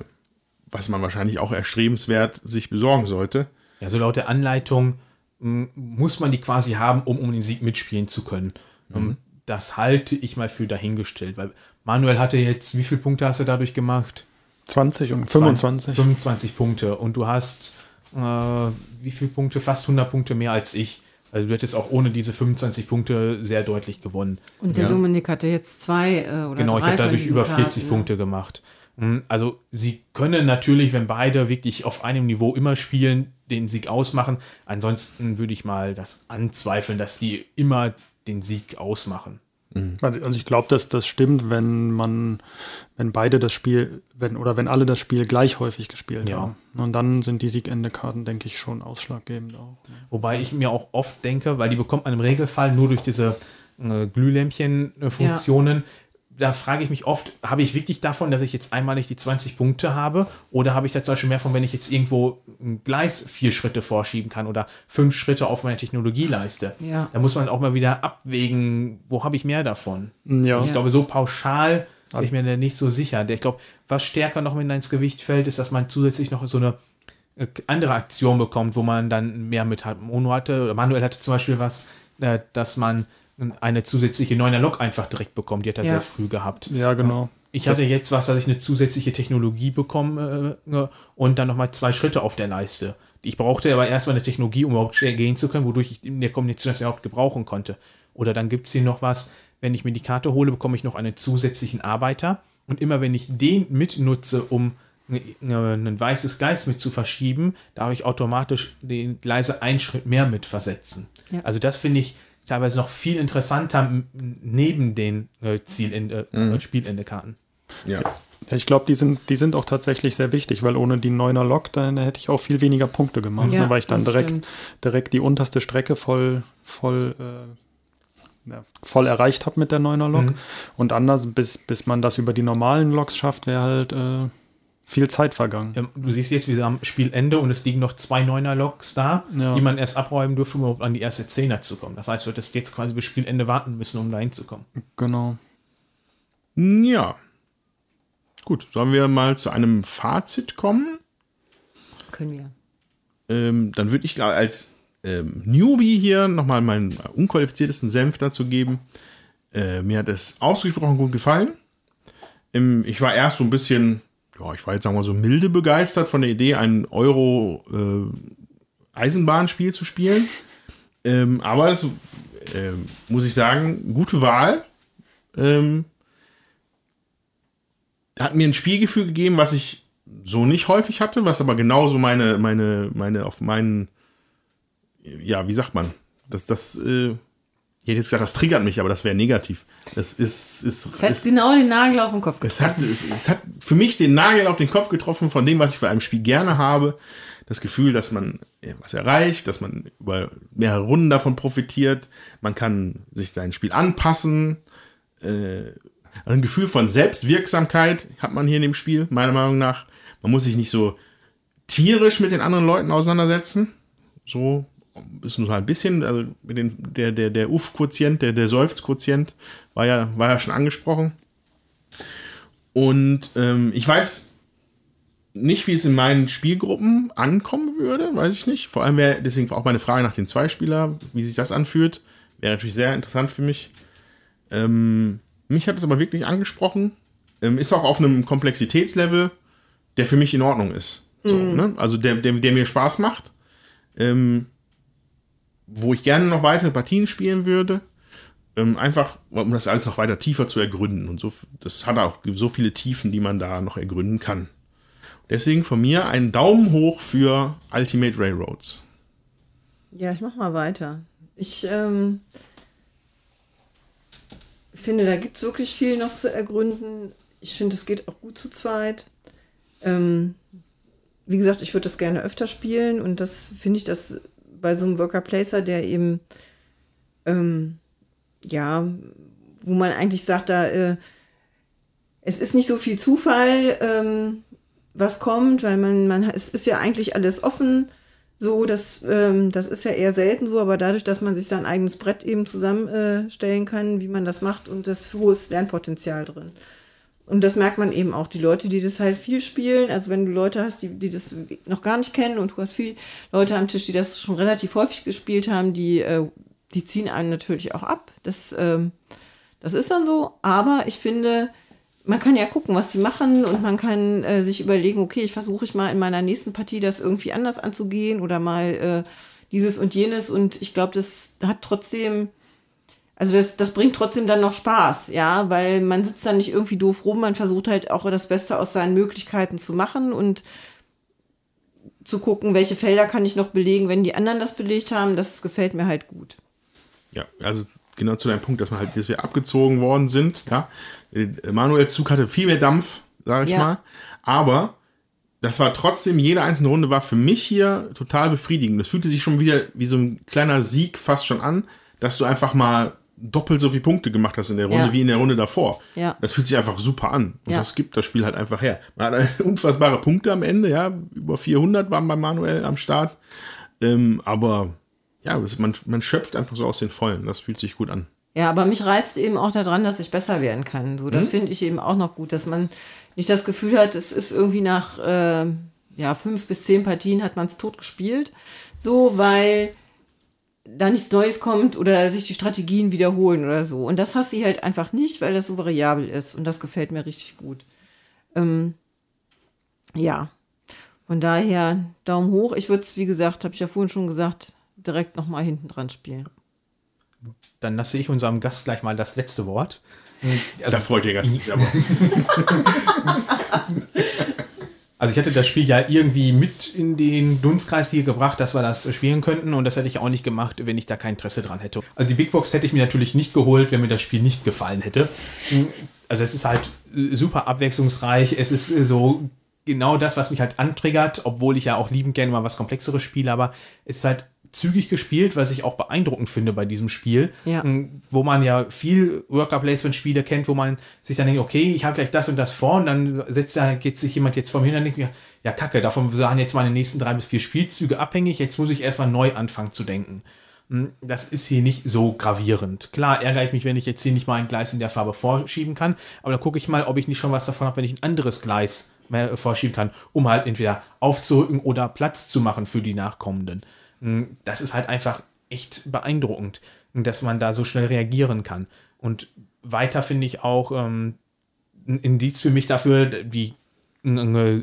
was man wahrscheinlich auch erstrebenswert sich besorgen sollte. Ja, so laut der Anleitung m, muss man die quasi haben, um um den Sieg mitspielen zu können. Ähm, Das halte ich mal für dahingestellt, weil Manuel hatte jetzt, wie viele Punkte hast du dadurch gemacht? 20 und 25. 25 Punkte und du hast, äh, wie viele Punkte? Fast 100 Punkte mehr als ich. Also du hättest auch ohne diese 25 Punkte sehr deutlich gewonnen. Und der Ja. Dominik hatte jetzt zwei äh, oder Genau, ich drei habe von dadurch über Karten, 40 ne? Punkte gemacht. Hm, Also sie können natürlich, wenn beide wirklich auf einem Niveau immer spielen, den Sieg ausmachen. Ansonsten würde ich mal das anzweifeln, dass die immer den Sieg ausmachen. Also, also ich glaube, dass das stimmt, wenn man, wenn beide das Spiel, wenn oder wenn alle das Spiel gleich häufig gespielt Ja. haben. Und dann sind die Siegende-Karten, denke ich, schon ausschlaggebend auch. Wobei ich mir auch oft denke, weil die bekommt man im Regelfall nur durch diese äh, Glühlämpchen-Funktionen. Da frage ich mich oft, habe ich wirklich davon, dass ich jetzt einmalig die 20 Punkte habe? Oder habe ich da zum Beispiel mehr von, wenn ich jetzt irgendwo ein Gleis vier Schritte vorschieben kann oder fünf Schritte auf meine Technologieleiste? Ja. Da muss man auch mal wieder abwägen, wo habe ich mehr davon? Ja. Also ich glaube, so pauschal bin ich mir da nicht so sicher. Ich glaube, was stärker noch mit ins Gewicht fällt, ist, dass man zusätzlich noch so eine äh, andere Aktion bekommt, wo man dann mehr mit hat. Mono hatte, oder Manuel hatte zum Beispiel was, äh, dass man eine zusätzliche 9er Lok einfach direkt bekommt. Die hat er Ja. sehr früh gehabt. Ja, genau. Ich hatte jetzt was, dass ich eine zusätzliche Technologie bekomme äh, und dann nochmal zwei Schritte auf der Leiste. Ich brauchte aber erstmal eine Technologie, um überhaupt schnell gehen zu können, wodurch ich in der Kombination das überhaupt gebrauchen konnte. Oder dann gibt es hier noch was, wenn ich mir die Karte hole, bekomme ich noch einen zusätzlichen Arbeiter. Und immer wenn ich den mitnutze, um ein weißes Gleis mit zu verschieben, darf ich automatisch den Gleise einen Schritt mehr mit versetzen. Ja. Also das finde ich teilweise noch viel interessanter neben den äh, Zielende, äh, Spielende-Karten. Ja. Ich glaube, die sind, die sind auch tatsächlich sehr wichtig, weil ohne die 9er Lok, dann hätte ich auch viel weniger Punkte gemacht, Ja, ne, weil ich dann direkt, stimmt. direkt die unterste Strecke voll, voll, äh, ja, voll erreicht habe mit der 9er Lok. Mhm. Und anders, bis, bis man das über die normalen Loks schafft, wäre halt äh, viel Zeit vergangen. Ja, du siehst jetzt, wir haben Spielende und es liegen noch zwei Neuner-Loks da, Ja. die man erst abräumen dürfte, um überhaupt an die erste Zehner zu kommen. Das heißt, du hättest jetzt quasi bis Spielende warten müssen, um da hinzukommen. Genau. Ja. Gut, sollen wir mal zu einem Fazit kommen? Können wir. Ähm, dann würde ich als ähm, Newbie hier nochmal meinen unqualifiziertesten Senf dazu geben. Äh, mir hat es ausgesprochen gut gefallen. Ähm, ich war erst so ein bisschen, ja, ich war jetzt sagen wir mal so milde begeistert von der Idee, ein Euro äh, Eisenbahnspiel zu spielen. Ähm, aber das ähm, muss ich sagen, gute Wahl. Ähm, hat mir ein Spielgefühl gegeben, was ich so nicht häufig hatte, was aber genauso meine, meine, meine, auf meinen, ja, wie sagt man, das, das, äh, ich hätte jetzt gesagt, das triggert mich, aber das wäre negativ. Das ist, ist, Es hat ist genau den Nagel auf den Kopf es hat, es, es hat für mich den Nagel auf den Kopf getroffen von dem, was ich bei einem Spiel gerne habe. Das Gefühl, dass man was erreicht, dass man über mehrere Runden davon profitiert. Man kann sich sein Spiel anpassen. Äh, ein Gefühl von Selbstwirksamkeit hat man hier in dem Spiel, meiner Meinung nach. Man muss sich nicht so tierisch mit den anderen Leuten auseinandersetzen. So ist nur ein bisschen, also mit den, der, der, der Uff-Quotient, der, der Seufz-Quotient war ja, war ja schon angesprochen. Und ähm, ich weiß nicht, wie es in meinen Spielgruppen ankommen würde, weiß ich nicht. Vor allem wäre deswegen auch meine Frage nach den Zweispieler, wie sich das anfühlt. Wäre natürlich sehr interessant für mich. Ähm, mich hat es aber wirklich angesprochen. Ähm, ist auch auf einem Komplexitätslevel, der für mich in Ordnung ist. So, ne? Also der, der, der mir Spaß macht. Ähm, wo ich gerne noch weitere Partien spielen würde. Ähm, einfach, um das alles noch weiter tiefer zu ergründen. Und so, das hat auch so viele Tiefen, die man da noch ergründen kann. Deswegen von mir einen Daumen hoch für Ultimate Railroads. Ja, ich mach mal weiter. Ich ähm, finde, da gibt es wirklich viel noch zu ergründen. Ich finde, es geht auch gut zu zweit. Ähm, wie gesagt, ich würde das gerne öfter spielen und das finde ich, dass bei so einem Worker Placer, der eben, ähm, ja, wo man eigentlich sagt, da, äh, es ist nicht so viel Zufall, ähm, was kommt, weil man, man, es ist ja eigentlich alles offen. So, das, ähm, das ist ja eher selten so, aber dadurch, dass man sich sein eigenes Brett eben zusammenstellen äh, kann, wie man das macht, und das hohes Lernpotenzial drin. Und das merkt man eben auch, die Leute, die das halt viel spielen, also wenn du Leute hast, die, die das noch gar nicht kennen und du hast viel Leute am Tisch, die das schon relativ häufig gespielt haben, die, äh, die ziehen einen natürlich auch ab. Das, ähm, das ist dann so, aber ich finde, man kann ja gucken, was sie machen und man kann äh, sich überlegen, okay, ich versuche ich mal in meiner nächsten Partie das irgendwie anders anzugehen oder mal äh, dieses und jenes. Und ich glaube, das hat trotzdem, Also das, das bringt trotzdem dann noch Spaß, ja, weil man sitzt dann nicht irgendwie doof rum, man versucht halt auch das Beste aus seinen Möglichkeiten zu machen und zu gucken, welche Felder kann ich noch belegen, wenn die anderen das belegt haben, das gefällt mir halt gut. Ja, also genau zu deinem Punkt, dass wir halt, dass wir abgezogen worden sind, ja. Manuels Zug hatte viel mehr Dampf, sage ich Ja. mal. Aber das war trotzdem, jede einzelne Runde war für mich hier total befriedigend. Das fühlte sich schon wieder wie so ein kleiner Sieg fast schon an, dass du einfach mal doppelt so viele Punkte gemacht hast in der Runde Ja. wie in der Runde davor. Ja. Das fühlt sich einfach super an. Und Ja. das gibt das Spiel halt einfach her. Man hat unfassbare Punkte am Ende, ja. Über 400 waren bei Manuel am Start. Ähm, aber ja, es- man, man schöpft einfach so aus den Vollen. Das fühlt sich gut an. Ja, aber mich reizt eben auch daran, dass ich besser werden kann. So, das finde ich eben auch noch gut, dass man nicht das Gefühl hat, es ist irgendwie nach äh, ja, fünf bis zehn Partien hat man es tot gespielt. So, weil da nichts Neues kommt oder sich die Strategien wiederholen oder so. Und das hast du halt einfach nicht, weil das so variabel ist. Und das gefällt mir richtig gut. Ähm, ja. Von daher Daumen hoch. Ich würde es, wie gesagt, habe ich ja vorhin schon gesagt, direkt nochmal hinten dran spielen. Dann lasse ich unserem Gast gleich mal das letzte Wort. da freut der Gast sich aber. Also ich hätte das Spiel ja irgendwie mit in den Dunstkreis hier gebracht, dass wir das spielen könnten und das hätte ich auch nicht gemacht, wenn ich da kein Interesse dran hätte. Also die Big Box hätte ich mir natürlich nicht geholt, wenn mir das Spiel nicht gefallen hätte. Also es ist halt super abwechslungsreich, es ist so genau das, was mich halt antriggert, obwohl ich ja auch liebend gerne mal was komplexeres spiele, aber es ist halt zügig gespielt, was ich auch beeindruckend finde bei diesem Spiel, Ja. m, wo man ja viel Worker-Placement-Spiele kennt, wo man sich dann denkt, okay, ich habe gleich das und das vor und dann setzt da geht sich jemand jetzt vom denkt mir, ja kacke, davon waren jetzt meine nächsten drei bis vier Spielzüge abhängig, jetzt muss ich erstmal neu anfangen zu denken. M, Das ist hier nicht so gravierend. Klar ärgere ich mich, wenn ich jetzt hier nicht mal ein Gleis in der Farbe vorschieben kann, aber dann gucke ich mal, ob ich nicht schon was davon habe, wenn ich ein anderes Gleis mehr vorschieben kann, um halt entweder aufzurücken oder Platz zu machen für die Nachkommenden. Mm, Das ist halt einfach echt beeindruckend, dass man da so schnell reagieren kann. Und weiter finde ich auch ähm, ein Indiz für mich dafür, wie äh,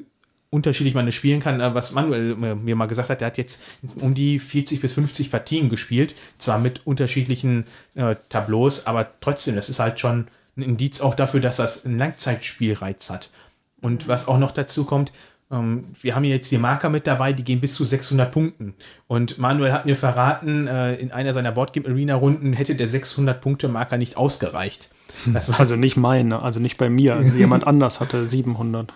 unterschiedlich man es spielen kann, äh, was Manuel äh, mir mal gesagt hat, der hat jetzt um die 40 bis 50 Partien gespielt, zwar mit unterschiedlichen äh, Tableaus, aber trotzdem, das ist halt schon ein Indiz auch dafür, dass das einen Langzeitspielreiz hat. Und was auch noch dazu kommt, ähm, wir haben hier jetzt die Marker mit dabei, die gehen bis zu 600 Punkten. Und Manuel hat mir verraten, äh, in einer seiner Boardgame Arena Runden hätte der 600 Punkte Marker nicht ausgereicht. Das war Also nicht meine, also nicht bei mir. Also jemand anders hatte 700.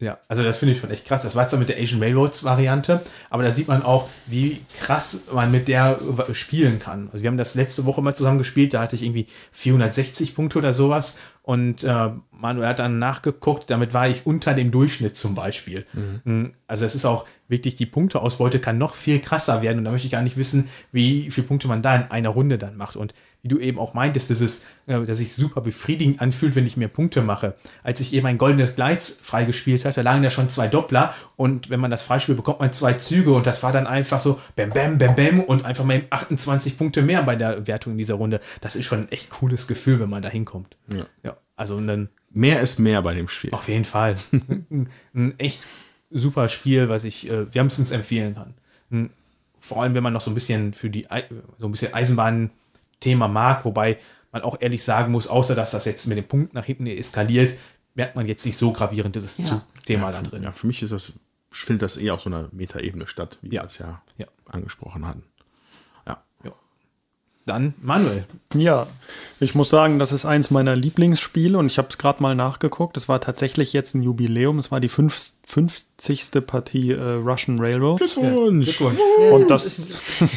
Ja, also das finde ich schon echt krass. Das war zwar mit der Asian Railroads Variante, aber da sieht man auch, wie krass man mit der spielen kann. Also wir haben das letzte Woche mal zusammen gespielt, da hatte ich irgendwie 460 Punkte oder sowas und äh, Manuel hat dann nachgeguckt, damit war ich unter dem Durchschnitt zum Beispiel. Mhm. Also es ist auch wirklich, die Punkteausbeute kann noch viel krasser werden und da möchte ich gar nicht wissen, wie viele Punkte man da in einer Runde dann macht. Und wie du eben auch meintest, dass es, äh, dass sich super befriedigend anfühlt, wenn ich mehr Punkte mache. Als ich eben ein goldenes Gleis freigespielt hatte, lagen da schon zwei Doppler und wenn man das freispielt, bekommt man zwei Züge und das war dann einfach so bam, bam, bam, bam und einfach mal 28 Punkte mehr bei der Wertung in dieser Runde. Das ist schon ein echt cooles Gefühl, wenn man da hinkommt. Ja. ja also dann Mehr ist mehr bei dem Spiel. auf jeden Fall. ein, ein echt super Spiel, was ich äh, wärmstens empfehlen kann. Ein, vor allem, wenn man noch so ein bisschen für die so ein bisschen Eisenbahn-Thema mag, wobei man auch ehrlich sagen muss, außer dass das jetzt mit dem Punkt nach hinten eskaliert, merkt man jetzt nicht so gravierend dieses Ja. Zugthema da für, drin. ja, für mich ist das, findet das eher auf so einer Metaebene statt, wie Ja. wir es ja, Ja. angesprochen hatten. Ja. Dann Manuel. Ja, ich muss sagen, das ist eins meiner Lieblingsspiele und ich habe es gerade mal nachgeguckt. Es war tatsächlich jetzt ein Jubiläum. Es war die fünf, 50. Partie äh, Russian Railroads. Glückwunsch. Und das,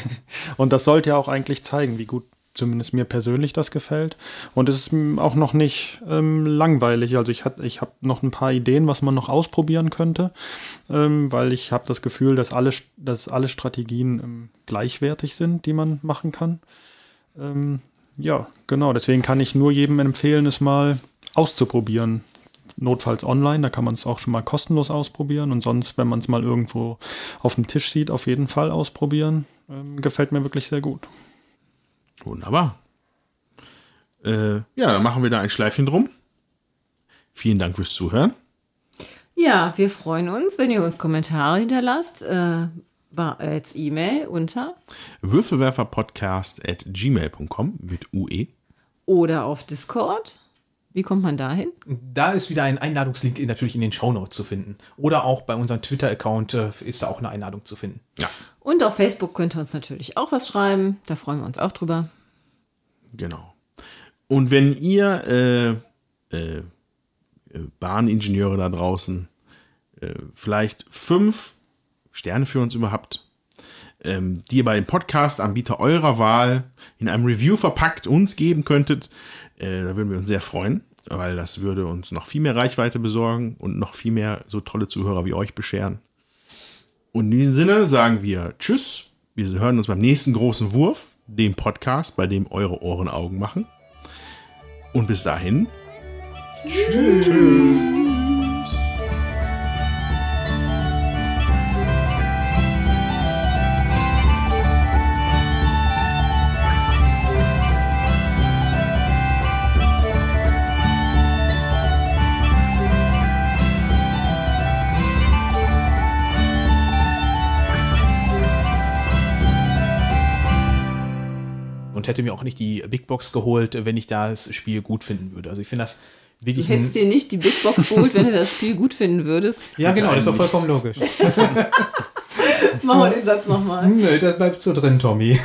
und das sollte ja auch eigentlich zeigen, wie gut zumindest mir persönlich das gefällt. Und es ist auch noch nicht ähm, langweilig. Also ich, hat- ich habe noch ein paar Ideen, was man noch ausprobieren könnte, ähm, weil ich habe das Gefühl, dass alle, dass alle Strategien ähm, gleichwertig sind, die man machen kann. Ähm, ja, genau. Deswegen kann ich nur jedem empfehlen, es mal auszuprobieren. Notfalls online, da kann man es auch schon mal kostenlos ausprobieren. Und sonst, wenn man es mal irgendwo auf dem Tisch sieht, auf jeden Fall ausprobieren. Ähm, gefällt mir wirklich sehr gut. Wunderbar. Äh, ja, dann machen wir da ein Schleifchen drum. Vielen Dank fürs Zuhören. Ja, wir freuen uns, wenn ihr uns Kommentare hinterlasst, äh, als E-Mail unter Würfelwerferpodcast at gmail.com mit UE. oder auf Discord. Wie kommt man da hin? Da ist wieder ein Einladungslink natürlich in den Shownotes zu finden. Oder auch bei unserem Twitter-Account äh, ist da auch eine Einladung zu finden. Ja, Und auf Facebook könnt ihr uns natürlich auch was schreiben. Da freuen wir uns auch drüber. genau. Und wenn ihr äh, äh, äh, Bahningenieure da draußen äh, vielleicht fünf Sterne für uns überhaupt, ähm, die ihr bei dem Podcast-Anbieter eurer Wahl in einem Review verpackt uns geben könntet, äh, da würden wir uns sehr freuen, weil das würde uns noch viel mehr Reichweite besorgen und noch viel mehr so tolle Zuhörer wie euch bescheren. Und in diesem Sinne sagen wir Tschüss. Wir hören uns beim nächsten großen Wurf, dem Podcast, bei dem eure Ohren Augen machen. Und bis dahin. Und hätte mir auch nicht die Big Box geholt, wenn ich das Spiel gut finden würde. Also ich finde das Du wirklich. ein- hättest dir nicht die Big Box geholt, wenn du das Spiel gut finden würdest. ja, genau, das ist doch vollkommen logisch. Machen wir den Satz nochmal. Nö, das bleibt so drin, Tommy.